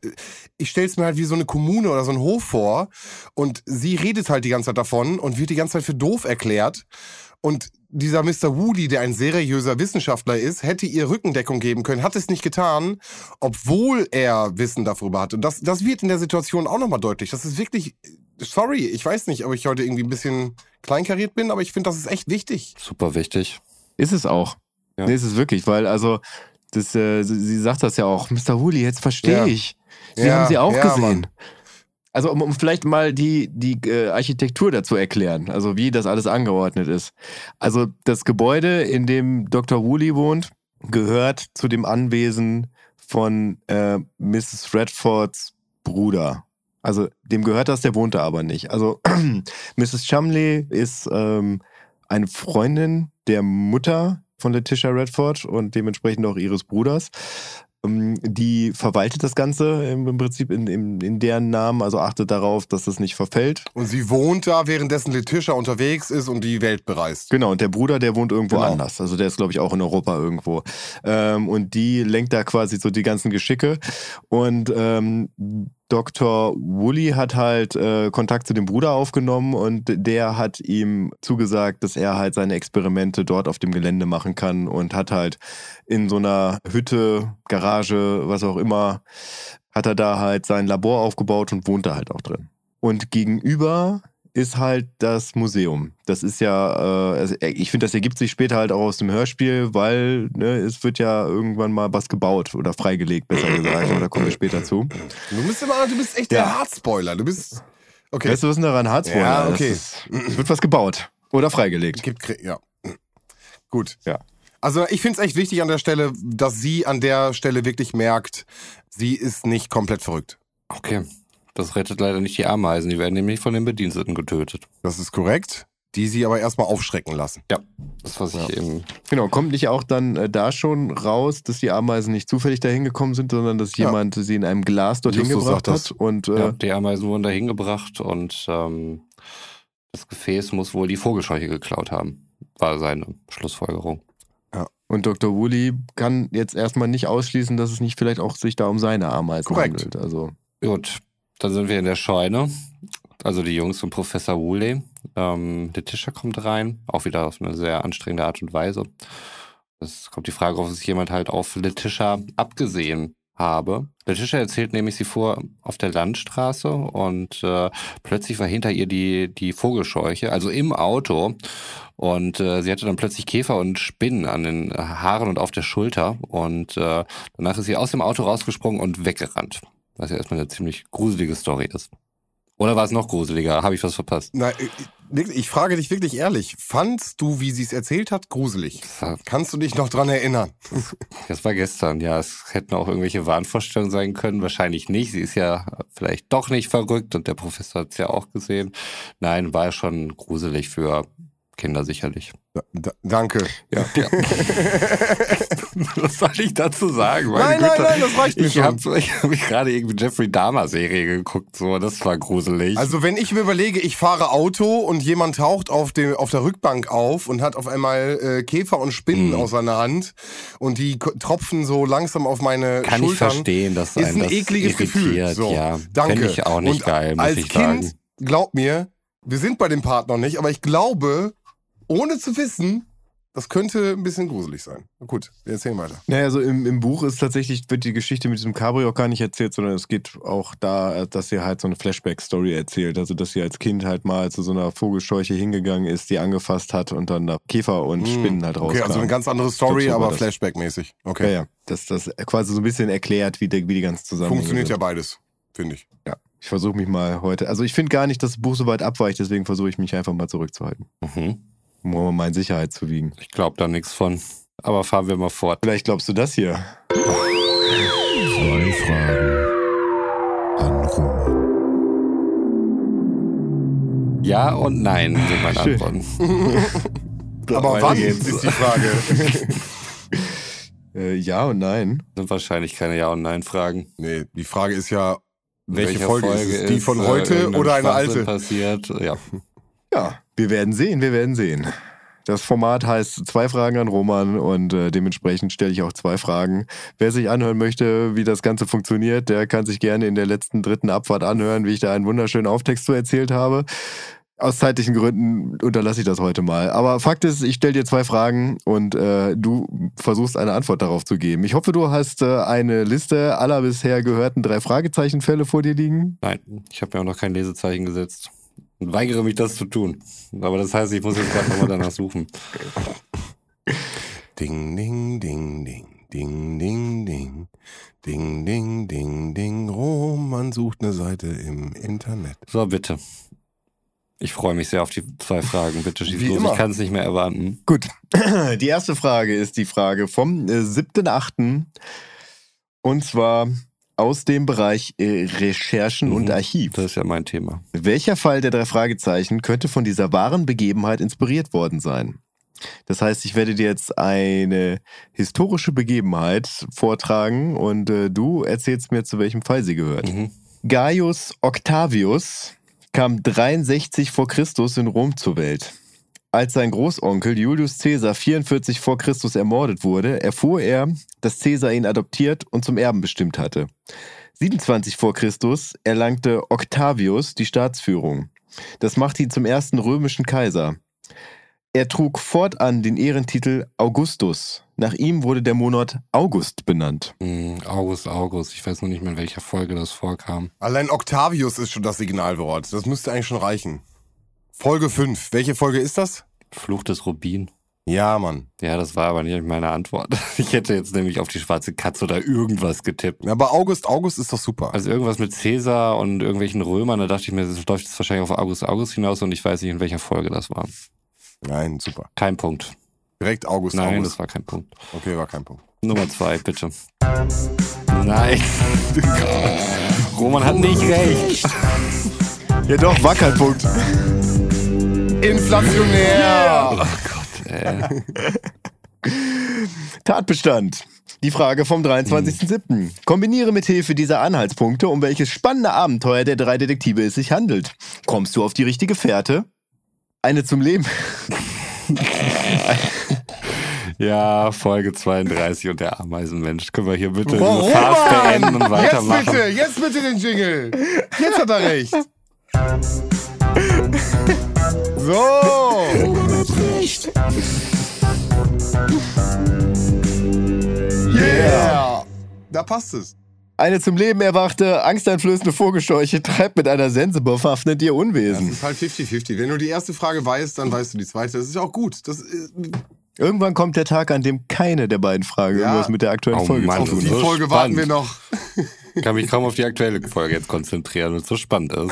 B: ich stelle es mir halt wie so eine Kommune oder so ein Hof vor und sie redet halt die ganze Zeit davon und wird die ganze Zeit für doof erklärt. Und dieser Mr. Woody, der ein seriöser Wissenschaftler ist, hätte ihr Rückendeckung geben können, hat es nicht getan, obwohl er Wissen darüber hat. Und das, das wird in der Situation auch nochmal deutlich. Das ist wirklich, sorry, ich weiß nicht, ob ich heute irgendwie ein bisschen kleinkariert bin, aber ich finde, das ist echt wichtig.
C: super wichtig.
A: ist es auch.
C: Ja.
A: Nee, ist es wirklich, weil also das, äh, sie, sagt das ja auch, Mr. Woolley, jetzt verstehe
B: Ja.
A: ich. Sie
B: Ja,
A: haben sie auch
B: ja,
A: gesehen.
B: Mann.
A: Also um, um vielleicht mal die, die äh, Architektur dazu erklären, also wie das alles angeordnet ist. Also das Gebäude, in dem Dr. Woolley wohnt, gehört zu dem Anwesen von äh, Mrs. Redfords Bruder. Also dem gehört das, der wohnt da aber nicht. Also Mrs. Chumley ist ähm, eine Freundin der Mutter von Letitia Redford und dementsprechend auch ihres Bruders. Ähm, Die verwaltet das Ganze im, im Prinzip in, in, in deren Namen, also achtet darauf, dass das nicht verfällt.
B: Und sie wohnt da, währenddessen Letitia unterwegs ist und die Welt bereist.
A: Genau, und der Bruder, der wohnt irgendwo
B: Genau.
A: anders. Also der ist, glaube ich, auch in Europa irgendwo. Ähm, und die lenkt da quasi so die ganzen Geschicke. Und ähm, Dr. Woolley hat halt äh, Kontakt zu dem Bruder aufgenommen und der hat ihm zugesagt, dass er halt seine Experimente dort auf dem Gelände machen kann und hat halt in so einer Hütte, Garage, was auch immer, hat er da halt sein Labor aufgebaut und wohnt da halt auch drin. Und gegenüber ist halt das Museum. Das ist ja, äh, also ich finde, das ergibt sich später halt auch aus dem Hörspiel, weil ne, es wird ja irgendwann mal was gebaut oder freigelegt, besser gesagt. Aber da kommen wir später zu.
B: Du bist immer, du bist echt
A: Ja.
B: der Hardspoiler. Du bist. Okay.
A: Weißt du, was denn daran hart
B: Ja, okay.
A: Es wird was gebaut oder freigelegt.
B: Gibt, ja. Gut.
A: Ja.
B: Also ich finde es echt wichtig an der Stelle, dass sie an der Stelle wirklich merkt, sie ist nicht komplett verrückt.
C: Okay. Das rettet leider nicht die Ameisen, die werden nämlich von den Bediensteten getötet.
B: Das ist korrekt. Die sie aber erstmal aufschrecken lassen.
C: Ja, das was ich eben.
A: Genau, kommt nicht auch dann äh, da schon raus, dass die Ameisen nicht zufällig dahin gekommen sind, sondern dass
B: Ja.
A: jemand sie in einem Glas dorthin
B: Justus
A: gebracht hat und äh,
C: Ja, die Ameisen wurden dahin gebracht und ähm, das Gefäß muss wohl die Vogelscheuche geklaut haben. War seine Schlussfolgerung.
A: Und Dr. Woolley kann jetzt erstmal nicht ausschließen, dass es nicht vielleicht auch sich da um seine Ameisen
B: Korrekt.
A: handelt. Also
C: Gut, dann sind wir in der Scheune. Also die Jungs und Professor Woolley. Ähm, der Tischer kommt rein, auch wieder auf eine sehr anstrengende Art und Weise. Es kommt die Frage, ob sich jemand halt auf Letitia abgesehen habe. Letitia erzählt nämlich, sie fuhr auf der Landstraße und äh, plötzlich war hinter ihr die, die Vogelscheuche, also im Auto. Und äh, sie hatte dann plötzlich Käfer und Spinnen an den Haaren und auf der Schulter. Und äh, danach ist sie aus dem Auto rausgesprungen und weggerannt. Was ja erstmal eine ziemlich gruselige Story ist. Oder war es noch gruseliger? Habe ich was verpasst?
B: Nein, ich frage dich wirklich ehrlich. Fandst du, wie sie es erzählt hat, gruselig? Kannst du dich noch dran erinnern?
C: Das war gestern, ja. Es hätten auch irgendwelche Wahnvorstellungen sein können. Wahrscheinlich nicht. Sie ist ja vielleicht doch nicht verrückt und der Professor hat es ja auch gesehen. Nein, war schon gruselig für Kinder sicherlich.
B: Da, danke.
C: Ja. ja. Was soll ich dazu sagen?
B: Meine nein, Güte. nein, nein, das reicht mir
C: ich
B: schon.
C: Hab, ich habe gerade irgendwie Jeffrey Dahmer Serie geguckt, so, das war gruselig.
B: Also wenn ich mir überlege, ich fahre Auto und jemand taucht auf, dem, auf der Rückbank auf und hat auf einmal äh, Käfer und Spinnen mhm. aus seiner Hand und die tropfen so langsam auf meine
C: Kann
B: Schultern.
C: Kann ich verstehen, dass
B: ist ein
C: das
B: ekliges Gefühl. So,
C: ja,
B: danke.
C: ich auch nicht
B: und
C: geil, muss
B: als
C: ich
B: Kind,
C: sagen.
B: glaub mir, wir sind bei dem Part noch nicht, aber ich glaube, ohne zu wissen, das könnte ein bisschen gruselig sein. Gut, wir erzählen weiter.
A: Naja, also im, im Buch ist tatsächlich, wird die Geschichte mit diesem Cabrio auch gar nicht erzählt, sondern es geht auch da, dass sie halt so eine Flashback-Story erzählt. Also, dass sie als Kind halt mal zu so einer Vogelscheuche hingegangen ist, die angefasst hat und dann da Käfer und hm. Spinnen halt rauskamen.
B: Okay, also eine ganz andere Story, so aber Flashback-mäßig. Okay.
A: Ja, ja. Dass das quasi so ein bisschen erklärt, wie, die, wie die ganze zusammen.
B: Funktioniert ja beides, finde ich.
A: Ja. Ich versuche mich mal heute. Also, ich finde gar nicht, dass das Buch so weit abweicht, deswegen versuche ich mich einfach mal zurückzuhalten.
C: Mhm
A: um mal in Sicherheit zu wiegen.
C: Ich glaube da nichts von. Aber fahren wir mal fort.
A: Vielleicht glaubst du das hier. Zwei Fragen
C: an Roman. Ja und nein sind meine
A: Schön.
C: Antworten.
B: Aber wann ist die Frage?
A: äh, ja und nein.
C: Sind wahrscheinlich keine Ja und Nein Fragen.
B: Nee, die Frage ist ja, welche Folge, Folge, ist es? Die von heute äh, oder eine alte?
C: passiert, ja.
A: Ja, wir werden sehen, wir werden sehen. Das Format heißt zwei Fragen an Roman und äh, dementsprechend stelle ich auch zwei Fragen. Wer sich anhören möchte, wie das Ganze funktioniert, der kann sich gerne in der letzten dritten Abfahrt anhören, wie ich da einen wunderschönen Auftext zu erzählt habe. Aus zeitlichen Gründen unterlasse ich das heute mal. Aber Fakt ist, ich stelle dir zwei Fragen und äh, du versuchst eine Antwort darauf zu geben. Ich hoffe, du hast äh, eine Liste aller bisher gehörten drei Fragezeichenfälle vor dir liegen.
C: Nein, ich habe mir auch noch kein Lesezeichen gesetzt und weigere mich, das zu tun. Aber das heißt, ich muss jetzt gerade nochmal danach suchen.
B: Ding, ding, ding, ding. Ding, ding, ding. Ding, ding, ding, ding. Roman sucht eine Seite im Internet.
C: So, bitte. Ich freue mich sehr auf die zwei Fragen. Bitte schieß
B: Wie
C: los.
B: immer.
C: Ich kann es nicht mehr erwarten.
A: Gut. Die erste Frage ist die Frage vom äh, 7.8. Und zwar aus dem Bereich äh, Recherchen und
C: Mhm.
A: Archiv.
C: Das ist ja mein Thema.
A: Welcher Fall der drei Fragezeichen könnte von dieser wahren Begebenheit inspiriert worden sein? Das heißt, ich werde dir jetzt eine historische Begebenheit vortragen und äh, du erzählst mir, zu welchem Fall sie gehört.
C: Mhm.
A: Gaius Octavius kam 63 vor Christus in Rom zur Welt. Als sein Großonkel Julius Caesar 44 vor Christus ermordet wurde, erfuhr er, dass Caesar ihn adoptiert und zum Erben bestimmt hatte. 27 vor Christus erlangte Octavius die Staatsführung. Das machte ihn zum ersten römischen Kaiser. Er trug fortan den Ehrentitel Augustus. Nach ihm wurde der Monat August benannt.
C: Mhm, August, August. Ich weiß noch nicht mehr, in welcher Folge das vorkam.
B: Allein Octavius ist schon das Signalwort. Das müsste eigentlich schon reichen. Folge 5. Welche Folge ist das?
C: Fluch des Rubin.
B: Ja, Mann.
C: Ja, das war aber nicht meine Antwort. Ich hätte jetzt nämlich auf die schwarze Katze oder irgendwas getippt.
B: Aber August, August ist doch super.
C: Also irgendwas mit Cäsar und irgendwelchen Römern, da dachte ich mir, das läuft jetzt wahrscheinlich auf August, August hinaus und ich weiß nicht, in welcher Folge das war.
B: Nein, super.
C: Kein Punkt.
B: Direkt August,
C: Nein,
B: August.
C: das war kein Punkt.
B: Okay, war kein Punkt.
C: Nummer zwei, bitte. Nein. Roman hat nicht recht.
A: Ja doch, war kein Punkt.
B: Inflationär!
C: Oh Gott, ey.
A: Tatbestand. Die Frage vom 23.07. Kombiniere mit Hilfe dieser Anhaltspunkte, um welches spannende Abenteuer der drei Detektive es sich handelt. Kommst du auf die richtige Fährte? Eine zum Leben.
C: Ja, Folge 32 und der Ameisenmensch. Können wir hier bitte
B: Boah,
C: diese Fahrt beenden und
B: Jetzt
C: weitermachen?
B: bitte, jetzt bitte den Jingle. Jetzt hat er recht. So. Yeah. Da passt es.
A: Eine zum Leben erwachte, angsteinflößende Vogelscheuche treibt mit einer Sense bewaffnet ihr
B: Das
A: Unwesen.
B: ist halt 50-50. Wenn du die erste Frage weißt, dann weißt du die zweite. Das ist ja auch gut. Das ist,
A: Irgendwann kommt der Tag, an dem keine der beiden Fragen
B: Ja.
A: irgendwas mit der aktuellen
C: Oh
A: Folge
C: Mann,
A: zu
B: auf
A: tun
B: die
A: hat.
C: so
B: Folge warten
C: spannend.
B: wir noch.
C: Ich kann mich kaum auf die aktuelle Folge jetzt konzentrieren, weil es so spannend ist.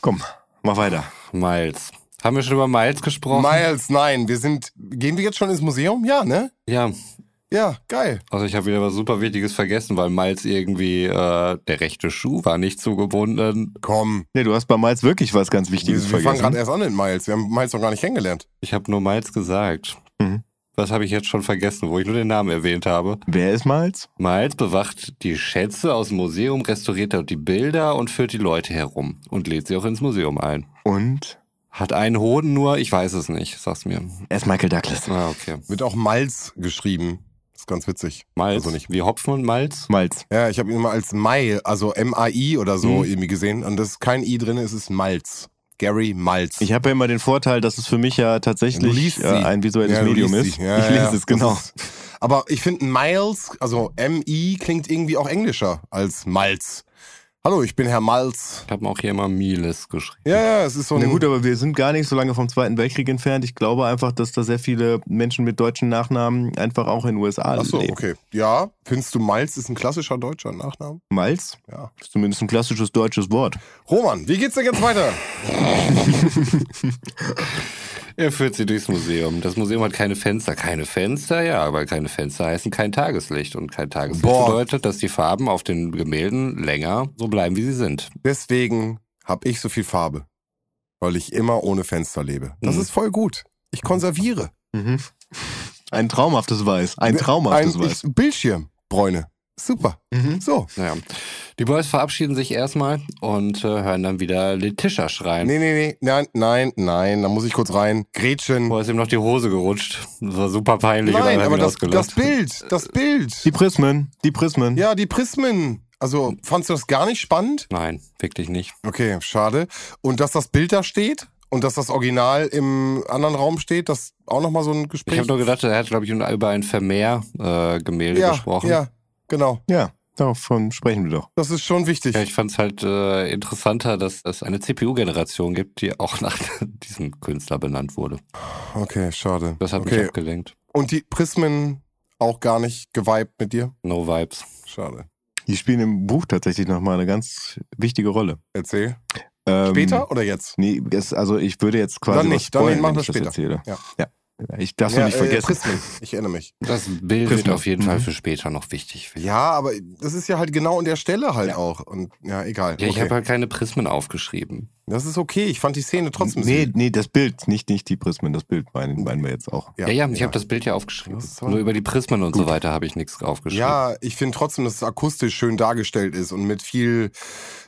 A: Komm, mach weiter.
C: Miles. Haben wir schon über Miles gesprochen?
B: Miles, nein, wir sind. Gehen wir jetzt schon ins Museum? Ja, ne?
C: ja.
B: Ja, geil.
C: Also ich habe wieder was super Wichtiges vergessen, weil Miles irgendwie, äh, der rechte Schuh war nicht zugebunden.
B: Komm.
A: Nee, du hast bei Miles wirklich was ganz Wichtiges
B: Wir, wir fangen
A: vergessen.
B: gerade erst an mit Miles. Wir haben Miles noch gar nicht kennengelernt.
C: Ich habe nur Miles gesagt.
A: Mhm.
C: Was habe ich jetzt schon vergessen, wo ich nur den Namen erwähnt habe?
A: Wer ist Miles?
C: Miles bewacht die Schätze aus dem Museum, restauriert dort die Bilder und führt die Leute herum und lädt sie auch ins Museum ein.
A: Und
C: Hat einen Hoden nur, ich weiß es nicht, sag's mir.
A: er ist Michael Douglas.
C: Ah, okay.
B: Wird auch Miles geschrieben. Das ist ganz witzig.
C: Miles,
B: Also nicht.
C: wie Hopfen und Malz?
A: Miles.
B: Ja, ich habe ihn immer als Mai, also M-A-I oder so
C: Mhm.
B: irgendwie gesehen. Und das ist kein I drin, es ist Malz. Gary Malz.
A: Ich habe ja immer den Vorteil, dass es für mich ja tatsächlich äh, ein visuelles
B: Ja,
A: Medium ist.
B: Ja,
A: ich lese
B: ja.
A: es, genau.
B: Aber ich finde Miles, also M-I klingt irgendwie auch englischer als Malz. Hallo, ich bin Herr Malz.
C: Ich habe auch hier immer Miles geschrieben.
B: Ja, ja, es ist so ein...
A: Na gut, aber wir sind gar nicht so lange vom Zweiten Weltkrieg entfernt. Ich glaube einfach, dass da sehr viele Menschen mit deutschen Nachnamen einfach auch in den USA
B: Ach so,
A: leben.
B: okay. Ja, findest du Malz ist ein klassischer deutscher Nachname?
A: Miles?
B: Ja.
A: Ist zumindest ein klassisches deutsches Wort.
B: Roman, wie geht's denn jetzt weiter?
C: Er führt sie durchs Museum. Das Museum hat keine Fenster. Keine Fenster, ja, aber keine Fenster heißen kein Tageslicht. Und kein Tageslicht
B: Boah.
C: bedeutet, dass die Farben auf den Gemälden länger so bleiben, wie sie sind.
B: Deswegen habe ich so viel Farbe. Weil ich immer ohne Fenster lebe. Das
C: Mhm.
B: ist voll gut. Ich konserviere.
A: Mhm. Ein traumhaftes Weiß. Ein traumhaftes
B: Ein
A: Weiß.
B: ich, Bildschirmbräune. Super.
A: Mhm.
B: So.
C: Naja. Die Boys verabschieden sich erstmal und äh, hören dann wieder Letitia schreien.
B: Nee, nee, nee. Nein, nein, nein. Da muss ich kurz rein. Gretchen.
C: Boah, ist ihm noch die Hose gerutscht. Das war super peinlich. und
B: Nein, aber das, das Bild. Das Bild.
A: Die Prismen. Die Prismen.
B: Ja, die Prismen. Also, fandst du das gar nicht spannend?
C: Nein, wirklich nicht.
B: Okay, schade. Und dass das Bild da steht und dass das Original im anderen Raum steht, das auch nochmal so ein
C: Ich
B: Gespräch.
C: habe nur gedacht, er hat, glaube ich, über ein Vermehr-Gemälde
B: ja,
C: gesprochen.
B: ja, genau.
A: Ja, davon sprechen wir doch.
B: Das ist schon wichtig.
C: Ja, ich fand es halt äh, interessanter, dass es eine CPU-Generation gibt, die auch nach diesem Künstler benannt wurde.
B: Okay, schade.
C: Das hat mich
B: okay.
C: abgelenkt.
B: Und die Prismen auch gar nicht geweibt mit dir?
C: No Vibes.
B: Schade.
A: Die spielen im Buch tatsächlich nochmal eine ganz wichtige Rolle.
B: Erzähl.
A: Ähm,
B: Später oder jetzt?
A: Nee, es, also ich würde jetzt quasi
B: Dann
A: was
B: nicht, dann machen wir später. Ja.
A: ja. Ich darf es nicht
B: äh,
A: vergessen.
B: Prismen. Ich erinnere mich.
C: Das Bild
A: Prisma.
C: wird auf jeden Fall
A: Mhm.
C: für später noch wichtig.
B: Ja, aber das ist ja halt genau an der Stelle halt auch. Und ja, egal.
C: Ja, ich
B: okay.
C: habe halt keine Prismen aufgeschrieben.
B: Das ist okay. Ich fand die Szene trotzdem
A: nee,
B: süß.
A: nee, das Bild, nicht, nicht die Prismen, das Bild meinen, meinen wir jetzt auch.
C: Ja, ja, ich habe das Bild ja aufgeschrieben. Nur über die Prismen und so weiter habe ich nichts aufgeschrieben.
B: Ja, ich finde trotzdem, dass es akustisch schön dargestellt ist und mit viel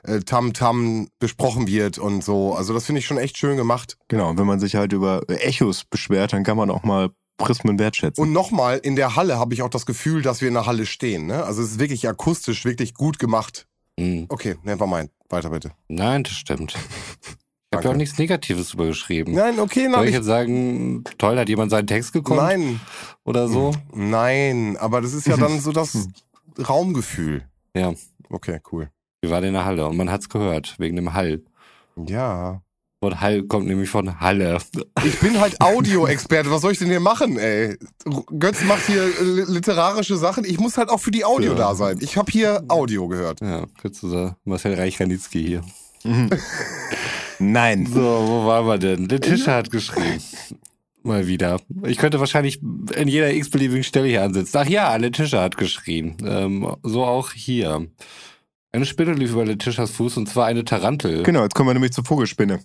B: äh, Tam-Tam besprochen wird und so. Also das finde ich schon echt schön gemacht.
A: Genau, und wenn man sich halt über Echos beschwert, dann kann man auch mal Prismen wertschätzen.
B: Und nochmal, in der Halle habe ich auch das Gefühl, dass wir in der Halle stehen. Ne? Also es ist wirklich akustisch, wirklich gut gemacht.
C: Mhm.
B: Okay, never mind. Weiter bitte.
C: Nein, das stimmt. Ich habe ja auch nichts Negatives drüber geschrieben.
B: Nein, okay,
C: Soll
B: nein.
C: ich jetzt sagen, toll, hat jemand seinen Text gekonnt
B: Nein,
C: oder so?
B: nein, aber das ist ja dann so das Raumgefühl.
C: Ja.
B: Okay, cool.
C: Wir waren in der Halle und man hat's gehört, wegen dem Hall.
B: Ja.
C: Und Hall kommt nämlich von Halle.
B: Ich bin halt Audioexperte. Was soll ich denn hier machen, ey? Götz macht hier äh, literarische Sachen. Ich muss halt auch für die Audio
A: Ja.
B: da sein. Ich habe hier Audio gehört.
C: Ja, könntest du sagen, Marcel Reich-Ranitzky hier.
A: Nein.
C: So, wo waren wir denn? Letitia hat geschrieben. Mal wieder. Ich könnte wahrscheinlich in jeder x-beliebigen Stelle hier ansitzen. Ach ja, Letitia hat geschrien. Ähm, so auch hier. Eine Spinne lief über Letitias Fuß und zwar eine Tarantel.
A: Genau, jetzt kommen wir nämlich zur Vogelspinne.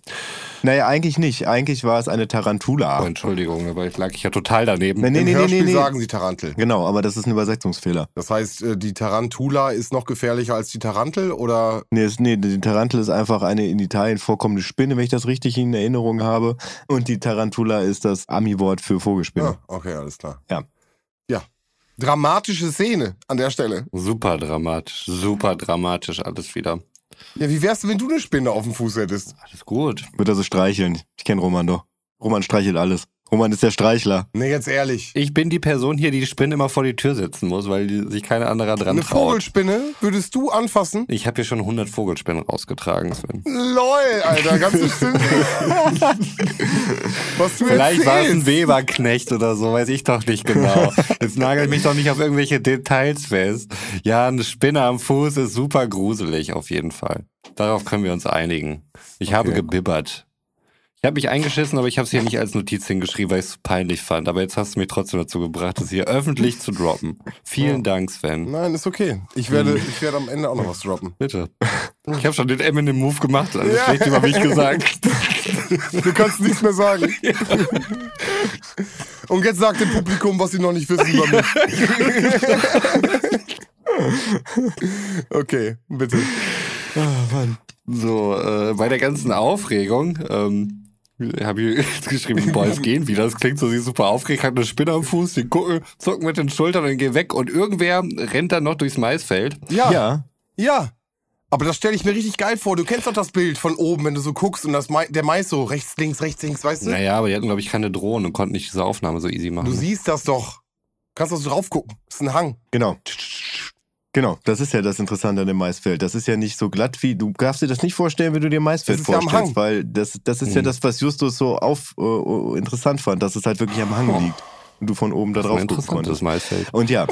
A: Naja, eigentlich nicht. Eigentlich war es eine Tarantula.
C: Oh, Entschuldigung, aber ich lag ich ja total daneben.
A: Nee, nee,
B: Im
A: nee, nee,
B: Hörspiel
A: nee, nee.
B: sagen sie Tarantel.
A: Genau, aber das ist ein Übersetzungsfehler.
B: Das heißt, äh, die Tarantula ist noch gefährlicher als die Tarantel oder
A: Nee, es, nee, die Tarantel ist einfach eine in Italien vorkommende Spinne, wenn ich das richtig in Erinnerung habe. Und die Tarantula ist das Ami-Wort für Vogelspinne.
B: Ah, okay, alles klar.
A: Ja.
B: Ja. Dramatische Szene an der Stelle.
C: Super dramatisch, super dramatisch alles wieder.
B: Ja, wie wär's, denn, wenn du eine Spinne auf dem Fuß hättest?
C: Alles gut.
A: Wird er so streicheln. Ich kenne Roman doch. Roman streichelt alles. Roman ist der Streichler.
B: Nee, jetzt ehrlich.
C: Ich bin die Person hier, die die Spinne immer vor die Tür setzen muss, weil die, sich keine andere dran
B: Eine
C: traut.
B: Vogelspinne würdest du anfassen?
C: Ich habe hier schon 100 Vogelspinnen rausgetragen, Sven.
B: Lol, Alter, ganz bestimmt. Was du
C: Vielleicht war es ein. Weberknecht oder so, weiß ich doch nicht genau. Jetzt nagelt mich doch nicht auf irgendwelche Details fest. Ja, eine Spinne am Fuß ist super gruselig, auf jeden Fall. Darauf können wir uns einigen. Ich habe
B: Okay.
C: gebibbert. Ich habe mich eingeschissen, aber ich habe es hier nicht als Notiz hingeschrieben, weil ich es peinlich fand. Aber jetzt hast du mich trotzdem dazu gebracht, es hier öffentlich zu droppen. Vielen Dank, Sven.
B: Nein, ist okay. Ich werde, ich werde am Ende auch noch was droppen.
C: Bitte. Ich habe schon den Eminem-Move gemacht, alles
B: Ja.
C: schlecht über mich gesagt.
B: Du kannst nichts mehr sagen. Und jetzt sagt dem Publikum, was sie noch nicht wissen über mich. Okay, bitte.
C: So, äh, bei der ganzen Aufregung, ähm, habe ich jetzt geschrieben, boah, es gehen wieder. Das klingt so, sie ist super aufgeregt, hat eine Spinne am Fuß, die gucken, zucken mit den Schultern und gehen weg und irgendwer rennt dann noch durchs Maisfeld.
B: Ja, ja.
A: Ja.
B: Aber das stelle ich mir richtig geil vor. Du kennst doch das Bild von oben, wenn du so guckst und das Mais, der Mais so rechts, links, rechts, links, weißt du?
C: Naja, aber die hatten, glaube ich, keine Drohnen und konnten nicht diese Aufnahme so easy machen.
B: Du siehst das doch. Kannst du so drauf gucken. Das ist ein Hang.
A: Genau. Genau, das ist ja das Interessante an dem Maisfeld. Das ist ja nicht so glatt wie, du darfst dir das nicht vorstellen, wie du dir Maisfeld
B: Das ist ja am
A: vorstellst,
B: Hang.
A: weil das, das ist ja
C: Mhm.
A: das, was Justus so auf äh, äh, interessant fand, dass es halt wirklich am Hang
C: Oh.
A: liegt und du von oben da
C: das ist
A: drauf
C: ein
A: gucken
C: interessantes
A: konntest.
C: Maisfeld.
A: Und ja,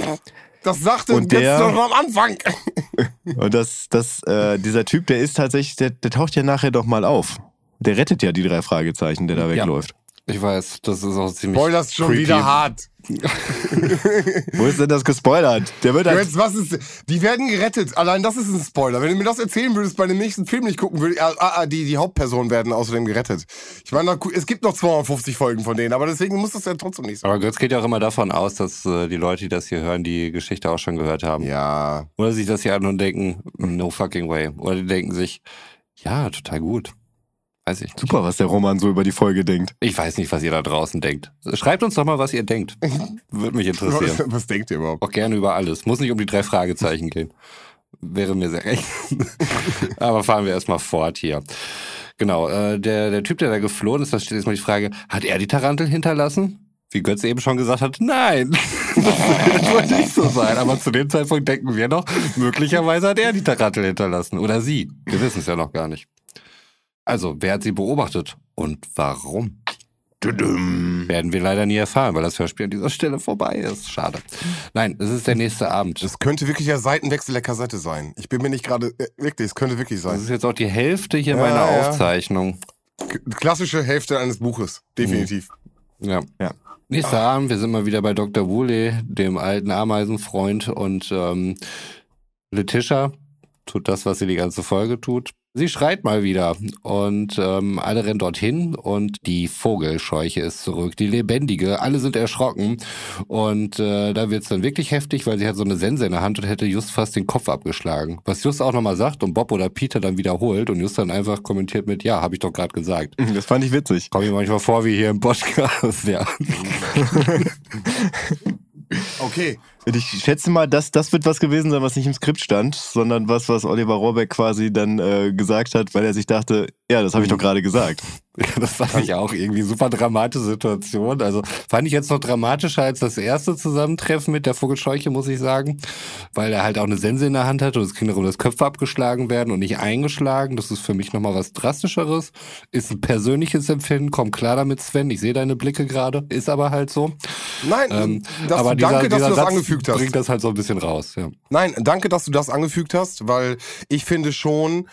B: Das sagte
A: Und
B: jetzt
A: der-
B: doch noch am Anfang.
A: und das, das, äh, dieser Typ, der ist tatsächlich, der, der taucht ja nachher doch mal auf. Der rettet ja die drei Fragezeichen, der da
C: Ja. Ich weiß, das ist auch ziemlich.
B: Ist schon
C: creepy.
B: wieder hart.
A: Wo ist denn das gespoilert? Der wird halt,
B: Jetzt, was ist, die werden gerettet. Allein das ist ein Spoiler. Wenn du mir das erzählen würdest, bei dem nächsten Film nicht gucken würde, ah, ah, die, die Hauptpersonen werden außerdem gerettet. Ich meine, es gibt noch 250 Folgen von denen, aber deswegen muss das ja trotzdem nicht sein.
C: Aber Götz geht ja auch immer davon aus, dass äh, die Leute, die das hier hören, die Geschichte auch schon gehört haben.
B: Ja.
C: Oder sich das hier an und denken, no fucking way. Oder die denken sich, ja, total gut. Weiß ich nicht.
A: super, was der Roman so über die Folge denkt.
C: Ich weiß nicht, was ihr da draußen denkt. Schreibt uns doch mal, was ihr denkt. Würde mich interessieren.
B: Was, was denkt ihr überhaupt?
C: Auch gerne über alles. Muss nicht um die drei Fragezeichen gehen. Wäre mir sehr recht. Aber fahren wir erstmal fort hier. Genau, äh, der, der Typ, der da geflohen ist, da steht jetzt mal die Frage, hat er die Tarantel hinterlassen? Wie Götz eben schon gesagt hat, nein. Das wird wohl nicht so sein. Aber zu dem Zeitpunkt denken wir noch, möglicherweise hat er die Tarantel hinterlassen. Oder sie. Wir wissen es ja noch gar nicht. Also, wer hat sie beobachtet? Und warum? Werden wir leider nie erfahren, weil das Hörspiel an dieser Stelle vorbei ist. Schade. Nein, es ist der nächste Abend.
B: Das könnte wirklich der Seitenwechsel der Kassette sein. Ich bin mir nicht gerade, äh, wirklich, es könnte wirklich
C: Das
B: sein.
C: ist jetzt auch die Hälfte hier
B: Ja,
C: meiner
B: ja.
C: Aufzeichnung.
B: Klassische Hälfte eines Buches. Definitiv.
C: Ja.
A: Ja.
C: Nächster Abend, wir sind mal wieder bei Dr. Woolley, dem alten Ameisenfreund und ähm, Letitia tut das, was sie die ganze Folge tut. Sie schreit mal wieder und ähm, alle rennen dorthin und die Vogelscheuche ist zurück, die lebendige. Alle sind erschrocken und äh, da wird's dann wirklich heftig, weil sie hat so eine Sense in der Hand und hätte just fast den Kopf abgeschlagen. Was Just auch nochmal sagt und Bob oder Peter dann wiederholt und Just dann einfach kommentiert mit, ja, habe ich doch gerade gesagt.
A: Das fand ich witzig.
C: Komme mir manchmal vor wie hier im Podcast, ja.
B: Okay.
A: Und ich schätze mal, dass das wird was gewesen sein, was nicht im Skript stand, sondern was, was Oliver Rohrbeck quasi dann äh, gesagt hat, weil er sich dachte, ja, das habe ich doch gerade gesagt.
C: Ja, das fand ich auch irgendwie super dramatische Situation. Also fand ich jetzt noch dramatischer als das erste Zusammentreffen mit der Vogelscheuche, muss ich sagen. Weil er halt auch eine Sense in der Hand hat und es ging darum, dass Köpfe abgeschlagen werden und nicht eingeschlagen. Das ist für mich nochmal was Drastischeres. Ist ein persönliches Empfinden. Komm klar damit, Sven. Ich sehe deine Blicke gerade. Ist aber halt so.
B: Nein,
C: Ähm,
B: das,
C: aber dieser,
B: danke, dass
C: dieser
B: du das
C: Satz
B: angefügt hast.
C: bringt das halt so ein bisschen raus. Ja.
B: Nein, danke, dass du das angefügt hast, weil ich finde schon,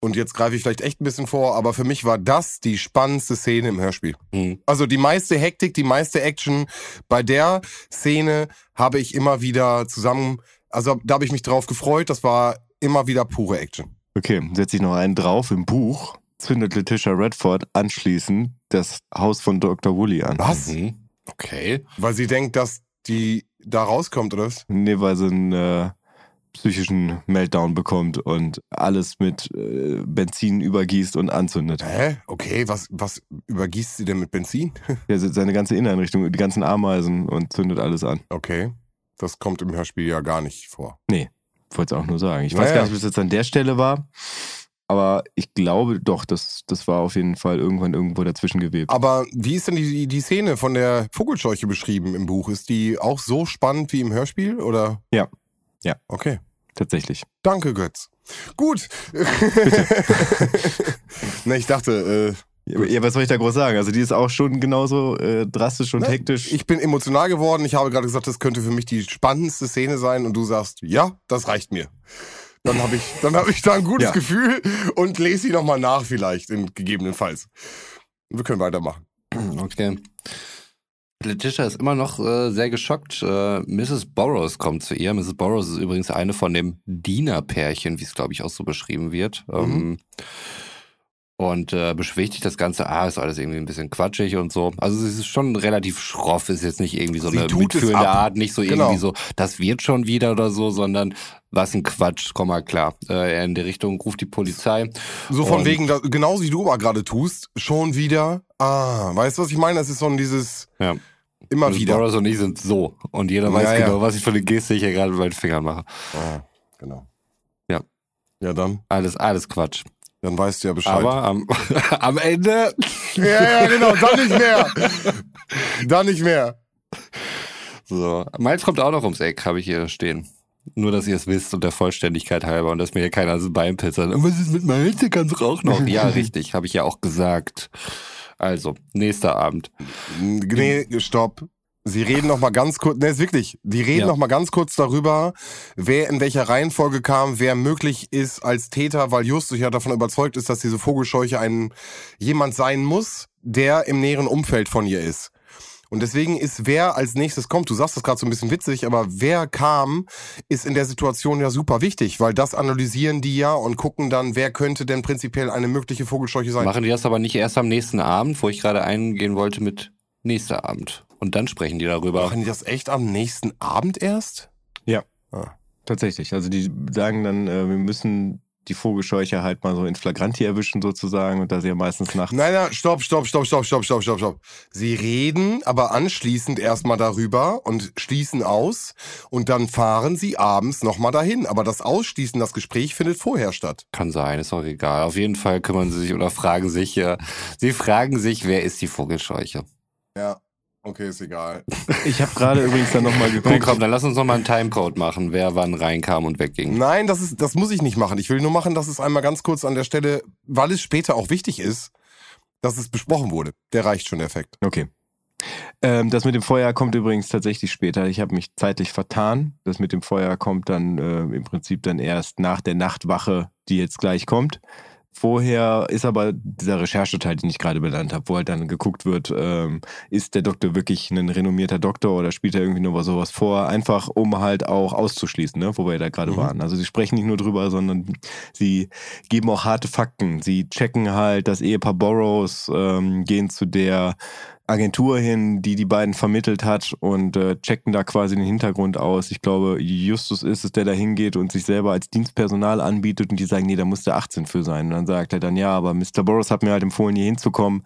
B: und jetzt greife ich vielleicht echt ein bisschen vor, aber für mich war das die spannendste Szene im Hörspiel.
C: Hm.
B: Also die meiste Hektik, die meiste Action. Bei der Szene habe ich immer wieder zusammen, also da habe ich mich drauf gefreut. Das war immer wieder pure Action.
A: Okay, setze ich noch einen drauf im Buch, zündet Letitia Redford anschließend das Haus von Dr. Woolley an.
B: Was?
C: Mhm. Okay.
B: Weil sie denkt, dass die da rauskommt, oder was?
A: Nee, weil sie einen äh, psychischen Meltdown bekommt und alles mit äh, Benzin übergießt und anzündet.
B: Hä? Okay, was, was übergießt sie denn mit Benzin?
A: Ja, se- seine ganze Inneneinrichtung, die ganzen Ameisen und zündet alles an.
B: Okay. Das kommt im Hörspiel ja gar nicht vor.
A: wollte es auch nur sagen. Ich weiß
B: Naja.
A: gar nicht, ob es jetzt an der Stelle war, aber ich glaube doch, das, das war auf jeden Fall irgendwann irgendwo dazwischen gewebt.
B: Aber wie ist denn die, die Szene von der Vogelscheuche beschrieben im Buch? Ist die auch so spannend wie im Hörspiel? Oder?
A: Ja. Ja.
B: Okay.
A: Tatsächlich.
B: Danke, Götz. Gut. ne, ich dachte, äh,
A: Ja, was soll ich da groß sagen? Also die ist auch schon genauso äh, drastisch und
B: Ne,
A: hektisch.
B: ich bin emotional geworden. Ich habe gerade gesagt, das könnte für mich die spannendste Szene sein. Und du sagst, ja, das reicht mir. Dann habe ich, dann habe ich da ein gutes
A: Ja.
B: Gefühl und lese sie nochmal nach vielleicht, in, gegebenenfalls. Wir können weitermachen.
C: Okay. Letitia ist immer noch äh, sehr geschockt. Äh, Mrs. Burroughs kommt zu ihr. Mrs. Burroughs ist übrigens eine von dem Dienerpärchen, wie es glaube ich auch so beschrieben wird.
B: Mhm.
C: Ähm, und äh, beschwichtigt das Ganze, ah, ist alles irgendwie ein bisschen quatschig und so. Also es ist schon relativ schroff, ist jetzt nicht irgendwie so
B: Sie
C: eine mitfühlende. Art, nicht so
B: Genau.
C: irgendwie so, das wird schon wieder oder so, sondern was ein Quatsch, komm mal klar. Äh, in die Richtung ruft die Polizei.
B: So von
C: Und-
B: wegen, da, genauso wie du aber gerade tust, schon wieder. Ah, weißt du, was ich meine? Das ist so ein dieses
C: Ja.
B: immer
C: Mrs.
B: wieder.
C: Burroughs und ich sind so. Und jeder weiß
B: Ja, ja.
C: genau, was ich für eine Geste hier gerade mit meinen Fingern mache.
B: Ah, genau.
C: Ja.
B: Ja, dann,
C: Alles, alles Quatsch.
B: dann weißt du ja Bescheid.
C: Aber am, am Ende.
B: ja, ja, genau, dann nicht mehr. dann nicht mehr.
C: So. Miles kommt auch noch ums Eck, habe ich hier stehen. Nur, dass ihr es wisst und der Vollständigkeit halber und dass mir hier keiner ans Bein pitzert. Und was ist mit kann doch auch noch. ja, richtig, habe ich ja auch gesagt. Also, nächster Abend.
B: Nee, stopp. Sie reden noch mal ganz kurz, ne, ist wirklich, die reden
C: Ja.
B: noch mal ganz kurz darüber, wer in welcher Reihenfolge kam, wer möglich ist als Täter, weil Justus ja davon überzeugt ist, dass diese Vogelscheuche ein jemand sein muss, der im näheren Umfeld von ihr ist. Und deswegen ist wer als nächstes kommt, du sagst das gerade so ein bisschen witzig, aber wer kam, ist in der Situation ja super wichtig, weil das analysieren die ja und gucken dann, wer könnte denn prinzipiell eine mögliche Vogelscheuche sein.
C: Machen die das aber nicht erst am nächsten Abend, wo ich gerade eingehen wollte mit nächster Abend. Und dann sprechen die darüber.
B: Machen die das echt am nächsten Abend erst?
A: Tatsächlich. Also die sagen dann, äh, wir müssen die Vogelscheuche halt mal so in Flagranti erwischen sozusagen und da sie ja meistens nachts
B: Nein, nein, stopp, stopp, stopp, stopp, stopp, stopp, stopp, stopp. Sie reden aber anschließend erstmal darüber und schließen aus und dann fahren sie abends nochmal dahin. Aber das Ausschließen, das Gespräch findet vorher statt.
C: Kann sein, ist auch egal. Auf jeden Fall kümmern sie sich oder fragen sich, äh, sie fragen sich, wer ist die Vogelscheuche?
B: Ja, okay, ist egal.
A: Ich habe gerade übrigens dann nochmal
C: Okay,
A: geguckt.
C: komm, dann lass uns nochmal einen Timecode machen, wer wann reinkam und wegging.
B: Nein, das ist, das muss ich nicht machen. Ich will nur machen, dass es einmal ganz kurz an der Stelle, weil es später auch wichtig ist, dass es besprochen wurde. Der reicht schon, der Effekt.
A: Okay. Ähm, das mit dem Feuer kommt übrigens tatsächlich später. Ich habe mich zeitlich vertan. Das mit dem Feuer kommt dann äh, im Prinzip dann erst nach der Nachtwache, die jetzt gleich kommt. Vorher ist aber dieser Rechercheteil, den ich gerade benannt habe, wo halt dann geguckt wird, ähm, ist der Doktor wirklich ein renommierter Doktor oder spielt er irgendwie nur was sowas vor, einfach um halt auch auszuschließen, ne, wo wir da gerade
B: Mhm.
A: waren. Also sie sprechen nicht nur drüber, sondern sie geben auch harte Fakten. Sie checken halt das Ehepaar Burroughs, ähm, gehen zu der Agentur hin, die die beiden vermittelt hat und äh, checken da quasi den Hintergrund aus. Ich glaube, Justus ist es, der da hingeht und sich selber als Dienstpersonal anbietet und die sagen, nee, da muss der 18 für sein. Und dann sagt er dann, ja, aber Mr. Burroughs hat mir halt empfohlen, hier hinzukommen.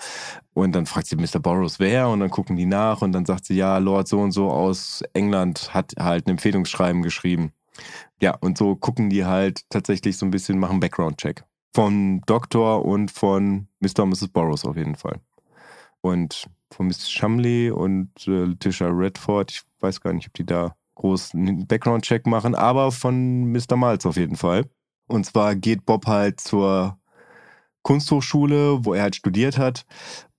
A: Und dann fragt sie Mr. Burroughs, wer? Und dann gucken die nach und dann sagt sie, ja, Lord so und so aus England hat halt ein Empfehlungsschreiben geschrieben. Ja, und so gucken die halt tatsächlich so ein bisschen, machen Background-Check. Von Doktor und von Mr. und Mrs. Burroughs auf jeden Fall. Und von Miss Shumley und äh, Letitia Redford, ich weiß gar nicht, ob die da groß einen Background-Check machen, aber von Mr. Miles auf jeden Fall. Und zwar geht Bob halt zur Kunsthochschule, wo er halt studiert hat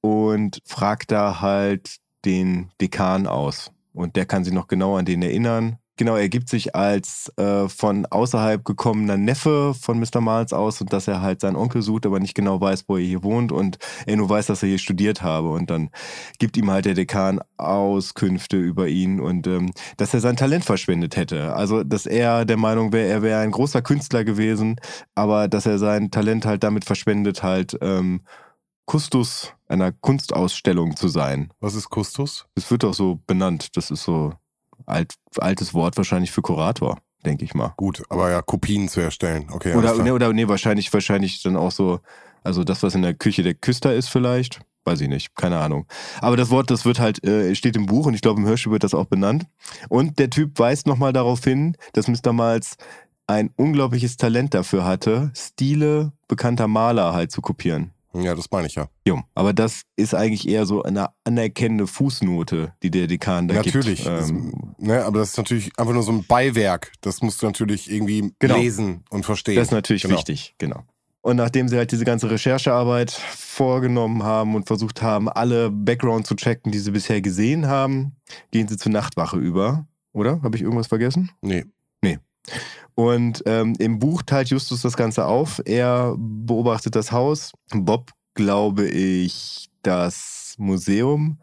A: und fragt da halt den Dekan aus. Und der kann sich noch genau an den erinnern. Genau, er gibt sich als äh, von außerhalb gekommener Neffe von Mr. Miles aus und dass er halt seinen Onkel sucht, aber nicht genau weiß, wo er hier wohnt und er nur weiß, dass er hier studiert habe. Und dann gibt ihm halt der Dekan Auskünfte über ihn und ähm, dass er sein Talent verschwendet hätte. Also, dass er der Meinung wäre, er wäre ein großer Künstler gewesen, aber dass er sein Talent halt damit verschwendet, halt ähm, Kustus einer Kunstausstellung zu sein.
B: Was ist Kustus?
A: Das wird auch so benannt. Das ist so alt, altes Wort wahrscheinlich für Kurator, denke ich mal.
B: Gut, aber ja, Kopien zu erstellen. Okay,
A: Oder, nee, oder nee, wahrscheinlich, wahrscheinlich dann auch so, also das, was in der Küche der Küster ist vielleicht. Weiß ich nicht, keine Ahnung. Aber das Wort, das wird halt, äh, steht im Buch und ich glaube, im Hörspiel wird das auch benannt. Und der Typ weist nochmal darauf hin, dass Mr. Miles ein unglaubliches Talent dafür hatte, Stile bekannter Maler halt zu kopieren.
B: Ja, das meine ich ja.
A: Jo, aber das ist eigentlich eher so eine anerkennende Fußnote, die der Dekan da
B: natürlich,
A: gibt.
B: das,
A: Ähm,
B: ne, aber das ist natürlich einfach nur so ein Beiwerk. Das musst du natürlich irgendwie
A: Genau.
B: lesen und verstehen.
A: Das ist natürlich
B: Genau.
A: wichtig, genau. Und nachdem sie halt diese ganze Recherchearbeit vorgenommen haben und versucht haben, alle Background zu checken, die sie bisher gesehen haben, gehen sie zur Nachtwache über. Oder? Habe ich irgendwas vergessen?
B: Nee.
A: Und ähm, im Buch teilt Justus das Ganze auf. Er beobachtet das Haus. Bob, glaube ich, das Museum.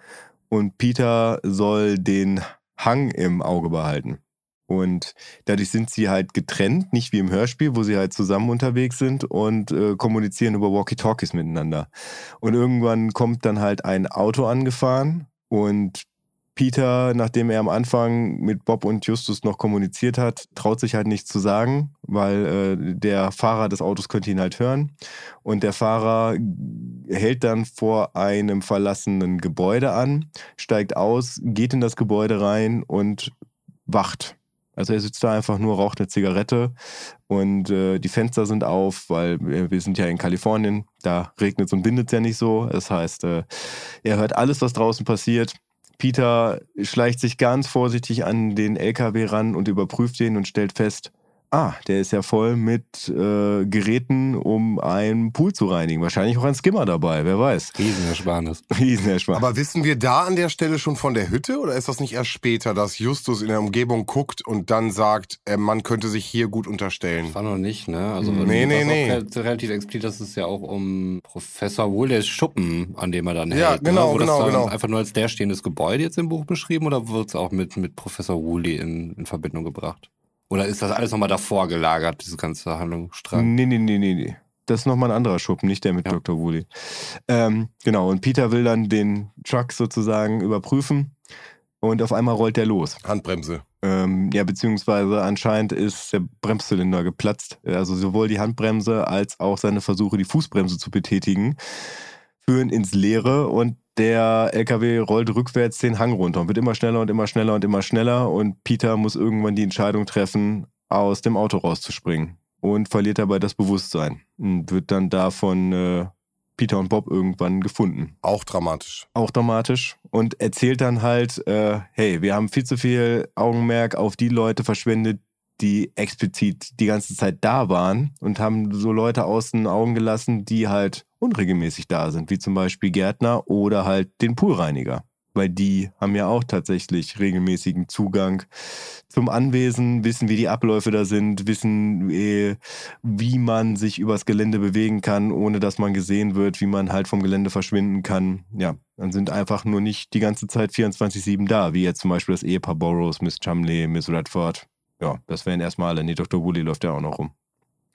A: Und Peter soll den Hang im Auge behalten. Und dadurch sind sie halt getrennt, nicht wie im Hörspiel, wo sie halt zusammen unterwegs sind und äh, kommunizieren über Walkie-Talkies miteinander. Und irgendwann kommt dann halt ein Auto angefahren und Peter, nachdem er am Anfang mit Bob und Justus noch kommuniziert hat, traut sich halt nichts zu sagen, weil äh, der Fahrer des Autos könnte ihn halt hören. Und der Fahrer hält dann vor einem verlassenen Gebäude an, steigt aus, geht in das Gebäude rein und wacht. Also er sitzt da einfach nur, raucht eine Zigarette und äh, die Fenster sind auf, weil wir wir sind ja in Kalifornien, da regnet es und bindet es ja nicht so. Das heißt, äh, er hört alles, was draußen passiert. Peter schleicht sich ganz vorsichtig an den LKW ran und überprüft den und stellt fest, ah, der ist ja voll mit äh, Geräten, um einen Pool zu reinigen. Wahrscheinlich auch ein Skimmer dabei, wer weiß.
C: Riesenersparnis.
A: Riesenersparnis.
B: Aber wissen wir da an der Stelle schon von der Hütte oder ist das nicht erst später, dass Justus in der Umgebung guckt und dann sagt, äh, man könnte sich hier gut unterstellen?
C: War noch nicht, ne? Also
B: Nee,
C: das
B: nee,
C: ist
B: nee.
C: Auch re- relativ explizit, dass es ja auch um Professor Wohles Schuppen, an dem er dann
B: Ja,
C: hält.
B: genau,
C: ne? Wurde
B: genau,
C: das dann
B: genau.
C: einfach nur als leerstehendes Gebäude jetzt im Buch beschrieben oder wird es auch mit, mit Professor Woolley in, in Verbindung gebracht? Oder ist das alles nochmal davor gelagert, diese ganze Handlungsstrang?
A: Nee, nee, nee, nee, nee. Das ist nochmal ein anderer Schuppen, nicht der mit
C: Ja.
A: Dr. Woolley. Ähm, genau, und Peter will dann den Truck sozusagen überprüfen und auf einmal rollt der los.
B: Handbremse.
A: Ähm, ja, beziehungsweise anscheinend ist der Bremszylinder geplatzt. Also sowohl die Handbremse als auch seine Versuche, die Fußbremse zu betätigen, führen ins Leere und der LKW rollt rückwärts den Hang runter und wird immer schneller und immer schneller und immer schneller und Peter muss irgendwann die Entscheidung treffen, aus dem Auto rauszuspringen und verliert dabei das Bewusstsein und wird dann da von äh, Peter und Bob irgendwann gefunden
B: Auch dramatisch.
A: auch dramatisch und erzählt dann halt, äh, hey, wir haben viel zu viel Augenmerk auf die Leute verschwendet, die explizit die ganze Zeit da waren und haben so Leute aus den Augen gelassen, die halt unregelmäßig da sind, wie zum Beispiel Gärtner oder halt den Poolreiniger. Weil die haben ja auch tatsächlich regelmäßigen Zugang zum Anwesen, wissen, wie die Abläufe da sind, wissen, äh, wie man sich übers Gelände bewegen kann, ohne dass man gesehen wird, wie man halt vom Gelände verschwinden kann. Ja, dann sind einfach nur nicht die ganze Zeit 24-7 da, wie jetzt zum Beispiel das Ehepaar Burroughs, Miss Chumley, Miss Redford. Ja, das wären erstmal alle. Nee, Dr. Woolley läuft ja auch noch rum.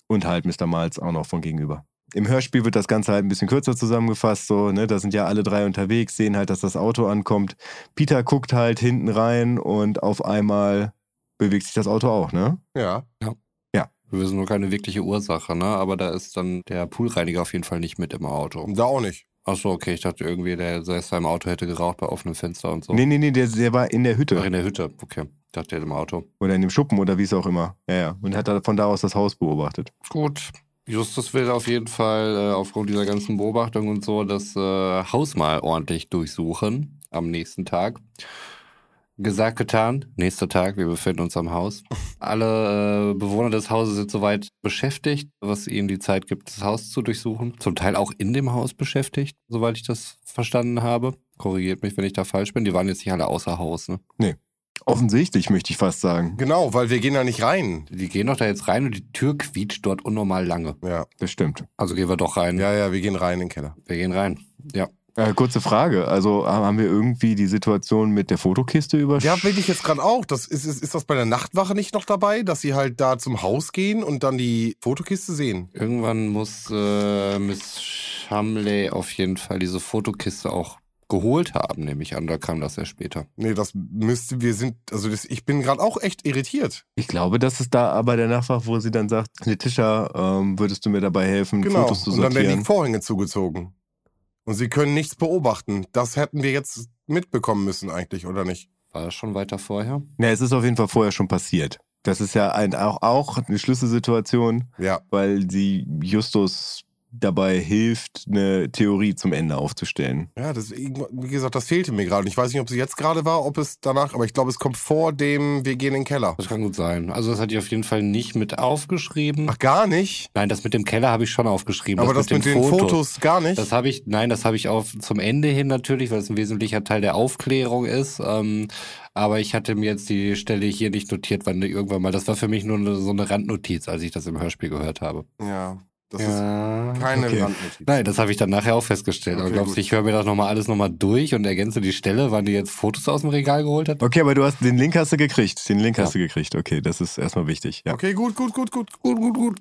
A: Und halt Mr. Miles auch noch von gegenüber. Im Hörspiel wird das Ganze halt ein bisschen kürzer zusammengefasst, so, ne, da sind ja alle drei unterwegs, sehen halt, dass das Auto ankommt. Peter guckt halt hinten rein und auf einmal bewegt sich das Auto auch, ne?
B: Ja.
C: Wir wissen nur keine wirkliche Ursache, ne? Aber da ist dann der Poolreiniger auf jeden Fall nicht mit im Auto.
B: Da auch nicht.
C: Achso, okay, ich dachte irgendwie, der selbst im Auto hätte geraucht bei offenem Fenster und so.
A: Nee, nee, nee, der, der war in der Hütte.
C: Ach, in der Hütte, okay. Ich dachte, der ist im Auto.
A: Oder in dem Schuppen oder wie es auch immer. Ja, ja. Und hat da von da aus das Haus beobachtet.
C: Gut. Justus will auf jeden Fall äh, aufgrund dieser ganzen Beobachtung und so das äh, Haus mal ordentlich durchsuchen am nächsten Tag. Gesagt, getan. Nächster Tag, wir befinden uns am Haus. Alle äh, Bewohner des Hauses sind soweit beschäftigt, was ihnen die Zeit gibt, das Haus zu durchsuchen. Zum Teil auch in dem Haus beschäftigt, soweit ich das verstanden habe. Korrigiert mich, wenn ich da falsch bin. Die waren jetzt nicht alle außer Haus, ne?
A: Offensichtlich, möchte ich fast sagen.
B: Genau, weil wir gehen da nicht rein.
C: Die gehen doch da jetzt rein und die Tür quietscht dort unnormal lange.
B: Ja.
A: Das stimmt.
C: Also gehen wir doch rein.
B: Ja, ja, wir gehen rein in den Keller.
C: Wir gehen rein. Ja.
A: Äh, kurze Frage. Also haben wir irgendwie die Situation mit der Fotokiste übersch...
B: Ja, will ich jetzt gerade auch. Das ist, ist, ist das bei der Nachtwache nicht noch dabei, dass sie halt da zum Haus gehen und dann die Fotokiste sehen?
C: Irgendwann muss äh, Miss Shumley auf jeden Fall diese Fotokiste auch geholt haben, nehme ich an. Da kam das ja später.
B: Nee, das müsste, wir sind, also das, ich bin gerade auch echt irritiert.
A: Ich glaube, das ist da aber der Nachfach, wo sie dann sagt, Letitia, ähm, würdest du mir dabei helfen,
B: Genau.
A: Fotos zu
B: Und dann werden
A: sortieren?
B: die Vorhänge zugezogen. Und sie können nichts beobachten. Das hätten wir jetzt mitbekommen müssen eigentlich, oder nicht?
C: War das schon weiter vorher?
A: Ja, es ist auf jeden Fall vorher schon passiert. Das ist ja ein, auch, auch eine Schlüsselsituation,
B: Ja.
A: weil sie Justus dabei hilft, eine Theorie zum Ende aufzustellen.
B: Ja, das, wie gesagt, das fehlte mir gerade. Ich weiß nicht, ob es jetzt gerade war, ob es danach, aber ich glaube, es kommt vor dem, wir gehen in den Keller.
C: Das kann gut sein. Also das hatte ich auf jeden Fall nicht mit aufgeschrieben.
B: Ach, gar nicht?
C: Nein, das mit dem Keller habe ich schon aufgeschrieben.
B: aber das, mit, den Fotos, gar nicht?
C: Das habe ich, nein, das habe ich auf zum Ende hin natürlich, weil es ein wesentlicher Teil der Aufklärung ist. Ähm, aber ich hatte mir jetzt die Stelle hier nicht notiert, wann irgendwann mal. Das war für mich nur eine, so eine Randnotiz, als ich das im Hörspiel gehört habe.
B: ja, das
C: ja.
B: ist keine
A: okay.
B: Randnotiz.
C: Nein, das habe ich dann nachher auch festgestellt.
B: Okay,
C: aber glaubst du, ich höre mir das nochmal alles nochmal durch und ergänze die Stelle, wann die jetzt Fotos aus dem Regal geholt hat?
A: Okay, aber du hast den Link hast du gekriegt. Den Link
C: Ja.
A: hast du gekriegt. Okay, das ist erstmal wichtig. Ja.
B: Okay, gut, gut, gut, gut.
C: Gut, gut, gut.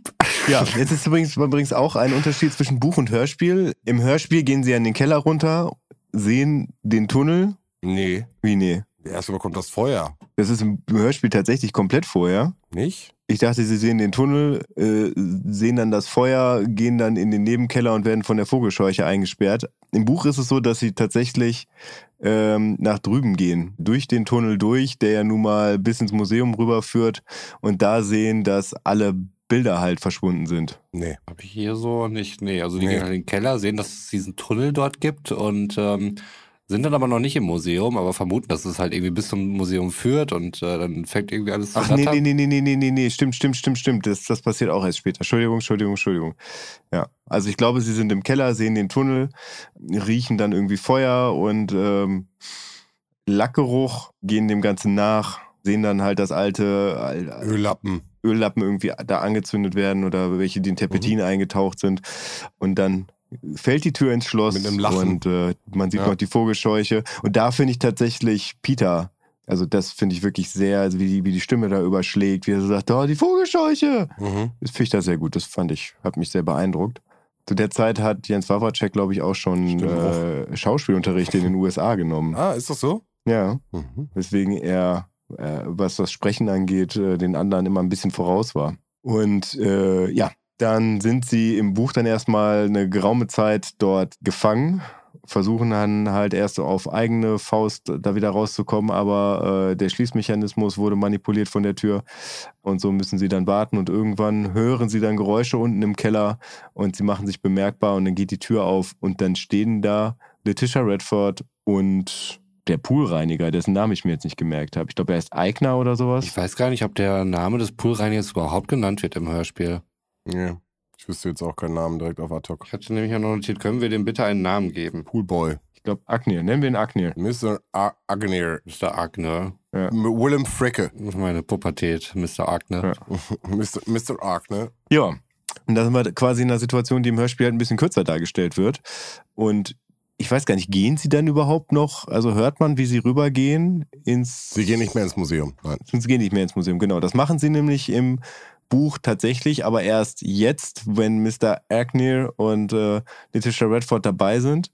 A: Ja, jetzt ist übrigens, übrigens auch ein Unterschied zwischen Buch und Hörspiel. Im Hörspiel gehen sie in den Keller runter, sehen den Tunnel.
B: Nee.
A: Wie nee?
B: Erstmal kommt das Feuer.
A: Das ist im Hörspiel tatsächlich komplett vorher.
B: Nicht?
A: Ich dachte, sie sehen den Tunnel, äh, sehen dann das Feuer, gehen dann in den Nebenkeller und werden von der Vogelscheuche eingesperrt. Im Buch ist es so, dass sie tatsächlich ähm, nach drüben gehen, durch den Tunnel durch, der ja nun mal bis ins Museum rüberführt und da sehen, dass alle Bilder halt verschwunden sind.
B: Nee.
C: Habe ich hier so nicht. Nee, also die
B: Nee.
C: gehen halt in den Keller, sehen, dass es diesen Tunnel dort gibt und ähm, sind dann aber noch nicht im Museum, aber vermuten, dass es halt irgendwie bis zum Museum führt und äh, dann fängt irgendwie alles zu
A: Ach nee, nee, nee, nee, nee, nee, nee, stimmt, stimmt, stimmt, stimmt. Das, das passiert auch erst später. Entschuldigung, Entschuldigung, Entschuldigung. Ja, also ich glaube, sie sind im Keller, sehen den Tunnel, riechen dann irgendwie Feuer und ähm, Lackgeruch, gehen dem Ganzen nach, sehen dann halt das alte Al-
B: Öllappen.
A: Öllappen irgendwie da angezündet werden oder welche, die in Terpentin
B: Mhm.
A: eingetaucht sind. Und dann fällt die Tür ins Schloss
B: Mit einem Lachen.
A: und äh, man sieht
B: Ja.
A: noch die Vogelscheuche. Und da finde ich tatsächlich Peter, also das finde ich wirklich sehr, also wie die, wie die Stimme da überschlägt, wie er so sagt, oh, die Vogelscheuche.
B: Mhm.
A: Das finde ich da sehr gut. Das fand ich, hat mich sehr beeindruckt. Zu der Zeit hat Jens Wawracek, glaube ich, auch schon äh, Schauspielunterricht in den USA genommen.
B: Ah, ist das so?
A: Ja,
B: Mhm.
A: weswegen er, äh, was das Sprechen angeht, äh, den anderen immer ein bisschen voraus war. Und äh, ja, dann sind sie im Buch dann erstmal eine geraume Zeit dort gefangen, versuchen dann halt erst auf eigene Faust da wieder rauszukommen, aber äh, der Schließmechanismus wurde manipuliert von der Tür und so müssen sie dann warten und irgendwann hören sie dann Geräusche unten im Keller und sie machen sich bemerkbar und dann geht die Tür auf und dann stehen da Letitia Redford und der Poolreiniger, dessen Namen ich mir jetzt nicht gemerkt habe. Ich glaube, er ist Eigner oder sowas.
C: Ich weiß gar nicht, ob der Name des Poolreinigers überhaupt genannt wird im Hörspiel.
B: Nee. Ich wüsste jetzt auch keinen Namen direkt auf ad hoc.
C: Ich hatte nämlich ja noch notiert, können wir dem bitte einen Namen geben?
B: Poolboy.
A: Ich glaube, Agnir. Nennen wir ihn Agnir.
B: Mr. A Agner.
C: Mr. Agner.
B: M- Willem Fricke.
C: Meine Pubertät, Mr. Agner.
A: Ja.
B: Mr. Mr. Agner.
A: Ja. Und da sind wir quasi in einer Situation, die im Hörspiel halt ein bisschen kürzer dargestellt wird. Und ich weiß gar nicht, gehen sie dann überhaupt noch? Also hört man, wie sie rübergehen ins.
B: Sie gehen nicht mehr ins Museum. Nein.
A: Sie gehen nicht mehr ins Museum, genau. Das machen sie nämlich im Buch tatsächlich, aber erst jetzt, wenn Mr. Agnir und äh, Letitia Redford dabei sind,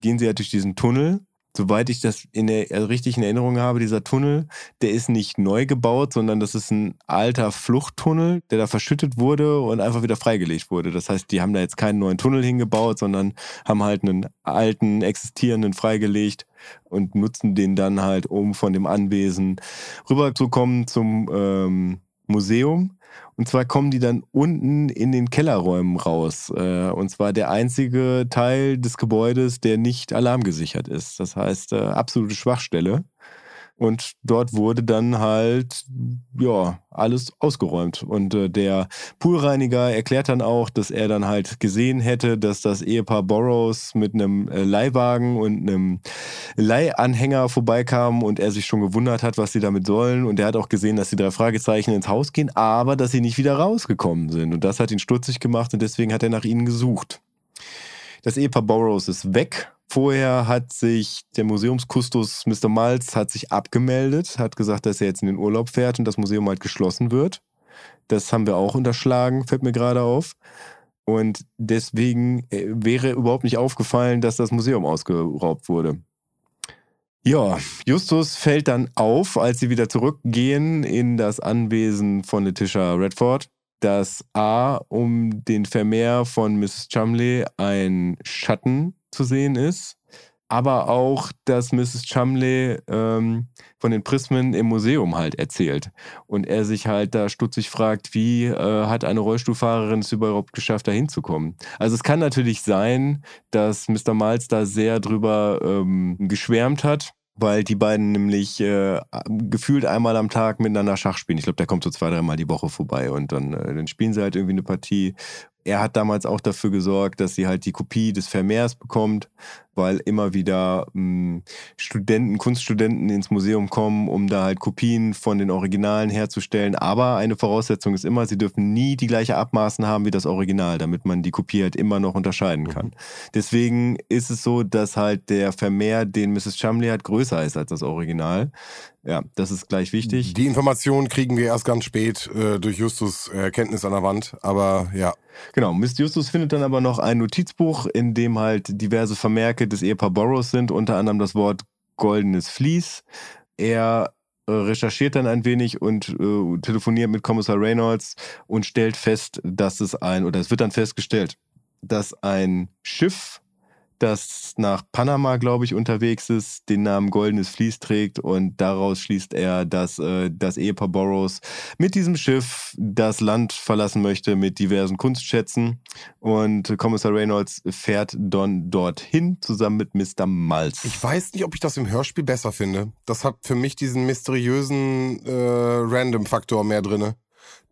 A: gehen sie ja durch diesen Tunnel. Soweit ich das in der also richtig in Erinnerung habe, dieser Tunnel, der ist nicht neu gebaut, sondern das ist ein alter Fluchttunnel, der da verschüttet wurde und einfach wieder freigelegt wurde. Das heißt, die haben da jetzt keinen neuen Tunnel hingebaut, sondern haben halt einen alten, existierenden freigelegt und nutzen den dann halt, um von dem Anwesen rüberzukommen zum ähm, Museum. Und zwar kommen die dann unten in den Kellerräumen raus. Äh, und zwar der einzige Teil des Gebäudes, der nicht alarmgesichert ist. Das heißt, äh, absolute Schwachstelle. Und dort wurde dann halt, ja, alles ausgeräumt. Und äh, der Poolreiniger erklärt dann auch, dass er dann halt gesehen hätte, dass das Ehepaar Burroughs mit einem äh, Leihwagen und einem Leihanhänger vorbeikam und er sich schon gewundert hat, was sie damit sollen. Und er hat auch gesehen, dass die drei Fragezeichen ins Haus gehen, aber dass sie nicht wieder rausgekommen sind. Und das hat ihn stutzig gemacht und deswegen hat er nach ihnen gesucht. Das Ehepaar Burroughs ist weg. Vorher hat sich der Museumskustos Mr. Malz hat sich abgemeldet, hat gesagt, dass er jetzt in den Urlaub fährt und das Museum halt geschlossen wird. Das haben wir auch unterschlagen, fällt mir gerade auf. Und deswegen äh, wäre überhaupt nicht aufgefallen, dass das Museum ausgeraubt wurde. Ja, Justus fällt dann auf, als sie wieder zurückgehen in das Anwesen von Letitia Redford, dass A, um den Vermehr von Mrs. Chumley ein Schatten zu sehen ist. aber auch, dass Mrs. Chumley ähm, von den Prismen im Museum halt erzählt. Und er sich halt da stutzig fragt, wie äh, hat eine Rollstuhlfahrerin es überhaupt geschafft, da hinzukommen. Also es kann natürlich sein, dass Mr. Miles da sehr drüber ähm, geschwärmt hat weil die beiden nämlich äh, gefühlt einmal am Tag miteinander Schach spielen. Ich glaube, der kommt so zwei, dreimal die Woche vorbei und dann, äh, dann spielen sie halt irgendwie eine Partie er hat damals auch dafür gesorgt, dass sie halt die Kopie des Vermehrs bekommt, weil immer wieder mh, hm, Studenten, Kunststudenten ins Museum kommen, um da halt Kopien von den Originalen herzustellen. Aber eine Voraussetzung ist immer, sie dürfen nie die gleiche Abmaßen haben wie das Original, damit man die Kopie halt immer noch unterscheiden kann. Mhm. Deswegen ist es so, dass halt der Vermehr, den Mrs. Chumley hat, größer ist als das Original. Ja, das ist gleich wichtig.
B: Die Informationen kriegen wir erst ganz spät äh, durch Justus Erkenntnis an der Wand, aber ja.
A: Genau, Mist Justus findet dann aber noch ein Notizbuch, in dem halt diverse Vermerke des Ehepaar Burroughs sind, unter anderem das Wort goldenes Vlies. Er äh, recherchiert dann ein wenig und äh, telefoniert mit Kommissar Reynolds und stellt fest, dass es ein, oder es wird dann festgestellt, dass ein Schiff das nach Panama, glaube ich, unterwegs ist, den Namen Goldenes Vlies trägt und daraus schließt er, dass äh, das Ehepaar Burroughs mit diesem Schiff das Land verlassen möchte mit diversen Kunstschätzen und Kommissar Reynolds fährt dann dorthin zusammen mit Mr. Malz.
B: Ich weiß nicht, ob ich das im Hörspiel besser finde. Das hat für mich diesen mysteriösen äh, Random-Faktor mehr drinne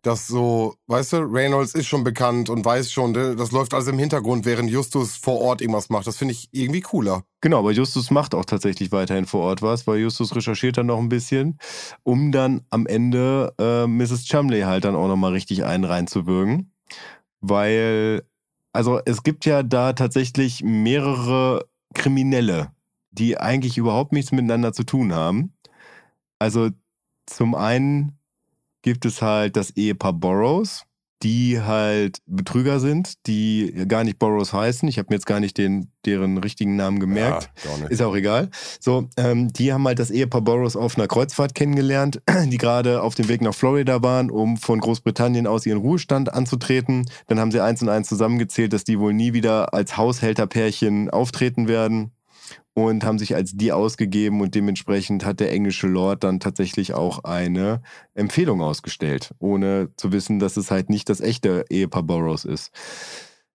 B: dass so, weißt du, Reynolds ist schon bekannt und weiß schon, das läuft alles im Hintergrund, während Justus vor Ort irgendwas macht. Das finde ich irgendwie cooler.
A: Genau, aber Justus macht auch tatsächlich weiterhin vor Ort was, weil Justus recherchiert dann noch ein bisschen, um dann am Ende äh, Mrs. Chumley halt dann auch nochmal richtig einen reinzuwürgen. Weil, also es gibt ja da tatsächlich mehrere Kriminelle, die eigentlich überhaupt nichts miteinander zu tun haben. Also zum einen gibt es halt das Ehepaar Burroughs, die halt Betrüger sind, die gar nicht Burroughs heißen. Ich habe mir jetzt gar nicht den, deren richtigen Namen gemerkt. Ja, Ist auch egal. So, ähm, die haben halt das Ehepaar Burroughs auf einer Kreuzfahrt kennengelernt, die gerade auf dem Weg nach Florida waren, um von Großbritannien aus ihren Ruhestand anzutreten. Dann haben sie eins und eins zusammengezählt, dass die wohl nie wieder als Haushälterpärchen auftreten werden und haben sich als die ausgegeben und dementsprechend hat der englische Lord dann tatsächlich auch eine Empfehlung ausgestellt, ohne zu wissen, dass es halt nicht das echte Ehepaar Burroughs ist.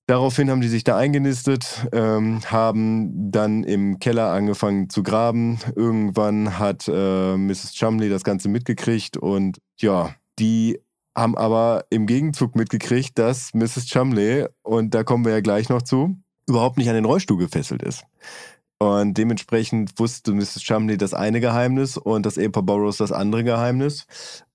A: Daraufhin haben die sich da eingenistet, ähm, haben dann im Keller angefangen zu graben. Irgendwann hat äh, Mrs. Chumley das Ganze mitgekriegt und ja, die haben aber im Gegenzug mitgekriegt, dass Mrs. Chumley, und da kommen wir ja gleich noch zu, überhaupt nicht an den Rollstuhl gefesselt ist. Und dementsprechend wusste Mrs. Chumley das eine Geheimnis und das Ehepaar Burroughs das andere Geheimnis.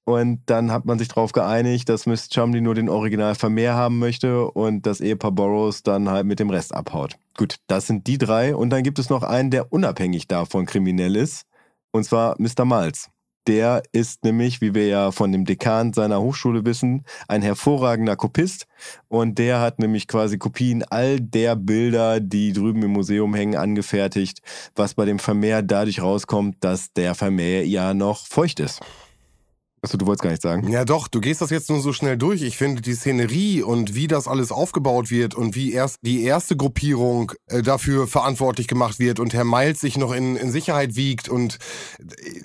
A: Und dann hat man sich darauf geeinigt, dass Miss Chumley nur den Original Vermehr haben möchte und das Ehepaar Burroughs dann halt mit dem Rest abhaut. Gut, das sind die drei. Und dann gibt es noch einen, der unabhängig davon kriminell ist. Und zwar Mr. Miles. Der ist nämlich, wie wir ja von dem Dekan seiner Hochschule wissen, ein hervorragender Kopist. Und der hat nämlich quasi Kopien all der Bilder, die drüben im Museum hängen, angefertigt, was bei dem Vermehr dadurch rauskommt, dass der Vermehr ja noch feucht ist. Achso, du wolltest gar nicht sagen.
B: Ja, doch, du gehst das jetzt nur so schnell durch. Ich finde die Szenerie und wie das alles aufgebaut wird und wie erst die erste Gruppierung äh, dafür verantwortlich gemacht wird und Herr Miles sich noch in, in Sicherheit wiegt und äh,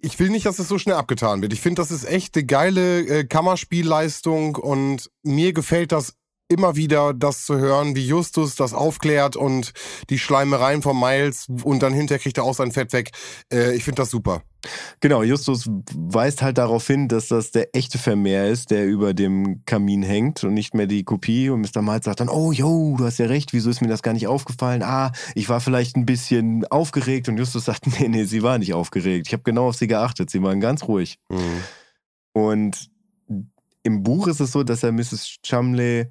B: ich will nicht, dass es so schnell abgetan wird. Ich finde, das ist echt eine geile äh, Kammerspielleistung und mir gefällt das immer wieder, das zu hören, wie Justus das aufklärt und die Schleimereien von Miles und dann hinterher kriegt er auch sein Fett weg. Äh, ich finde das super.
A: Genau, Justus weist halt darauf hin, dass das der echte Vermehr ist, der über dem Kamin hängt und nicht mehr die Kopie. Und Mr. Miles sagt dann, oh, yo, du hast ja recht, wieso ist mir das gar nicht aufgefallen? Ah, ich war vielleicht ein bisschen aufgeregt. Und Justus sagt, nee, nee, sie war nicht aufgeregt. Ich habe genau auf sie geachtet, sie waren ganz ruhig. Mhm. Und im Buch ist es so, dass er Mrs. Chumley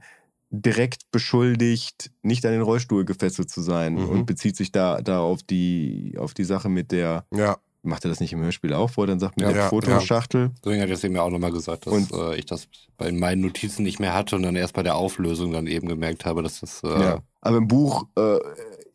A: direkt beschuldigt, nicht an den Rollstuhl gefesselt zu sein mhm. und bezieht sich da, da auf, die, auf die Sache mit der
B: ja
A: macht er das nicht im Hörspiel auch, wo er dann sagt, mit ja, der ja, Fotoschachtel? Ja.
C: Deswegen hat er es mir auch nochmal gesagt, dass und, äh, ich das bei meinen Notizen nicht mehr hatte und dann erst bei der Auflösung dann eben gemerkt habe, dass das. Äh
A: ja. Aber im Buch äh,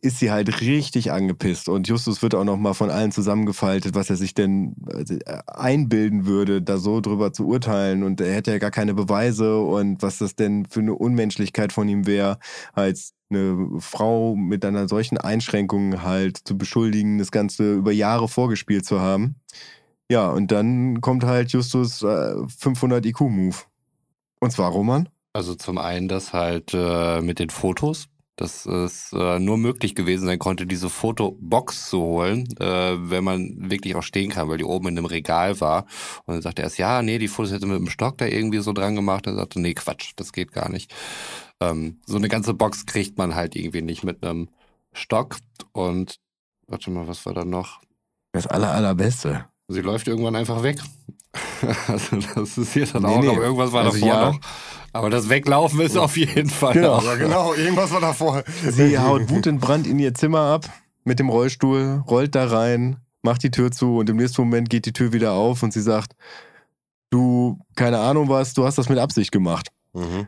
A: ist sie halt richtig angepisst. Und Justus wird auch nochmal von allen zusammengefaltet, was er sich denn äh, einbilden würde, da so drüber zu urteilen. Und er hätte ja gar keine Beweise und was das denn für eine Unmenschlichkeit von ihm wäre, als eine Frau mit einer solchen Einschränkung halt zu beschuldigen, das Ganze über Jahre vorgespielt zu haben. Ja, und dann kommt halt Justus äh, 500 IQ-Move. Und zwar Roman?
C: Also zum einen das halt äh, mit den Fotos, dass es äh, nur möglich gewesen sein konnte, diese Fotobox zu holen, äh, wenn man wirklich auch stehen kann, weil die oben in einem Regal war. Und dann sagte er erst, ja, nee, die Fotos hätte mit dem Stock da irgendwie so dran gemacht. Er sagte, nee, Quatsch, das geht gar nicht. Ähm, so eine ganze Box kriegt man halt irgendwie nicht mit einem Stock. Und warte mal, was war da noch?
A: Das aller, allerbeste.
C: Sie läuft irgendwann einfach weg. also das ist hier dann
A: Nee,
C: auch,
A: nee.
C: aber irgendwas war
A: Also
C: davor
A: ja.
C: noch. Aber das Weglaufen ist auf jeden Fall
A: Genau.
C: noch.
B: Ja, genau, irgendwas war davor.
A: Sie haut wutentbrannt in ihr Zimmer ab mit dem Rollstuhl, rollt da rein, macht die Tür zu und im nächsten Moment geht die Tür wieder auf und sie sagt, du, keine Ahnung was, du hast das mit Absicht gemacht.
B: Mhm.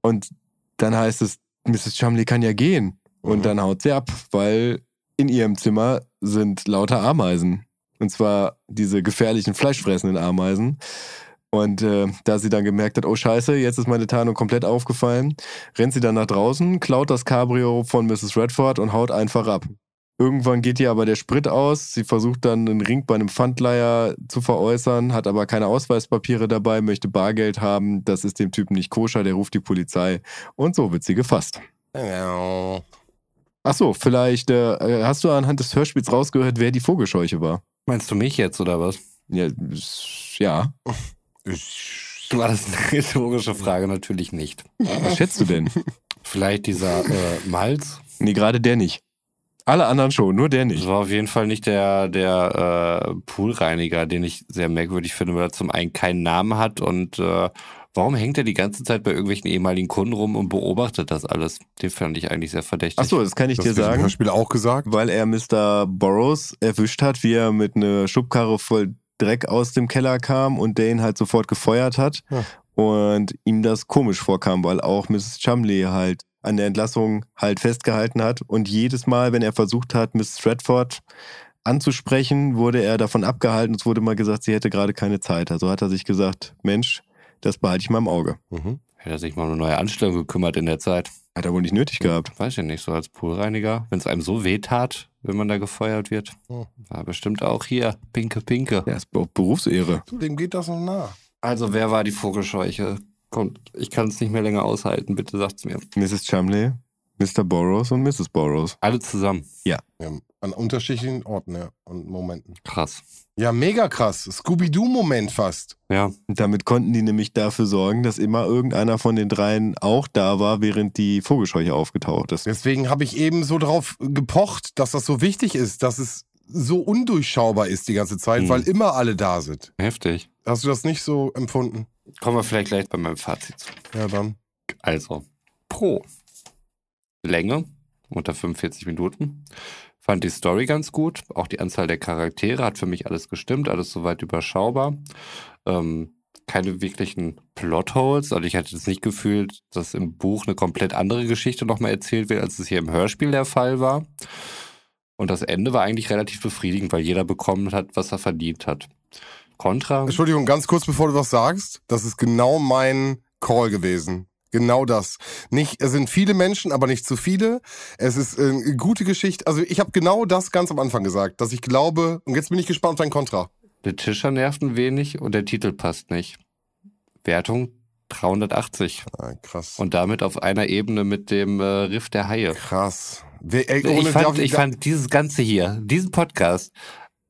A: Und dann heißt es, Mrs. Chumley kann ja gehen. Und
B: Mhm.
A: dann haut sie ab, weil in ihrem Zimmer sind lauter Ameisen. Und zwar diese gefährlichen, fleischfressenden Ameisen. Und äh, da sie dann gemerkt hat, oh scheiße, jetzt ist meine Tarnung komplett aufgefallen, rennt sie dann nach draußen, klaut das Cabrio von Mrs. Redford und haut einfach ab. Irgendwann geht ihr aber der Sprit aus. Sie versucht dann einen Ring bei einem Pfandleiher zu veräußern, hat aber keine Ausweispapiere dabei, möchte Bargeld haben. Das ist dem Typen nicht koscher, der ruft die Polizei. Und so wird sie gefasst. Ach so, vielleicht äh, hast du anhand des Hörspiels rausgehört, wer die Vogelscheuche war.
C: Meinst du mich jetzt oder was?
A: Ja, ja.
C: War das eine rhetorische Frage? Natürlich nicht.
A: Was schätzt du denn?
C: Vielleicht dieser äh, Malz?
A: Nee, gerade der nicht. Alle anderen schon, nur der
C: Das
A: nicht.
C: war auf jeden Fall nicht der, der äh, Poolreiniger, den ich sehr merkwürdig finde, weil er zum einen keinen Namen hat und äh, warum hängt er die ganze Zeit bei irgendwelchen ehemaligen Kunden rum und beobachtet das alles? Den fand ich eigentlich sehr verdächtig.
A: Ach so, das kann ich
B: Das
A: dir sagen,
B: Hörspiel auch gesagt.
A: weil er Mr. Burroughs erwischt hat, wie er mit einer Schubkarre voll Dreck aus dem Keller kam und der ihn halt sofort gefeuert hat.
B: Ja.
A: Und ihm das komisch vorkam, weil auch Mrs. Chumley halt an der Entlassung halt festgehalten hat. Und jedes Mal, wenn er versucht hat, Miss Stratford anzusprechen, wurde er davon abgehalten. Es wurde mal gesagt, sie hätte gerade keine Zeit. Also hat er sich gesagt, Mensch, das behalte ich mal im Auge.
B: Mhm.
C: Hätte er sich mal um eine neue Anstellung gekümmert in der Zeit.
A: Hat er wohl nicht nötig gehabt.
C: Weiß ich nicht, so als Poolreiniger. Wenn es einem so weh tat, wenn man da gefeuert wird.
B: Hm.
C: War bestimmt auch hier Pinke Pinke.
A: Ja, ist auch Berufsehre.
B: Dem geht das noch nah.
C: Also wer war die Vogelscheuche? Kommt, ich kann es nicht mehr länger aushalten, bitte sagt's mir.
A: Mrs. Chumley, Mr. Burroughs und Mrs. Burroughs.
C: Alle zusammen.
B: Ja, an unterschiedlichen Orten ja, und Momenten.
C: Krass.
B: Ja, mega krass. Scooby-Doo-Moment fast.
C: Ja,
A: Und damit konnten die nämlich dafür sorgen, dass immer irgendeiner von den dreien auch da war, während die Vogelscheuche aufgetaucht ist.
B: Deswegen habe ich eben so drauf gepocht, dass das so wichtig ist, dass es so undurchschaubar ist die ganze Zeit,
C: Mhm.
B: weil immer alle da sind.
C: heftig.
B: Hast du das nicht so empfunden?
C: Kommen wir vielleicht gleich bei meinem Fazit zu.
B: Ja, dann.
C: Also, pro Länge unter 45 Minuten. Fand die Story ganz gut. Auch die Anzahl der Charaktere hat für mich alles gestimmt, alles soweit überschaubar. Ähm, keine wirklichen Plotholes. Also ich hatte jetzt nicht gefühlt, dass im Buch eine komplett andere Geschichte nochmal erzählt wird, als es hier im Hörspiel der Fall war. Und das Ende war eigentlich relativ befriedigend, weil jeder bekommen hat, was er verdient hat. Contra.
B: Entschuldigung, ganz kurz bevor du was sagst. Das ist genau mein Call gewesen. Genau das. Nicht, es sind viele Menschen, aber nicht zu viele. Es ist äh, eine gute Geschichte. Also ich habe genau das ganz am Anfang gesagt, dass ich glaube, und jetzt bin ich gespannt auf dein Kontra.
C: Der Tischer nervt ein wenig und der Titel passt nicht. Wertung 380.
B: Ah, krass.
C: Und damit auf einer Ebene mit dem äh, Riff der Haie.
B: krass. Wer, ey,
C: Ich fand, ich fand dieses Ganze hier, diesen Podcast,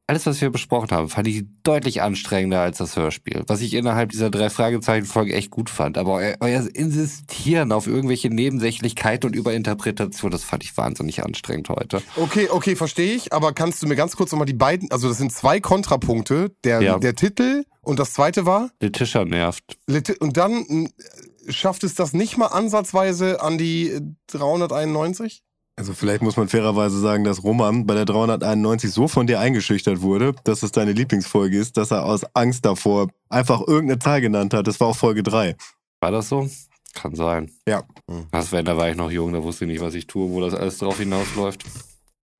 C: alles, was wir besprochen haben, fand ich deutlich anstrengender als das Hörspiel. Was ich innerhalb dieser drei Fragezeichen-Folge echt gut fand. Aber eu euer Insistieren auf irgendwelche Nebensächlichkeiten und Überinterpretation, das fand ich wahnsinnig anstrengend heute.
B: Okay, okay, verstehe ich, aber kannst du mir ganz kurz nochmal die beiden, also das sind zwei Kontrapunkte, der,
C: Ja.
B: der Titel und das zweite war,
C: Tischer nervt.
B: Lit- und dann m, schafft es das nicht mal ansatzweise an die äh, 391?
A: Also vielleicht muss man fairerweise sagen, dass Roman bei der 391 so von dir eingeschüchtert wurde, dass es deine Lieblingsfolge ist, dass er aus Angst davor einfach irgendeine Zahl genannt hat. Das war auch Folge 3.
C: War das so? Kann sein.
A: Ja.
C: Was, wenn, da war ich noch jung, da wusste ich nicht, was ich tue, wo das alles drauf hinausläuft.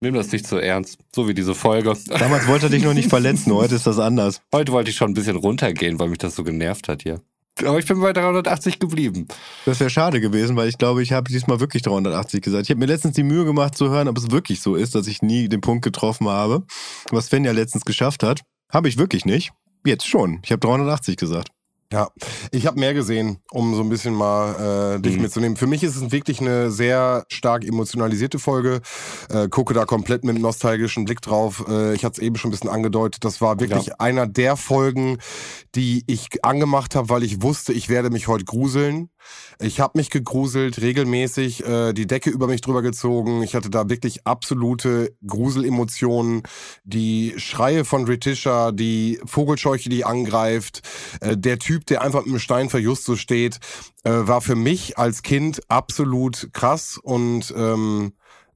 C: Nimm das nicht zu ernst, so wie diese Folge.
A: Damals wollte er dich noch nicht verletzen, heute ist das anders.
C: Heute wollte ich schon ein bisschen runtergehen, weil mich das so genervt hat hier. Aber ich bin bei 380 geblieben.
A: Das wäre schade gewesen, weil ich glaube, ich habe diesmal wirklich 380 gesagt. Ich habe mir letztens die Mühe gemacht zu hören, ob es wirklich so ist, dass ich nie den Punkt getroffen habe, was Sven ja letztens geschafft hat. Habe ich wirklich nicht. Jetzt schon. Ich habe 380 gesagt.
B: Ja, ich habe mehr gesehen, um so ein bisschen mal äh, dich
C: Mhm.
B: mitzunehmen. Für mich ist es wirklich eine sehr stark emotionalisierte Folge. Äh, gucke da komplett mit einem nostalgischen Blick drauf. Äh, ich hatte es eben schon ein bisschen angedeutet. Das war wirklich einer der Folgen, die ich angemacht habe, weil ich wusste, ich werde mich heute gruseln. Ich habe mich gegruselt, regelmäßig äh, die Decke über mich drüber gezogen. Ich hatte da wirklich absolute Gruselemotionen. Die Schreie von Britisher, die Vogelscheuche, die angreift, äh, der Typ, der einfach mit einem Stein für Justus steht, äh, war für mich als Kind absolut krass und ähm,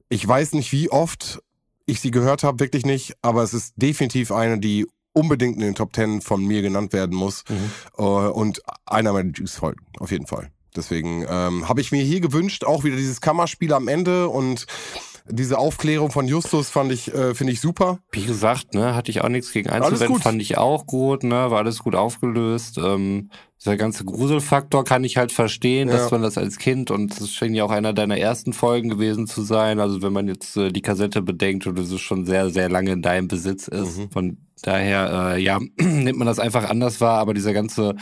B: ich weiß nicht, wie oft ich sie gehört habe, wirklich nicht, aber es ist definitiv eine, die unbedingt in den Top Ten von mir genannt werden muss äh, und einer meiner Juice-Folgen, auf jeden Fall. Deswegen ähm, habe ich mir hier gewünscht, auch wieder dieses Kammerspiel am Ende und diese Aufklärung von Justus fand ich, äh, finde ich super.
C: Wie gesagt, ne, hatte ich auch nichts gegen einzuwenden, fand ich auch gut, ne, war alles gut aufgelöst. Ähm, dieser ganze Gruselfaktor kann ich halt verstehen,
B: Ja.
C: dass man das als Kind und das schien ja auch einer deiner ersten Folgen gewesen zu sein. Also wenn man jetzt äh, die Kassette bedenkt und es schon sehr, sehr lange in deinem Besitz ist.
B: Mhm.
C: Von daher, äh, ja, nimmt man das einfach anders wahr, aber dieser ganze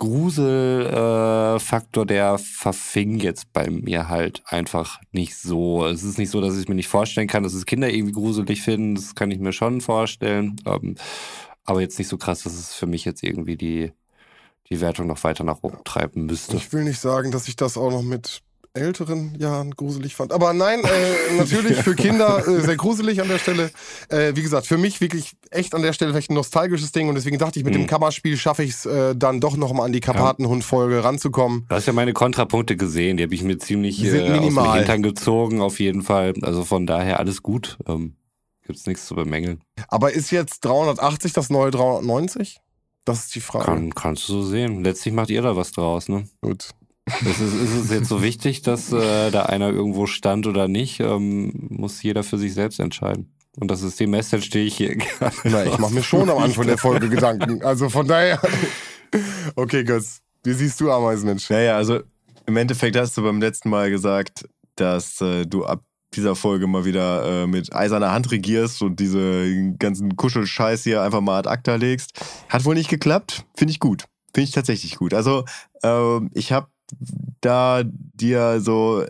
C: Gruselfaktor, äh, der verfing jetzt bei mir halt einfach nicht so. Es ist nicht so, dass ich mir nicht vorstellen kann, dass es Kinder irgendwie gruselig finden. Das kann ich mir schon vorstellen. Ähm, aber jetzt nicht so krass, dass es für mich jetzt irgendwie die, die Wertung noch weiter nach oben treiben müsste.
B: Ich will nicht sagen, dass ich das auch noch mit älteren Jahren gruselig fand. Aber nein, äh, natürlich für Kinder äh, sehr gruselig an der Stelle. Äh, wie gesagt, für mich wirklich echt an der Stelle vielleicht ein nostalgisches Ding und deswegen dachte ich, mit dem
C: Mhm.
B: Kammerspiel schaffe ich es äh, dann doch nochmal an die Karpatenhund-Folge ranzukommen.
C: Du hast ja meine Kontrapunkte gesehen, die habe ich mir ziemlich äh, aus dem
B: minimal.
C: Hintern gezogen, auf jeden Fall. Also von daher alles gut. Ähm, gibt's nichts zu bemängeln.
B: Aber ist jetzt 380 das neue 390? Das ist die Frage.
C: Kann, kannst du so sehen. Letztlich macht ihr da was draus, ne?
B: Gut.
C: Ist, ist es jetzt so wichtig, dass äh, da einer irgendwo stand oder nicht, ähm, muss jeder für sich selbst entscheiden. Und das ist die Message, die ich hier gerade
B: Na, ich mache mir schon am Anfang der Folge Gedanken. Also von daher. Okay, Götz. Wie siehst du Ameisenmensch?
A: Naja, also im Endeffekt hast du beim letzten Mal gesagt, dass äh, du ab dieser Folge mal wieder äh, mit eiserner Hand regierst und diese ganzen Kuschelscheiß hier einfach mal ad acta legst. Hat wohl nicht geklappt. Finde ich gut. Finde ich tatsächlich gut. Also ähm, ich habe da dir so äh,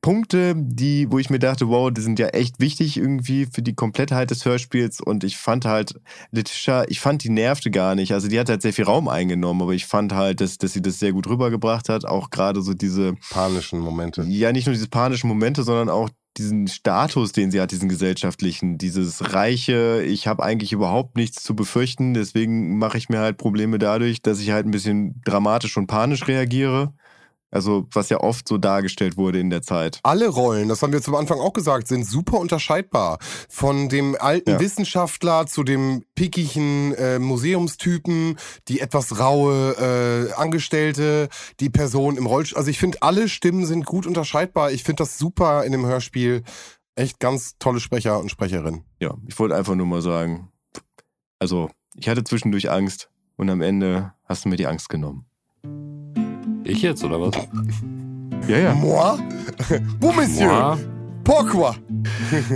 A: Punkte, die, wo ich mir dachte, wow, die sind ja echt wichtig irgendwie für die Komplettheit des Hörspiels und ich fand halt, Letitia, ich fand, die nervte gar nicht. Also die hat halt sehr viel Raum eingenommen, aber ich fand halt, dass, dass sie das sehr gut rübergebracht hat. Auch gerade so diese,
B: Panischen Momente.
A: ja, nicht nur diese panischen Momente, sondern auch diesen Status, den sie hat, diesen gesellschaftlichen, dieses reiche, ich habe eigentlich überhaupt nichts zu befürchten, deswegen mache ich mir halt Probleme dadurch, dass ich halt ein bisschen dramatisch und panisch reagiere. Also, was ja oft so dargestellt wurde in der Zeit.
B: Alle Rollen, das haben wir zum Anfang auch gesagt, sind super unterscheidbar. Von dem alten
A: Ja.
B: Wissenschaftler zu dem pickigen äh, Museumstypen, die etwas raue äh, Angestellte, die Person im Rollstuhl. Also ich finde, alle Stimmen sind gut unterscheidbar. Ich finde das super in dem Hörspiel. Echt ganz tolle Sprecher und Sprecherinnen.
A: Ja, ich wollte einfach nur mal sagen, also, ich hatte zwischendurch Angst und am Ende hast du mir die Angst genommen.
C: Ich jetzt, oder was?
A: Ja, ja.
B: Moi? Bon, Monsieur?
C: Moi?
B: Pourquoi?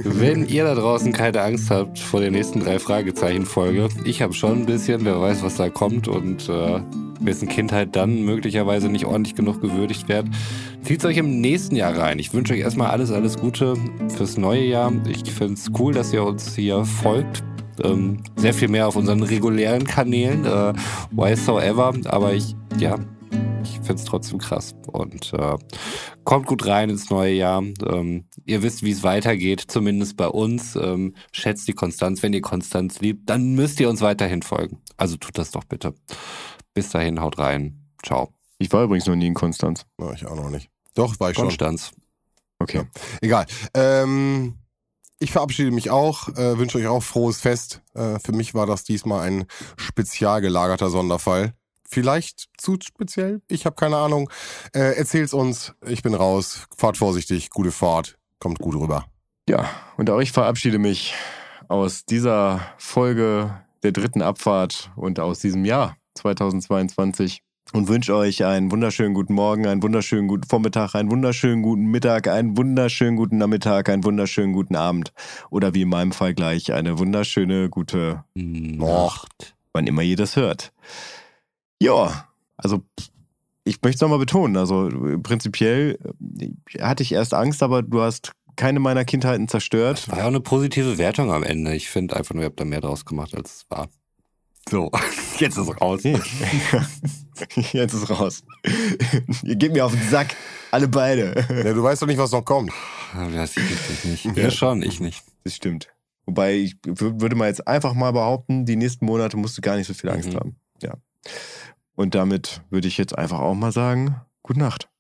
C: Wenn ihr da draußen keine Angst habt vor der nächsten drei Fragezeichen-Folge, ich habe schon ein bisschen, wer weiß, was da kommt und äh, wessen Kindheit dann möglicherweise nicht ordentlich genug gewürdigt wird. Zieht euch im nächsten Jahr rein. Ich wünsche euch erstmal alles, alles Gute fürs neue Jahr. Ich finde es cool, dass ihr uns hier folgt. Ähm, sehr viel mehr auf unseren regulären Kanälen, äh, why so ever, aber ich, ja, ich finde es trotzdem krass und äh, kommt gut rein ins neue Jahr. Ähm, ihr wisst, wie es weitergeht, zumindest bei uns. Ähm, schätzt die Konstanz. Wenn ihr Konstanz liebt, dann müsst ihr uns weiterhin folgen. Also tut das doch bitte. Bis dahin, haut rein. Ciao.
A: Ich war übrigens noch nie in Konstanz.
B: Na, ich auch noch nicht. Doch, war ich schon.
C: Konstanz.
A: Okay.
B: Egal. Ähm, ich verabschiede mich auch, äh, wünsche euch auch frohes Fest. Äh, für mich war das diesmal ein spezial gelagerter Sonderfall. Vielleicht zu speziell. Ich habe keine Ahnung. Äh, erzähl's uns. Ich bin raus. Fahrt vorsichtig. Gute Fahrt. Kommt gut rüber.
A: Ja, und auch ich verabschiede mich aus dieser Folge der dritten Abfahrt und aus diesem Jahr 2022 und wünsche euch einen wunderschönen guten Morgen, einen wunderschönen guten Vormittag, einen wunderschönen guten Mittag, einen wunderschönen guten Nachmittag, einen wunderschönen guten Abend oder wie in meinem Fall gleich eine wunderschöne gute
C: Nacht.
A: wann immer ihr das hört. Ja, also ich möchte es nochmal betonen, also prinzipiell äh, hatte ich erst Angst, aber du hast keine meiner Kindheiten zerstört.
C: War ja auch eine positive Wertung am Ende. Ich finde einfach nur, ihr habt da mehr draus gemacht, als es war. So, jetzt ist es raus.
A: Jetzt ist raus. Ihr gebt mir auf den Sack. Alle beide.
B: Ja, du weißt doch nicht, was noch kommt.
C: Ja, ich nicht. Wir schon, ich nicht.
A: Das stimmt. Wobei ich wür- würde mal jetzt einfach mal behaupten, die nächsten Monate musst du gar nicht so viel Angst
C: Mhm.
A: haben. Ja. Und damit würde ich jetzt einfach auch mal sagen, gute Nacht.